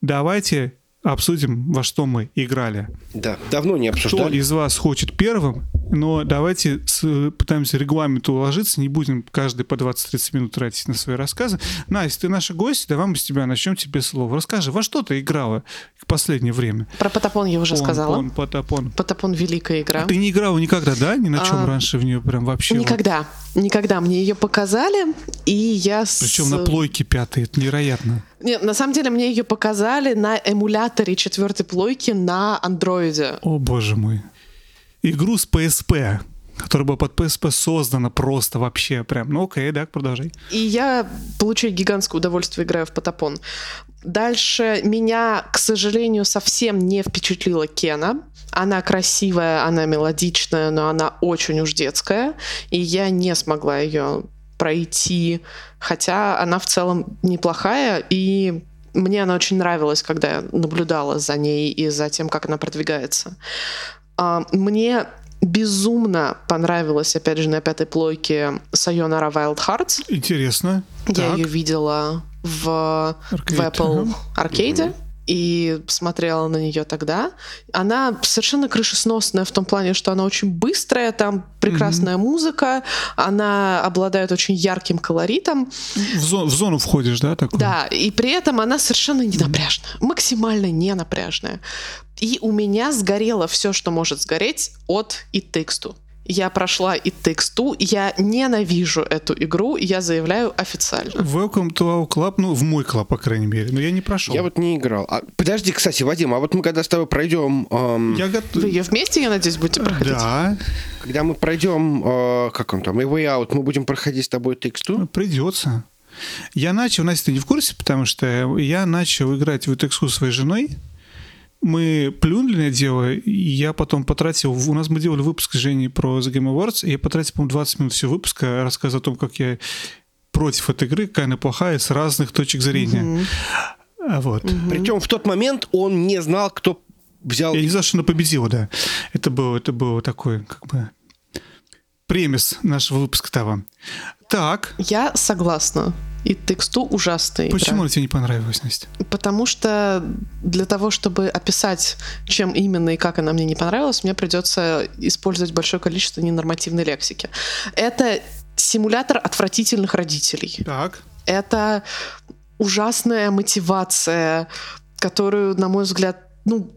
A: давайте обсудим, во что мы играли.
B: да, давно не
A: Кто
B: обсуждали.
A: из вас хочет первым, но давайте с- пытаемся регламенту уложиться, не будем каждый по 20-30 минут тратить на свои рассказы. Настя, ты наша гость, давай мы с тебя начнем тебе слово. Расскажи, во что ты играла в последнее время?
C: Про Потапон я уже
A: Пон,
C: сказала.
A: пон, потапон.
C: Потапон великая игра.
A: Ты не играла никогда, да? Ни на чем
C: А,
A: раньше в нее прям вообще?
C: Никогда, никогда мне ее показали, и я с...
A: Причем на плойке пятой, это невероятно.
C: Нет, на самом деле мне ее показали на эмуляторе четвертой плойки на андроиде.
A: О, боже мой. Игру с PSP, которая была под PSP создана просто вообще прям. Ну окей, да, продолжай.
C: И я получаю гигантское удовольствие, играя в Потапон. Дальше меня, к сожалению, совсем не впечатлила Кена. Она красивая, она мелодичная, но она очень уж детская. И я не смогла ее пройти, хотя она в целом неплохая, и мне она очень нравилась, когда я наблюдала за ней и за тем, как она продвигается. А, Мне безумно понравилась, опять же, на пятой плойке Sayonara Wild Hearts.
A: Интересно.
C: Я
A: Так.
C: ее видела в,
A: Аркейд,
C: в Apple
A: ага.
C: аркейде и смотрела на нее тогда. Она совершенно крышесносная в том плане, что она очень быстрая, там прекрасная музыка, она обладает очень ярким колоритом,
A: В, зо- в зону входишь, да, такой?
C: да, и при этом она совершенно не напряжная, максимально не напряжная. И у меня сгорело все, что может сгореть от Takes Two. Я прошла Takes Two, я ненавижу эту игру, я заявляю официально.
A: Welcome to our club, ну, в мой клуб, по крайней мере. Но я не прошел.
B: Я вот не играл. А, подожди, кстати, Вадим, а вот мы когда с тобой пройдем, эм,
A: Я готов.
C: Вы ее вместе, я надеюсь, будете проходить?
A: Да,
B: когда мы пройдем, э, как он там, и Way Out, мы будем проходить с тобой тексту.
A: придется. Я начал, Настя, ты не в курсе, потому что я начал играть в эту со своей женой. Мы плюнули на дело, и я потом потратил... У нас мы делали выпуск с Женей про The Game Awards, и я потратил, по-моему, 20 минут всего выпуска, рассказ о том, как я против этой игры, какая она плохая, с разных точек зрения. А Вот.
B: Причем в тот момент он не знал, кто взял...
A: Я не знал, что она победила, да. Это было, это было такой, как бы, премис нашего выпуска того. Так,
C: Я согласна. И тексту игра.
A: почему она тебе не понравилась, Настя?
C: Потому что для того, чтобы описать, чем именно и как она мне не понравилась, мне придется использовать большое количество ненормативной лексики. Это симулятор отвратительных родителей.
A: Так.
C: Это ужасная мотивация, которую, на мой взгляд, ну,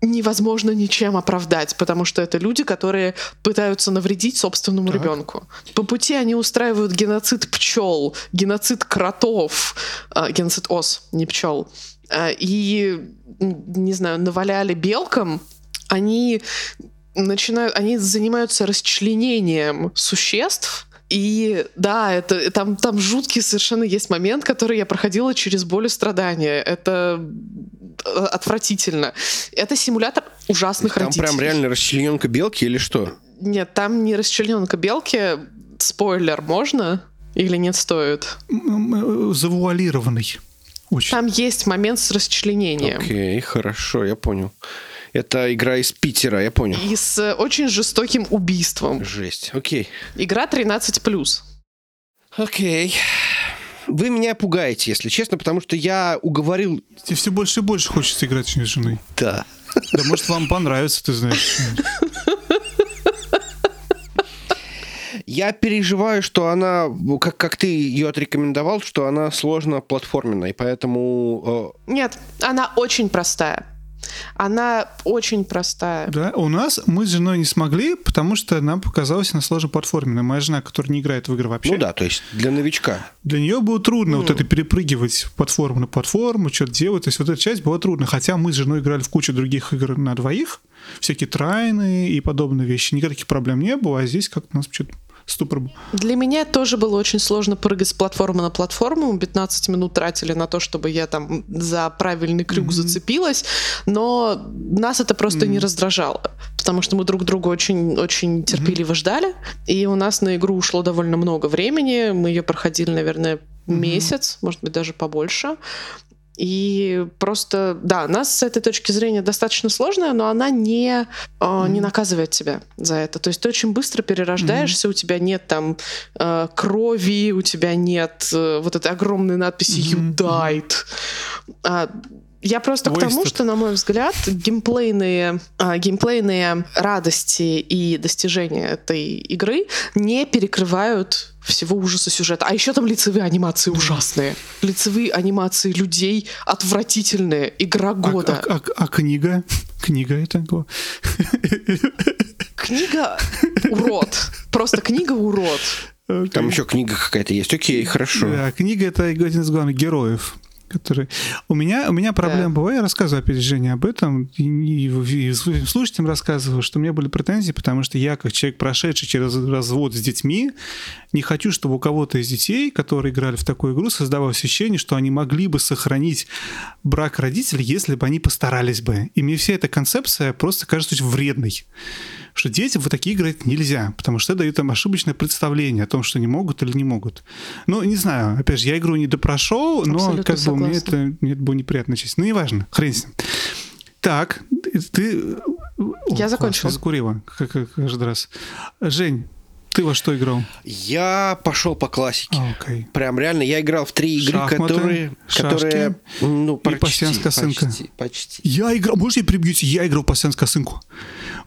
C: невозможно ничем оправдать, потому что это люди, которые пытаются навредить собственному
A: Так.
C: ребенку. По пути они устраивают геноцид пчел, геноцид кротов, а, геноцид ос, не пчел. А, И, не знаю, наваляли белкам. Они начинают, они занимаются расчленением существ, и да, это там, там жуткий совершенно есть момент, который я проходила через боль и страдания. Это э, отвратительно. Это симулятор ужасных
B: Там
C: родителей.
B: прям реально расчлененка белки или что?
C: Нет, там не расчлененка белки. Спойлер, можно или нет стоит?
A: Э, Завуалированный. Очень.
C: Там есть момент с расчленением.
B: Окей, хорошо, я понял. Это игра из Питера, я понял.
C: И с э, очень жестоким убийством.
B: Жесть. Окей.
C: Игра 13+.
B: Окей. Вы меня пугаете, если честно, потому что я уговорил...
A: Тебе все больше и больше хочется играть с женой.
B: Да.
A: Да может вам понравится, ты знаешь.
B: Я переживаю, что она, как, как ты ее отрекомендовал, что она сложно платформенная, и поэтому...
C: Нет, она очень простая. Она очень простая.
A: Да, у нас мы с женой не смогли, потому что нам показалось она сложно платформенная. Моя жена, которая не играет в игры вообще,
B: ну да, то есть для новичка.
A: для нее было трудно вот это перепрыгивать платформу на платформу, что-то делать. То есть вот эта часть была трудно. Хотя мы с женой играли в кучу других игр на двоих, всякие трайны и подобные вещи. Никаких проблем не было, а здесь как-то у нас что-то ступор был.
C: Для меня тоже было очень сложно прыгать с платформы на платформу. Мы 15 минут тратили на то, чтобы я там за правильный крюк зацепилась, но нас это просто не раздражало, потому что мы друг друга очень, очень терпеливо ждали, и у нас на игру ушло довольно много времени. Мы ее проходили, наверное, месяц, может быть, даже побольше. И просто, да, нас с этой точки зрения достаточно сложная, но она не, э, не наказывает тебя за это. То есть ты очень быстро перерождаешься, у тебя нет там э, крови, у тебя нет э, вот этой огромной надписи «You died». А, я просто к тому,
A: Wasted.
C: что, на мой взгляд, геймплейные, а, геймплейные радости и достижения этой игры не перекрывают всего ужаса сюжета. А еще там лицевые анимации ужасные. Лицевые анимации людей отвратительные. Игра
A: А,
C: года.
A: а- а- а книга? Книга это.
C: Книга урод. Просто книга урод.
B: Там еще книга какая-то есть. Окей, хорошо.
A: Да, книга это один из главных героев. Который... У меня у меня проблема была, я рассказываю опять Жене об этом, и, и, и слушателям рассказываю, что у меня были претензии, потому что я, как человек, прошедший через развод с детьми, не хочу, чтобы у кого-то из детей, которые играли в такую игру, создавалось ощущение, что они могли бы сохранить брак родителей, если бы они постарались бы. И мне вся эта концепция просто кажется очень вредной что детям в такие игры нельзя, потому что это дает им ошибочное представление о том, что они могут или не могут. Ну, не знаю, опять же, я игру не допрошел, но
C: Абсолютно
A: как бы мне это, мне это была неприятная часть. Ну, неважно, хрен с ним. Так, ты...
C: Я
A: О,
C: закончила.
A: закурила, как каждый раз. Жень, ты во что играл?
B: Я пошел по классике.
A: А, окей.
B: Прям реально, я играл в три игры,
A: Шахматы,
B: которые,
A: шашки
B: которые, ну,
A: и
B: почти,
A: пассианс косынка.
B: почти, почти.
A: Я играл, можете прибьете? Я играл пасьянс косынку.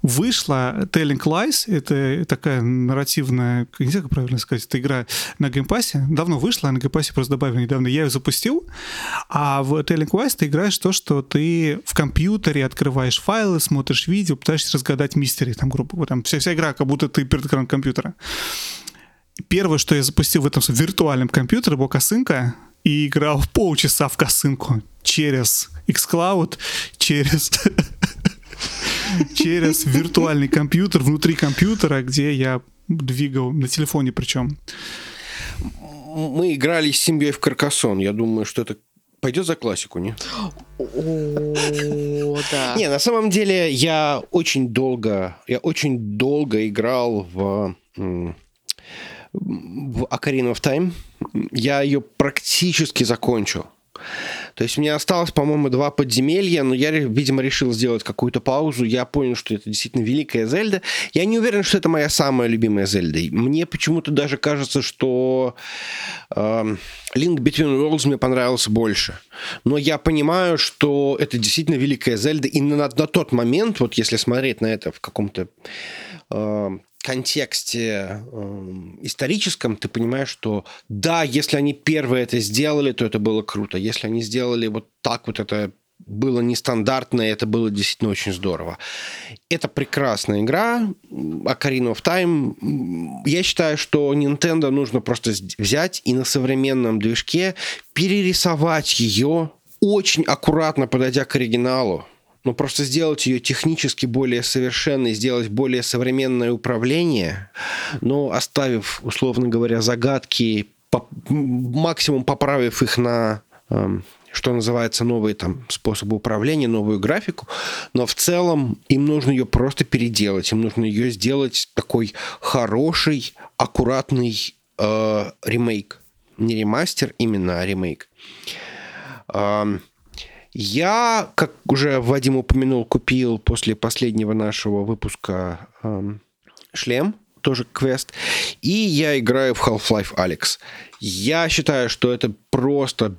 A: Вышла Telling Lies, это такая нарративная, не знаю, как правильно сказать, это игра на Game Pass е. Давно вышла, а на Game Pass е просто добавили недавно. Я ее запустил, а в Telling Lies ты играешь то, что ты в компьютере открываешь файлы, смотришь видео, пытаешься разгадать mystery, там, грубо говоря, там вся, вся игра, как будто ты перед экраном компьютера. Первое, что я запустил в этом виртуальном компьютере, была косынка, и играл полчаса в косынку через xCloud, через через виртуальный компьютер внутри компьютера, где я двигал на телефоне причем.
B: Мы играли с семьей в Каркасон. Я думаю, что это пойдет за классику, не?
C: О, да.
B: Не, на самом деле я очень долго, я очень долго играл в, в Ocarina of Time. Я ее практически закончил. То есть мне осталось, по-моему, два подземелья, но я, видимо, решил сделать какую-то паузу. Я понял, что это действительно великая Зельда. Я не уверен, что это моя самая любимая Зельда. Мне почему-то даже кажется, что эм, Link Between Worlds мне понравился больше. Но я понимаю, что это действительно великая Зельда. И на, на тот момент, вот если смотреть на это в каком-то э, контексте э, историческом, ты понимаешь, что да, если они первые это сделали, то это было круто. Если они сделали вот так вот это было нестандартно, и это было действительно очень здорово. Это прекрасная игра, Ocarina of Time. Я считаю, что Nintendo нужно просто взять и на современном движке перерисовать ее, очень аккуратно подойдя к оригиналу. Но просто сделать ее технически более совершенной, сделать более современное управление, но оставив, условно говоря, загадки, по, максимум поправив их на эм, что называется, новые там способы управления, новую графику, но в целом им нужно ее просто переделать, им нужно ее сделать такой хороший, аккуратный э, ремейк. Не ремастер именно, а ремейк. Э, я, как уже Вадим упомянул, купил после последнего нашего выпуска э, шлем, тоже квест, и я играю в Half-Life Alex. Я считаю, что это просто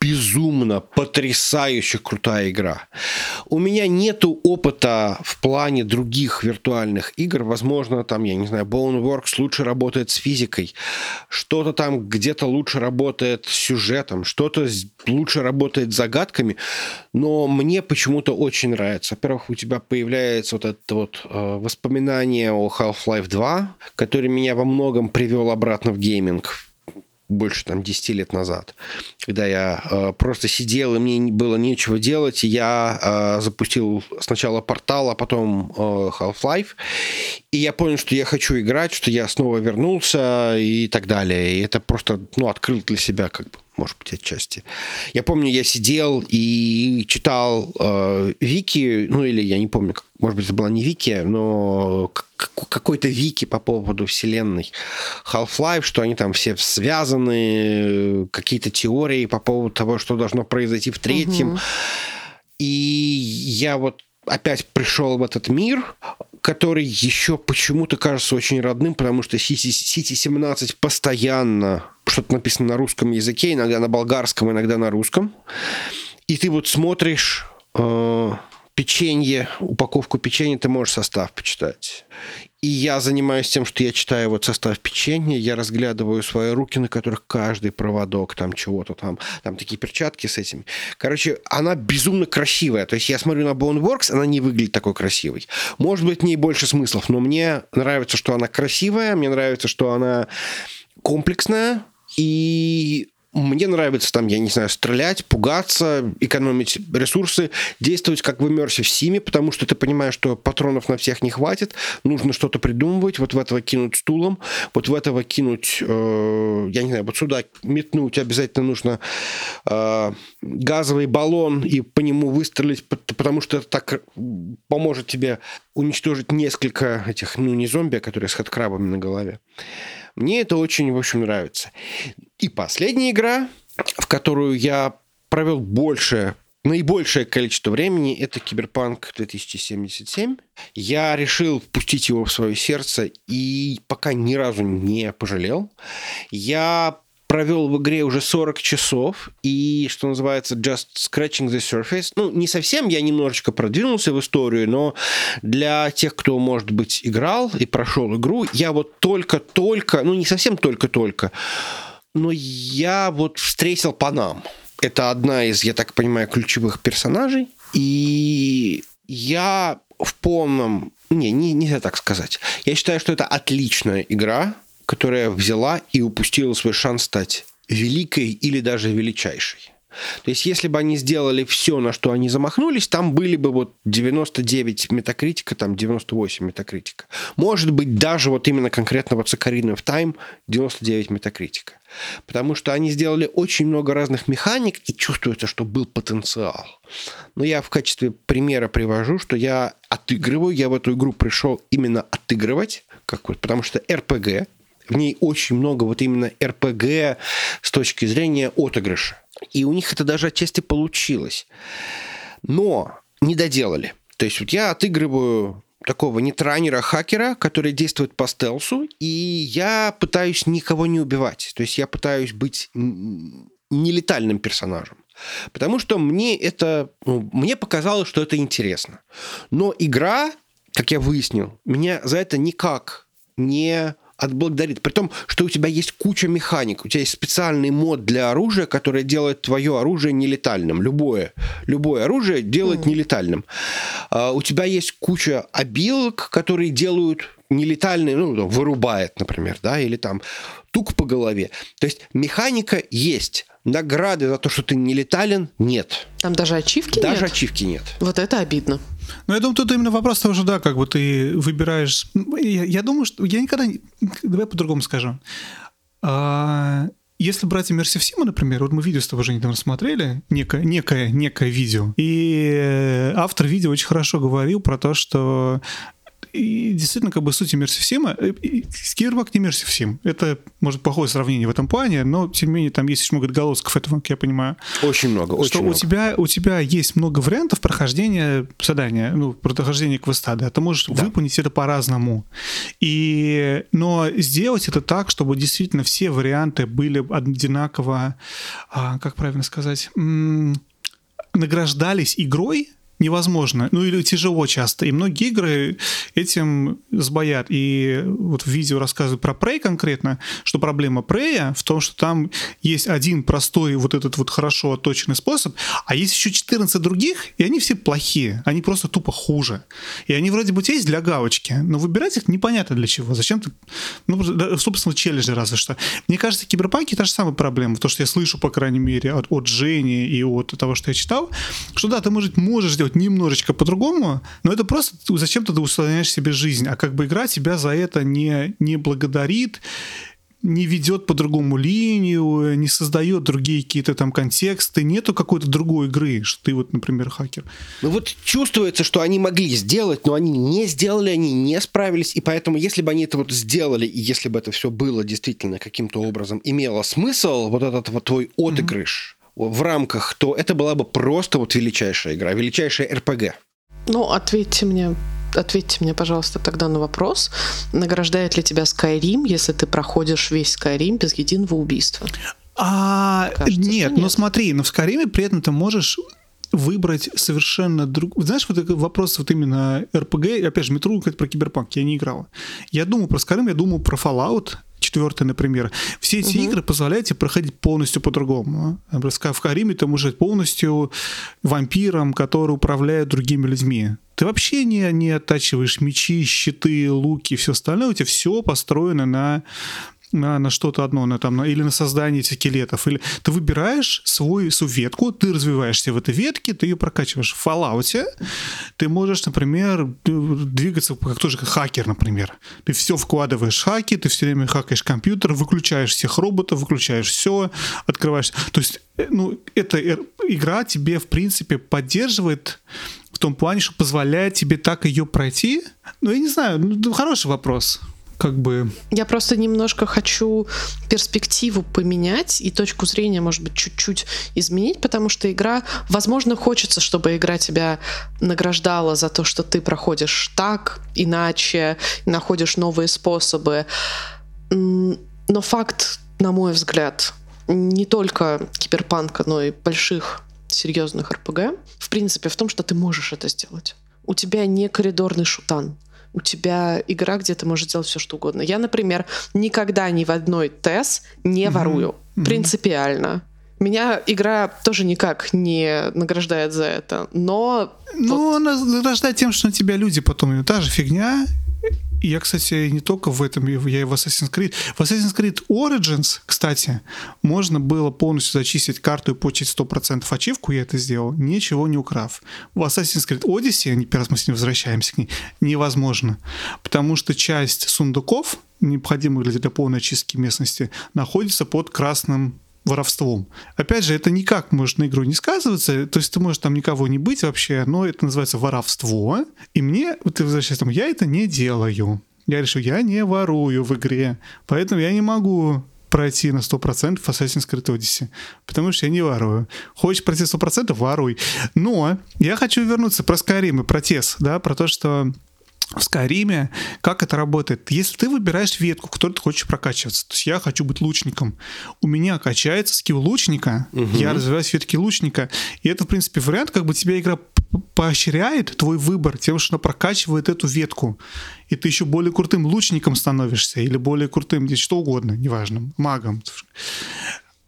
B: безумно потрясающе крутая игра. У меня нету опыта в плане других виртуальных игр. Возможно, там, я не знаю, Boneworks лучше работает с физикой, что-то там где-то лучше работает с сюжетом, что-то лучше работает с загадками, но мне почему-то очень нравится. Во-первых, у тебя появляется вот это вот э, воспоминание о Half-Life 2, который меня во многом привел обратно в гейминг больше там 10 лет назад, когда я э, просто сидел, и мне было нечего делать, и я э, запустил сначала портал, а потом э, Half-Life, и я понял, что я хочу играть, что я снова вернулся и так далее. И это просто, ну, открыл для себя как бы может быть, отчасти. Я помню, я сидел и читал э, Вики, ну или я не помню, может быть, это была не Вики, но какой-то Вики по поводу вселенной Half-Life, что они там все связаны, какие-то теории по поводу того, что должно произойти в третьем. Угу. И я вот опять пришел в этот мир, который еще почему-то кажется очень родным, потому что City, City 17 постоянно что-то написано на русском языке, иногда на болгарском, иногда на русском. И ты вот смотришь э, печенье, упаковку печенья, ты можешь состав почитать. И я занимаюсь тем, что я читаю вот состав печенья, я разглядываю свои руки, на которых каждый проводок, там чего-то там, там такие перчатки с этим. Короче, она безумно красивая. То есть я смотрю на Boneworks, она не выглядит такой красивой. Может быть, в ней больше смыслов, но мне нравится, что она красивая, мне нравится, что она комплексная, и мне нравится там, я не знаю, стрелять, пугаться, экономить ресурсы, действовать как в Immersive Sim, потому что ты понимаешь, что патронов на всех не хватит, нужно что-то придумывать, вот в этого кинуть стулом, вот в этого кинуть, э, я не знаю, вот сюда метнуть обязательно нужно э, газовый баллон и по нему выстрелить, потому что это так поможет тебе уничтожить несколько этих, ну, не зомби, а которые с хэдкрабами на голове. Мне это очень, в общем, нравится. И последняя игра, в которую я провел больше наибольшее количество времени это Киберпанк 2077. Я решил впустить его в свое сердце и пока ни разу не пожалел. Я провел в игре уже 40 часов и, что называется, just scratching the surface. Ну, не совсем, я немножечко продвинулся в историю, но для тех, кто, может быть, играл и прошел игру, я вот только-только, ну, не совсем только-только, но я вот встретил Панам. Это одна из, я так понимаю, ключевых персонажей. И я в полном... Не, не, нельзя так сказать. Я считаю, что это отличная игра, которая взяла и упустила свой шанс стать великой или даже величайшей. То есть, если бы они сделали все, на что они замахнулись, там были бы вот 99 метакритика, там 98 метакритика. Может быть, даже вот именно конкретно вот с Ocarina of Time 99 метакритика. Потому что они сделали очень много разных механик, и чувствуется, что был потенциал. Но я в качестве примера привожу, что я отыгрываю, я в эту игру пришел именно отыгрывать, как вот, потому что RPG, в ней очень много вот именно РПГ с точки зрения отыгрыша. И у них это даже отчасти получилось. Но не доделали. То есть вот я отыгрываю такого нетранера-хакера, который действует по стелсу, и я пытаюсь никого не убивать. То есть я пытаюсь быть нелетальным персонажем. Потому что мне это... Ну, мне показалось, что это интересно. Но игра, как я выяснил, меня за это никак не отблагодарит. При том, что у тебя есть куча механик, у тебя есть специальный мод для оружия, который делает твое оружие нелетальным. Любое, любое оружие делает mm. нелетальным. Uh, у тебя есть куча обилок, которые делают нелетальный, ну, вырубает, например, да, или там тук по голове. То есть механика есть, награды за то, что ты не летален, нет.
C: Там даже ачивки
B: Даже
C: нет?
B: ачивки нет.
C: Вот это обидно.
A: Ну, я думаю, тут именно вопрос того же, да, как бы ты выбираешь... Я, я думаю, что... Я никогда... Давай по-другому скажу. А, если брать Immersive Sim, например, вот мы видео с тобой уже недавно смотрели, некое, некое, некое видео, и э, автор видео очень хорошо говорил про то, что и действительно, как бы суть Sim, э, Cyberpunk не Sim. Это, может, плохое сравнение в этом плане, но, тем не менее, там есть очень много отголосков этого, как я понимаю
B: Очень много, очень
A: что
B: много.
A: у тебя, у тебя есть много вариантов прохождения задания, ну, прохождения квеста, да, ты можешь
B: Да.
A: выполнить это по-разному. И, но сделать это так, чтобы действительно все варианты были одинаково, а, как правильно сказать, награждались игрой, невозможно, ну или тяжело часто. И многие игры этим сбоят. И вот в видео рассказывают про Prey конкретно, что проблема Prey в том, что там есть один простой вот этот вот хорошо отточенный способ, а есть еще 14 других, и они все плохие. Они просто тупо хуже. И они вроде бы у есть для галочки, но выбирать их непонятно для чего. Зачем ты... Ну, собственно, челленджи разве что. Мне кажется, в Киберпанке та же самая проблема. То, что я слышу, по крайней мере, от, от Жени и от того, что я читал, что да, ты, может, можешь делать немножечко по-другому, но это просто зачем-то ты усложняешь себе жизнь, а как бы игра тебя за это не, не благодарит, не ведет по другому линию, не создает другие какие-то там контексты, нету какой-то другой игры, что ты вот, например, хакер.
B: Ну вот чувствуется, что они могли сделать, но они не сделали, они не справились, и поэтому, если бы они это вот сделали, и если бы это все было действительно каким-то образом имело смысл, вот этот вот твой отыгрыш в рамках, то это была бы просто вот величайшая игра, величайшая РПГ.
C: Ну, ответьте мне, ответьте мне, пожалуйста, тогда на вопрос, награждает ли тебя Skyrim, если ты проходишь весь Skyrim без единого убийства?
A: А,
C: Кажется,
A: нет, но
C: нет.
A: смотри, но в Скайриме при этом ты можешь выбрать совершенно друг... Знаешь, вот этот вопрос вот именно РПГ, опять же, метро это про киберпанк, я не играл. Я думаю про Skyrim, я думаю про Fallout, четвертый, например. Все эти игры позволяют тебе проходить полностью по-другому. Например, в Скайриме ты быть полностью вампиром, который управляет другими людьми. Ты вообще не, не оттачиваешь мечи, щиты, луки и все остальное. У тебя все построено на на, на что-то одно, на, там, на- или на создание этих скелетов. Или ты выбираешь свою, свою ветку, ты развиваешься в этой ветке, ты ее прокачиваешь. В Fallout ты можешь, например, двигаться как тоже как хакер, например. Ты все вкладываешь хаки, ты все время хакаешь компьютер, выключаешь всех роботов, выключаешь все, открываешь. То есть, э, ну, эта эр- игра тебе, в принципе, поддерживает в том плане, что позволяет тебе так ее пройти. Ну, я не знаю, ну, хороший вопрос. Как бы...
C: Я просто немножко хочу перспективу поменять и точку зрения, может быть, чуть-чуть изменить, потому что игра, возможно, хочется, чтобы игра тебя награждала за то, что ты проходишь так, иначе, находишь новые способы. Но факт, на мой взгляд, не только киберпанка, но и больших серьезных РПГ, в принципе, в том, что ты можешь это сделать. У тебя не коридорный шутан. У тебя игра, где ты можешь сделать все, что угодно. Я, например, никогда ни в одной ТЭС не ворую. Принципиально. Меня игра тоже никак не награждает за это. Но
A: Ну, она награждает тем, что на тебя люди потом... Та же фигня. И Я, кстати, не только в этом, я и в Assassin's Creed. В Assassin's Creed Origins, кстати, можно было полностью зачистить карту и получить 100% ачивку, я это сделал, ничего не украв. В Assassin's Creed Odyssey, раз мы с ним возвращаемся к ней, невозможно. Потому что часть сундуков, необходимых для полной очистки местности, находится под красным воровством. Опять же, это никак может на игру не сказываться, то есть ты можешь там никого не быть вообще, но это называется воровство, и мне, вот ты возвращаешься, я это не делаю. Я решил, я не ворую в игре, поэтому я не могу пройти на 100% Assassin's Creed Odyssey, потому что я не ворую. Хочешь пройти 100%? Воруй. Но я хочу вернуться про Skyrim и про TES, да, про то, что в Скайриме, как это работает? Если ты выбираешь ветку, которой ты хочешь прокачиваться, то есть я хочу быть лучником, у меня качается скилл лучника, я развиваюсь в ветке лучника, и это, в принципе, вариант, как бы тебя игра поощряет твой выбор тем, что она прокачивает эту ветку, и ты еще более крутым лучником становишься, или более крутым, что угодно, неважно, магом.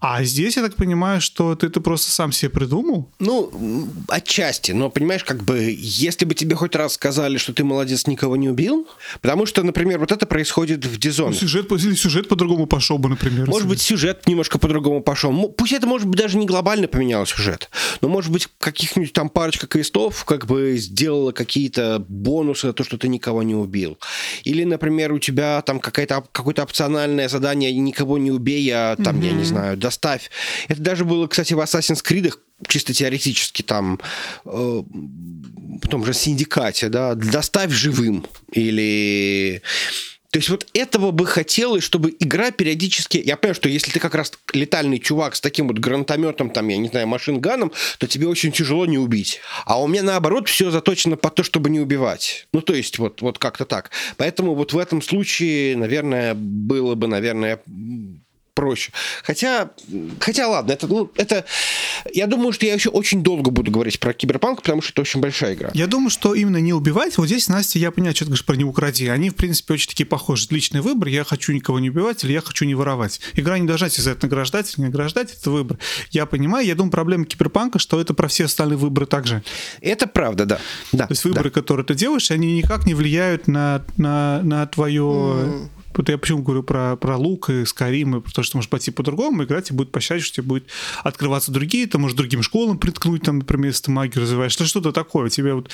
A: А здесь, я так понимаю, что ты это просто сам себе придумал?
B: Ну, отчасти, но понимаешь, как бы, если бы тебе хоть раз сказали, что ты молодец, никого не убил, потому что, например, вот это происходит в
A: Ну,
B: Дизоне.
A: сюжет, по- или сюжет по-другому пошел бы, например.
B: Может быть, сюжет немножко по-другому пошел. Пусть это, может быть, даже не глобально поменял сюжет, но, может быть, каких-нибудь там парочка квестов как бы сделала какие-то бонусы за то, что ты никого не убил. Или, например, у тебя там какая-то, какое-то опциональное задание «никого не убей», а там, я не знаю, доставь. Это даже было, кстати, в Assassin's Creed чисто теоретически там э, в том же синдикате, да, доставь живым или то есть вот этого бы хотелось, чтобы игра периодически... Я понимаю, что если ты как раз летальный чувак с таким вот гранатометом, там, я не знаю, машинганом, то тебе очень тяжело не убить. А у меня, наоборот, все заточено под то, чтобы не убивать. Ну, то есть вот, вот как-то так. Поэтому вот в этом случае, наверное, было бы, наверное, проще. Хотя, хотя ладно, это, ну, это... Я думаю, что я еще очень долго буду говорить про Киберпанк, потому что это очень большая игра.
A: Я думаю, что именно не убивать, вот здесь, Настя, я понимаю, что ты говоришь про не укради. Они, в принципе, очень такие похожи. Личный выбор, я хочу никого не убивать или я хочу не воровать. Игра не должна тебя за это награждать или не награждать, это выбор. Я понимаю, я думаю, проблема киберпанка, что это про все остальные выборы также.
B: Это правда, да. да
A: То есть выборы, которые ты делаешь, они никак не влияют на, на, на твое... Вот я почему говорю про, про лук и Скарим, и про то, что можешь пойти по-другому, играть и будет посчастливее, что тебе будет открываться другие, ты можешь другим школам приткнуть, там, например, если ты магию развиваешь, или что-то такое. У тебя вот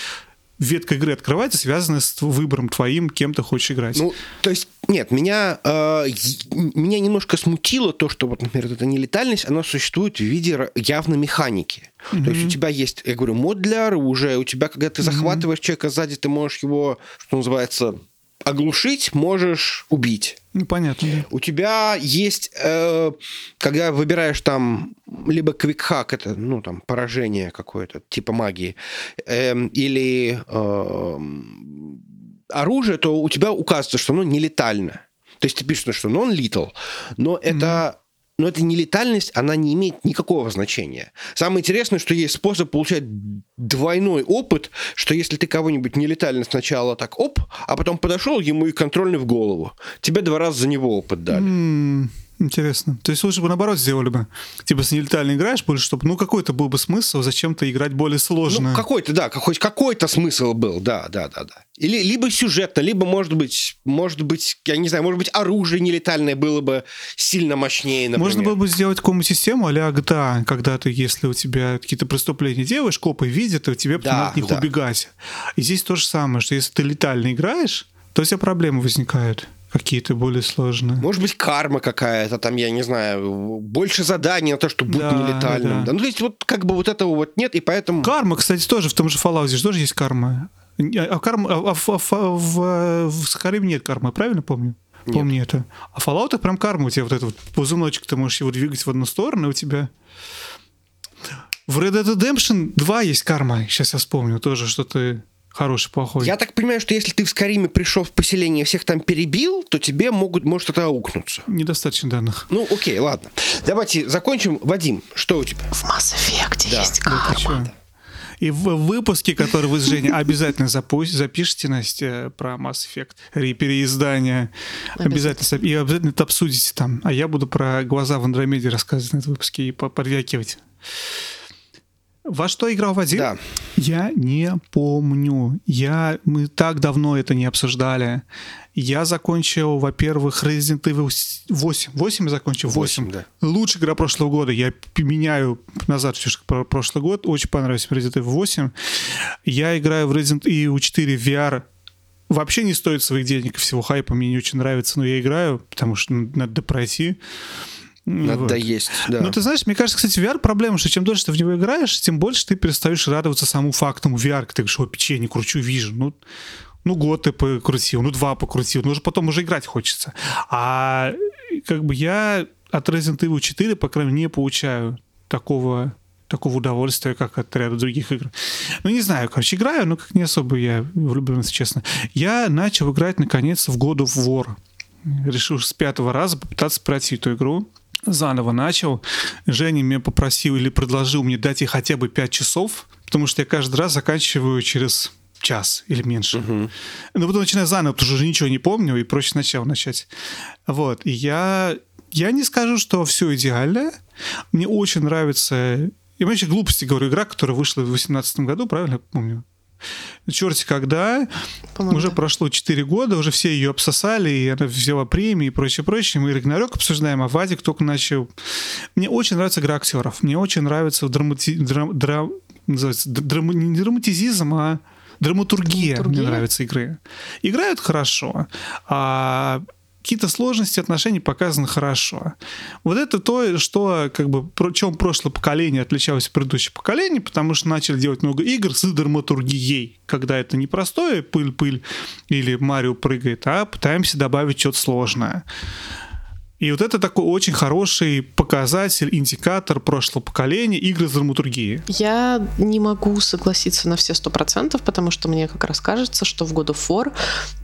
A: ветка игры открывается, связанная с выбором твоим, кем ты хочешь играть.
B: Ну, то есть, нет, меня, э, меня немножко смутило то, что, вот, например, эта нелетальность, она существует в виде явно механики. То есть у тебя есть, я говорю, мод для оружия, у тебя, когда ты захватываешь человека сзади, ты можешь его, что называется, оглушить, можешь убить.
A: Ну, понятно, да.
B: У тебя есть, э, когда выбираешь там либо квикхак, это, ну, там, поражение какое-то, типа магии, эм, или эм, оружие, то у тебя указывается, что оно нелетально. То есть ты пишешь, что non-lethal, но это... Но эта нелетальность, она не имеет никакого значения. Самое интересное, что есть способ получать двойной опыт, что если ты кого-нибудь нелетально сначала так оп, а потом подошел, ему и контрольный в голову. Тебе два раза за него опыт дали.
A: М, Интересно. То есть лучше бы наоборот сделали бы. Типа, если нелетально играешь, больше, чтобы, ну, какой-то был бы смысл зачем-то играть более сложно.
B: Ну, какой-то, да, хоть какой-то смысл был, да, да, да, да. Или либо сюжетно, либо, может быть, может быть, я не знаю, может быть, оружие нелетальное было бы сильно мощнее, например.
A: Можно было бы сделать какую-нибудь систему а-ля GTA, когда ты, если у тебя какие-то преступления делаешь, копы видят, и тебе
B: Да,
A: надо от них
B: да.
A: убегать. И здесь то же самое, что если ты летально играешь, то у тебя проблемы возникают какие-то более сложные.
B: Может быть, карма какая-то, там, я не знаю, больше заданий на то, чтобы быть
A: Да,
B: нелетальным.
A: да.
B: Да. Ну, то есть, вот как бы вот этого вот нет, и поэтому...
A: Карма, кстати, тоже в том же Fallout же тоже есть карма. А, карма, а, а в, в, в, в Skyrim нет кармы, правильно помню?
B: Нет.
A: Помню это. А Fallout прям карма у тебя вот этот вот ползуночек, ты можешь его двигать в одну сторону, и у тебя... В Red Dead Redemption 2 есть карма, сейчас я вспомню тоже, что ты хороший, плохой.
B: Я так понимаю, что если ты в Скариме пришел в поселение и всех там перебил, то тебе могут, может это аукнуться.
A: Недостаточно данных.
B: Ну, окей, ладно. Давайте закончим. Вадим, что у тебя?
C: В Mass Effect
B: Да.
C: есть
A: Ну,
C: карма.
A: чё? И в выпуске, который вы с Женей обязательно запу- запишите, Настя, про Mass Effect, ре- переиздание. Обязательно. соп- И обязательно это обсудите там. А я буду про глаза в Андромеде рассказывать на этом выпуске и по- подвякивать. Во что играл Вадим?
B: Да.
A: Я не помню. Я, мы так давно это не обсуждали. Я закончил, во-первых, Resident Evil 8. 8 я закончил? 8.
B: Восемь, да.
A: Лучшая игра прошлого года. Я меняю назад все, что про прошлый год. Очень понравился Resident Evil 8. Я играю в Resident Evil 4 VR. Вообще не стоит своих денег всего хайпа. Мне не очень нравится, но я играю, потому что ну, надо пройти.
B: Надо
A: Вот.
B: доесть, да.
A: Ну, ты знаешь, мне кажется, кстати, VR проблема, что чем дольше ты в него играешь, тем больше ты перестаешь радоваться самому факту VR. Ты говоришь, о, печенье кручу, вижу. Ну, ну, год ты покрутил, ну, два покрутил, ну, уже потом уже играть хочется. А как бы я от Resident Evil 4, по крайней мере, не получаю такого такого удовольствия, как от ряда других игр. Ну, не знаю, короче, играю, но как не особо я влюблен, если честно. Я начал играть, наконец, в God of War. Решил с пятого раза попытаться пройти эту игру. Заново начал. Женя меня попросил или предложил мне дать ей хотя бы 5 часов, потому что я каждый раз заканчиваю через час или меньше. Но потом начинаю заново, потому что уже ничего не помню, и проще сначала начать. Вот. И я Я не скажу, что все идеально. Мне очень нравится... Я вообще глупости говорю, игра, которая вышла в 2018 году, правильно я помню? Черти когда,
C: По-моему,
A: уже
C: да.
A: прошло 4 года, уже все ее обсосали, и она взяла премии и прочее, прочее. Мы Рагнарёк обсуждаем, а Вадик только начал... Мне очень нравится игра актеров. Мне очень нравится драмати... драм... драм- называется, д- драма- не драматизизм, а драматургия,
C: Драматургия?
A: мне нравится игры. Играют хорошо, а какие-то сложности отношений показаны хорошо. Вот это то, что как бы про чем прошлое поколение отличалось от предыдущего поколения, потому что начали делать много игр с драматургией, когда это не простое пыль-пыль или Марио прыгает, а пытаемся добавить что-то сложное. И вот это такой очень хороший показатель, индикатор прошлого поколения игры с драматургией.
C: Я не могу согласиться на все сто процентов, потому что мне как раз кажется, что в God of War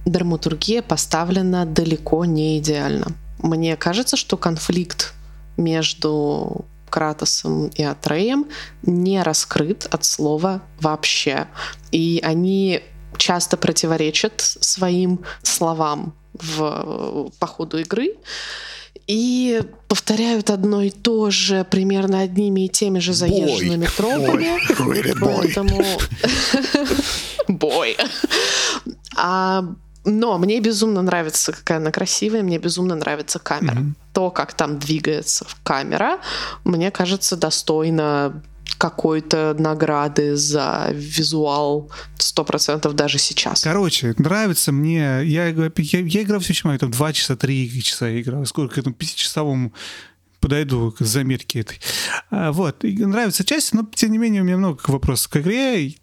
C: драматургия поставлена далеко не идеально. Мне кажется, что конфликт между Кратосом и Атреем не раскрыт от слова вообще. И они часто противоречат своим словам в, по ходу игры и повторяют одно и то же примерно одними и теми же заезженными тропами. Поэтому... Бой. А, но мне безумно нравится, какая она красивая, мне безумно нравится камера.
A: Мгм.
C: То, как там двигается камера, мне кажется, достойно какой-то награды за визуал 100% даже сейчас.
A: Короче, нравится мне. Я, я, я играл все очень там 2 часа, 3 часа играл. Сколько к этому пятичасовому подойду к замерке этой. А, вот. И нравится часть, но тем не менее у меня много вопросов к игре.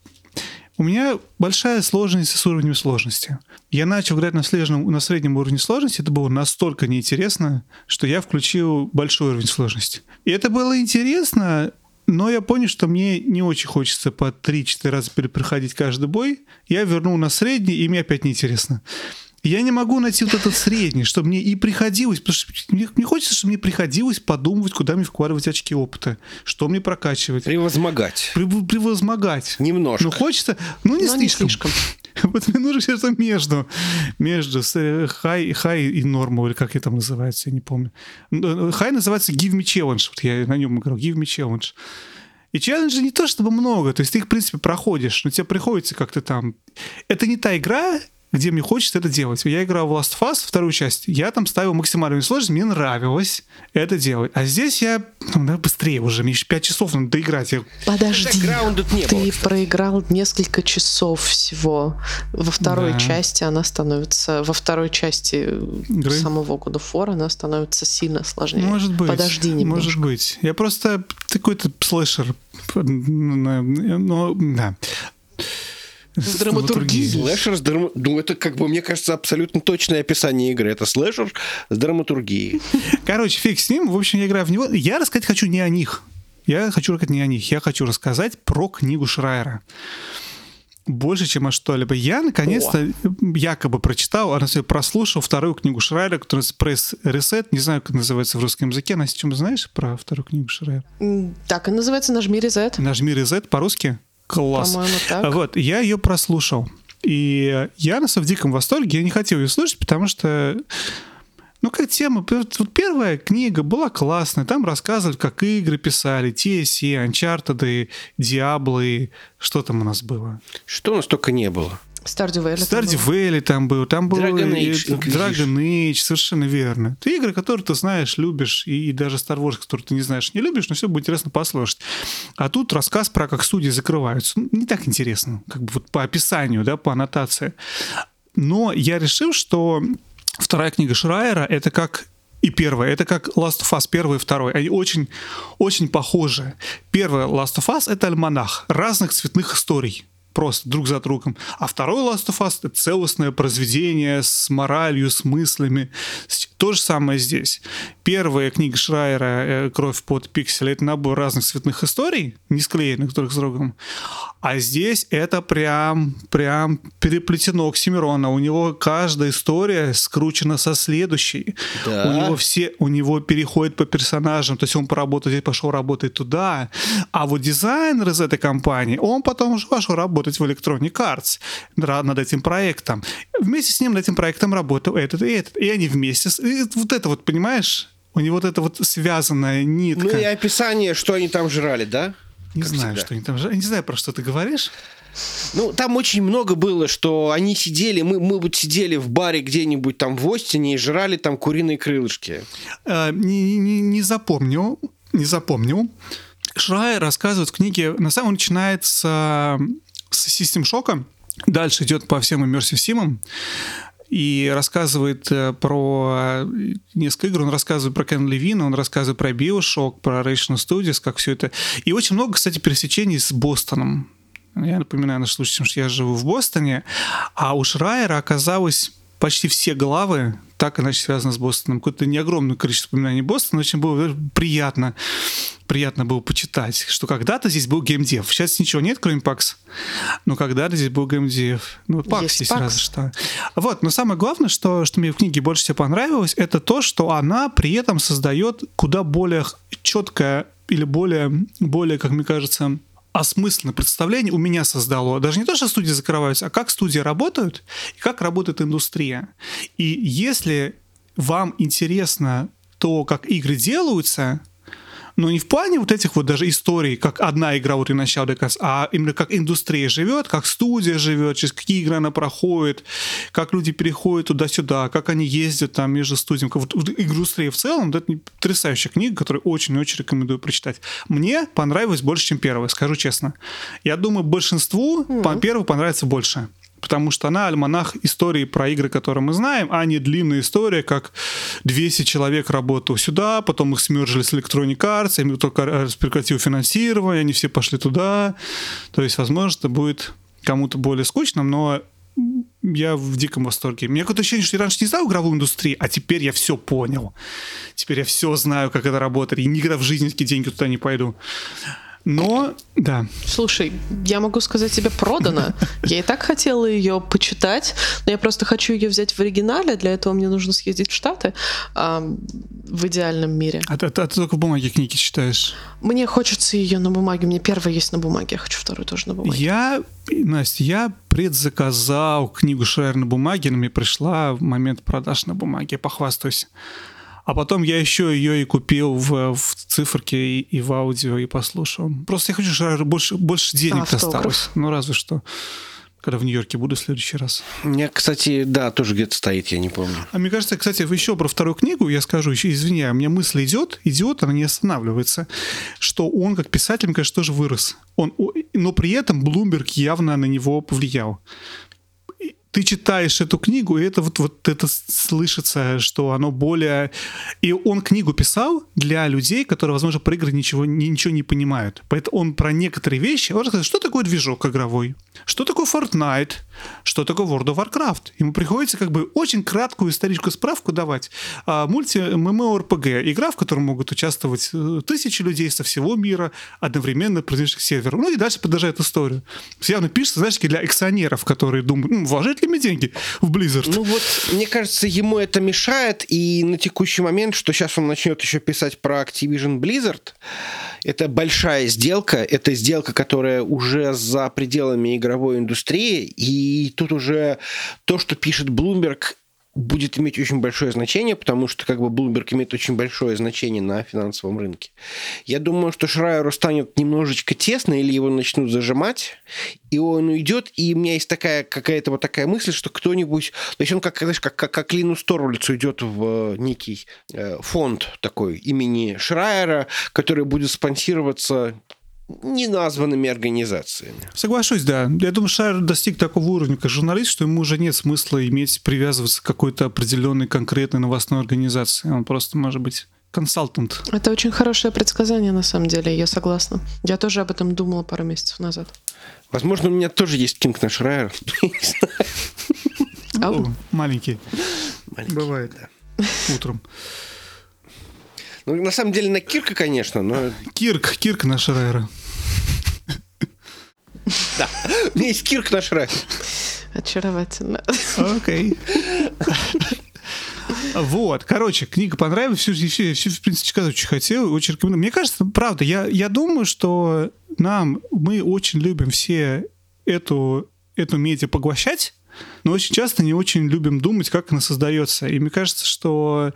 A: У меня большая сложность с уровнем сложности. Я начал играть на среднем, на среднем уровне сложности. Это было настолько неинтересно, что я включил большой уровень сложности. И это было интересно, но я понял, что мне не очень хочется по 3-4 раза перепроходить каждый бой. Я вернул на средний, и мне опять неинтересно. Я не могу найти вот этот средний, чтобы мне и приходилось, потому что мне, мне хочется, чтобы мне приходилось подумывать, куда мне вкладывать очки опыта, что мне прокачивать,
B: Превозмогать.
A: прев- превозмогать.
B: Немножко.
A: Ну, хочется, ну, не
C: Но не
A: слишком. Вот мне нужно что-то между, между э, хай, хай и норму, или как это там называется, я не помню. Ну, э, Хай называется Give Me Challenge, вот я на нем играл, Give Me Challenge. И челленджей не то чтобы много, то есть ты их, в принципе, проходишь, но тебе приходится как-то там... Это не та игра, где мне хочется это делать. Я играл в Last of Us, вторую часть, я там ставил максимальную сложность, мне нравилось это делать. А здесь я, ну, да, быстрее уже, мне еще 5 часов надо доиграть. Я
C: Подожди,
B: не
C: ты
B: было,
C: проиграл несколько часов всего. Во второй
A: Да.
C: части она становится, во второй части
A: Игры?
C: самого God of War она становится сильно сложнее.
A: Может быть.
C: Подожди немножко.
A: Может быть. Я просто какой-то слэшер. Ну, да.
C: С драматургией.
B: Слэшер с драма... Ну, это, как бы, мне кажется, абсолютно точное описание игры. Это слэшер с драматургией.
A: Короче, фиг с ним. В общем, я играю в него. Я рассказать хочу не о них. Я хочу рассказать не о них. Я хочу рассказать про книгу Шрайера. Больше, чем о что-либо. Я, наконец-то, якобы прочитал, а на самом деле прослушал вторую книгу Шрайера, которая называется Press Reset. Не знаю, как называется в русском языке. Настя, чем знаешь про вторую книгу Шрайера?
C: Так и называется «Нажми резет».
A: Нажми Reset по-русски. Класс.
C: По-моему, так.
A: Вот, я ее прослушал. И я, на самом диком восторге. Я не хотел ее слушать, потому что ну, как тема, вот первая книга была классная, там рассказывали, как игры писали, TSE, Uncharted, Diablo, что там у нас было?
B: Что у нас только не было.
C: Stardew Valley. там
A: Stardew. Valley там был, там был
B: Dragon Age.
A: Dragon Age, совершенно верно. Это игры, которые ты знаешь, любишь, и, и даже Star Wars, который ты не знаешь, не любишь, но все будет интересно послушать. А тут рассказ про как студии закрываются. Ну, Не так интересно, как бы вот по описанию, да, по аннотации. Но я решил, что вторая книга Шрайера — это как и первая. Это как Last of Us, первый и второй. Они очень, очень похожи. Первая Last of Us — это альманах разных цветных историй просто друг за другом. А второй Last of Us — это целостное произведение с моралью, с мыслями. То же самое здесь. Первая книга Шрайера э, «Кровь под пиксель» — это набор разных цветных историй, не склеенных друг с другом. А здесь это прям, прям переплетено Оксимирона. У него каждая история скручена со следующей.
B: Да.
A: У него все, у него переходит по персонажам. То есть он поработал здесь, пошел работать туда. А вот дизайнер из этой компании, он потом уже пошел работать в Electronic Arts над этим проектом. Вместе с ним над этим проектом работал этот и этот. И они вместе... с- и вот это вот, понимаешь? У него вот это вот связанная нитка.
B: Ну и описание, что они там жрали, да?
A: не
B: как
A: знаю,
B: всегда.
A: что они там... Я не знаю, про что ты говоришь.
B: Ну, там очень много было, что они сидели, мы, мы вот сидели в баре где-нибудь там в Остине и жрали там куриные крылышки.
A: Э, не, не, не запомню, не запомню. Шрайер рассказывает в книге, на самом деле начинает с, э, с System Shock, дальше идет по всем Immersive Sim, и рассказывает э, про э, несколько игр, он рассказывает про Кен Левина, он рассказывает про Bioshock, про Rational Studios, как все это. И очень много, кстати, пересечений с Бостоном. Я напоминаю нашим слушателям, что я живу в Бостоне, а у Шрайера оказалось почти все главы так иначе связаны с Бостоном. Какое-то не огромное количество упоминаний Бостона, очень было приятно, приятно было почитать, что когда-то здесь был геймдев. Сейчас ничего нет, кроме PAX, но когда-то здесь был геймдев. Ну, PAX
C: Есть
A: здесь
C: PAX.
A: разве что. Вот, но самое главное, что, что мне в книге больше всего понравилось, это то, что она при этом создает куда более четкое или более, более, как мне кажется, осмысленное представление у меня создало. Даже не то, что студии закрываются, а как студии работают и как работает индустрия. И если вам интересно то, как игры делаются, но не в плане вот этих вот даже историй, как одна игра вот и начала до конца, а именно как индустрия живет, как студия живет, через какие игры она проходит, как люди переходят туда-сюда, как они ездят там между студиями. Вот, вот индустрия в целом, да, это потрясающая книга, которую очень-очень рекомендую прочитать. Мне понравилось больше, чем первая, скажу честно. Я думаю, большинству по первой понравится больше. Потому что она альманах истории про игры, которые мы знаем, а не длинная история, как 200 человек работал сюда, потом их смержили с Electronic Arts, им только прекратил финансирование, они все пошли туда. То есть, возможно, это будет кому-то более скучным, но я в диком восторге. У меня какое-то ощущение, что я раньше не знал игровую индустрию, а теперь я все понял. Теперь я все знаю, как это работает, и никогда в жизни такие деньги туда не пойду. Но, да,
C: Слушай, я могу сказать тебе продано. Я и так хотела ее почитать, но я просто хочу ее взять в оригинале. Для этого мне нужно съездить в Штаты а, в идеальном мире.
A: а, ты- а ты только в бумаге книги читаешь.
C: Мне хочется ее на бумаге. У меня первая есть на бумаге, я хочу вторую тоже на бумаге.
A: Я, Настя, я предзаказал книгу Шрайер на бумаге, но мне пришла в момент продаж на бумаге, похвастаюсь. А потом я еще ее и купил в, в циферке и, и в аудио и послушал. Просто я хочу, чтобы больше, больше денег осталось. Ну, разве что. Когда в Нью-Йорке буду в следующий раз.
B: У меня, кстати, да, тоже где-то стоит, я не помню.
A: А мне кажется, кстати, еще про вторую книгу я скажу, еще извиняю, у меня мысль идет, идет, она не останавливается, что он как писатель, мне кажется, тоже вырос. Он, но при этом Блумберг явно на него повлиял. Ты читаешь эту книгу, и это вот, вот это слышится, что оно более... И он книгу писал для людей, которые, возможно, про игры ничего, ни- ничего не понимают. Поэтому он про некоторые вещи... Он рассказывает, что такое движок игровой, что такое Fortnite, что такое World of Warcraft. Ему приходится как бы очень краткую историческую справку давать. А, мульти MMORPG, игра, в которой могут участвовать э, тысячи людей со всего мира, одновременно производящих сервер. Ну и дальше продолжает историю. Явно пишется, знаешь, для акционеров, которые думают, «М, вложить мне деньги в Blizzard?
B: Ну вот, мне кажется, ему это мешает, и на текущий момент, что сейчас он начнет еще писать про Activision Blizzard, это большая сделка, это сделка, которая уже за пределами игровой индустрии, и тут уже то, что пишет Bloomberg, будет иметь очень большое значение, потому что как бы Bloomberg имеет очень большое значение на финансовом рынке. Я думаю, что Шрайеру станет немножечко тесно, или его начнут зажимать, и он уйдет, и у меня есть такая какая-то вот такая мысль, что кто-нибудь, то есть он как, знаешь, как, как, как Линус Торвальдс уйдет в э, некий э, фонд такой имени Шрайера, который будет спонсироваться неназванными организациями.
A: Соглашусь, да. Я думаю, Шайер достиг такого уровня, как журналист, что ему уже нет смысла иметь, привязываться к какой-то определенной конкретной новостной организации. Он просто может быть консалтант.
C: Это очень хорошее предсказание, на самом деле, я согласна. Я тоже об этом думала пару месяцев назад.
B: Возможно, у меня тоже есть Кинг на Шрайер.
A: Маленький.
B: Маленький,
A: Бывает.
B: да.
A: Утром.
B: Ну, на самом деле, на Кирка, конечно, но...
A: Кирк, Кирк на Шрайера.
B: Да, у меня есть Кирк на Шрайер.
C: Очаровательно.
A: Окей. Вот, короче, книга понравилась, все, все, все, в принципе, сказать очень хотел, очень рекомендую. Мне кажется, правда, я, я думаю, что нам, мы очень любим все эту, эту медиа поглощать, но очень часто не очень любим думать, как она создается. И мне кажется, что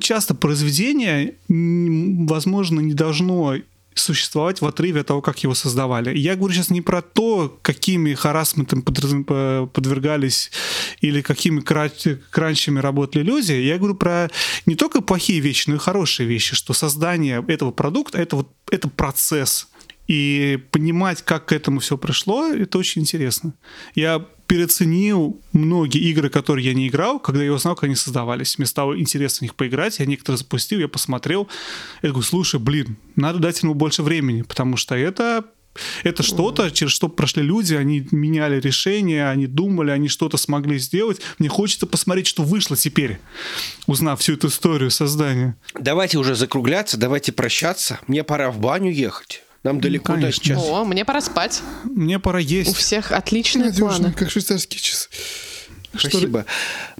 A: часто произведение, возможно, не должно существовать в отрыве от того, как его создавали. Я говорю сейчас не про то, какими харасментом по- подвергались или какими кра- кранчами работали люди. Я говорю про не только плохие вещи, но и хорошие вещи, что создание этого продукта это вот это процесс. И понимать, как к этому все пришло, это очень интересно. Я переоценил многие игры, которые я не играл, когда я узнал, как они создавались. Мне стало интересно в них поиграть, я некоторые запустил, я посмотрел. Я говорю, слушай, блин, надо дать ему больше времени, потому что это это что-то, через что прошли люди, они меняли решения, они думали, они что-то смогли сделать. Мне хочется посмотреть, что вышло теперь, узнав всю эту историю создания.
B: Давайте уже закругляться, давайте прощаться. Мне пора в баню ехать. Нам далеко до
A: конечно.
B: часа.
C: О, мне пора спать.
A: Мне пора
C: У
A: есть.
C: всех отличные
E: Надежно,
C: планы.
E: как швейцарские часы.
B: Спасибо.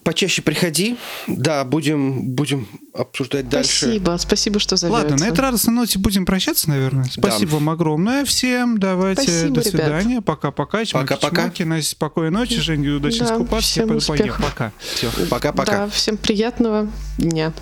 B: Почаще приходи. Да, будем, будем обсуждать дальше.
C: Спасибо, спасибо, что зовете.
A: Ладно, на этой радостной ноте будем прощаться, наверное. Спасибо вам огромное всем. Давайте,
C: Спасибо,
A: до свидания. Пока-пока.
B: Пока-пока.
A: Настя, спокойной ночи. Женя, удачи
C: Да,
A: искупаться.
C: Всем успехов.
A: Пока. Все.
B: Пока-пока.
C: Да, всем приятного дня.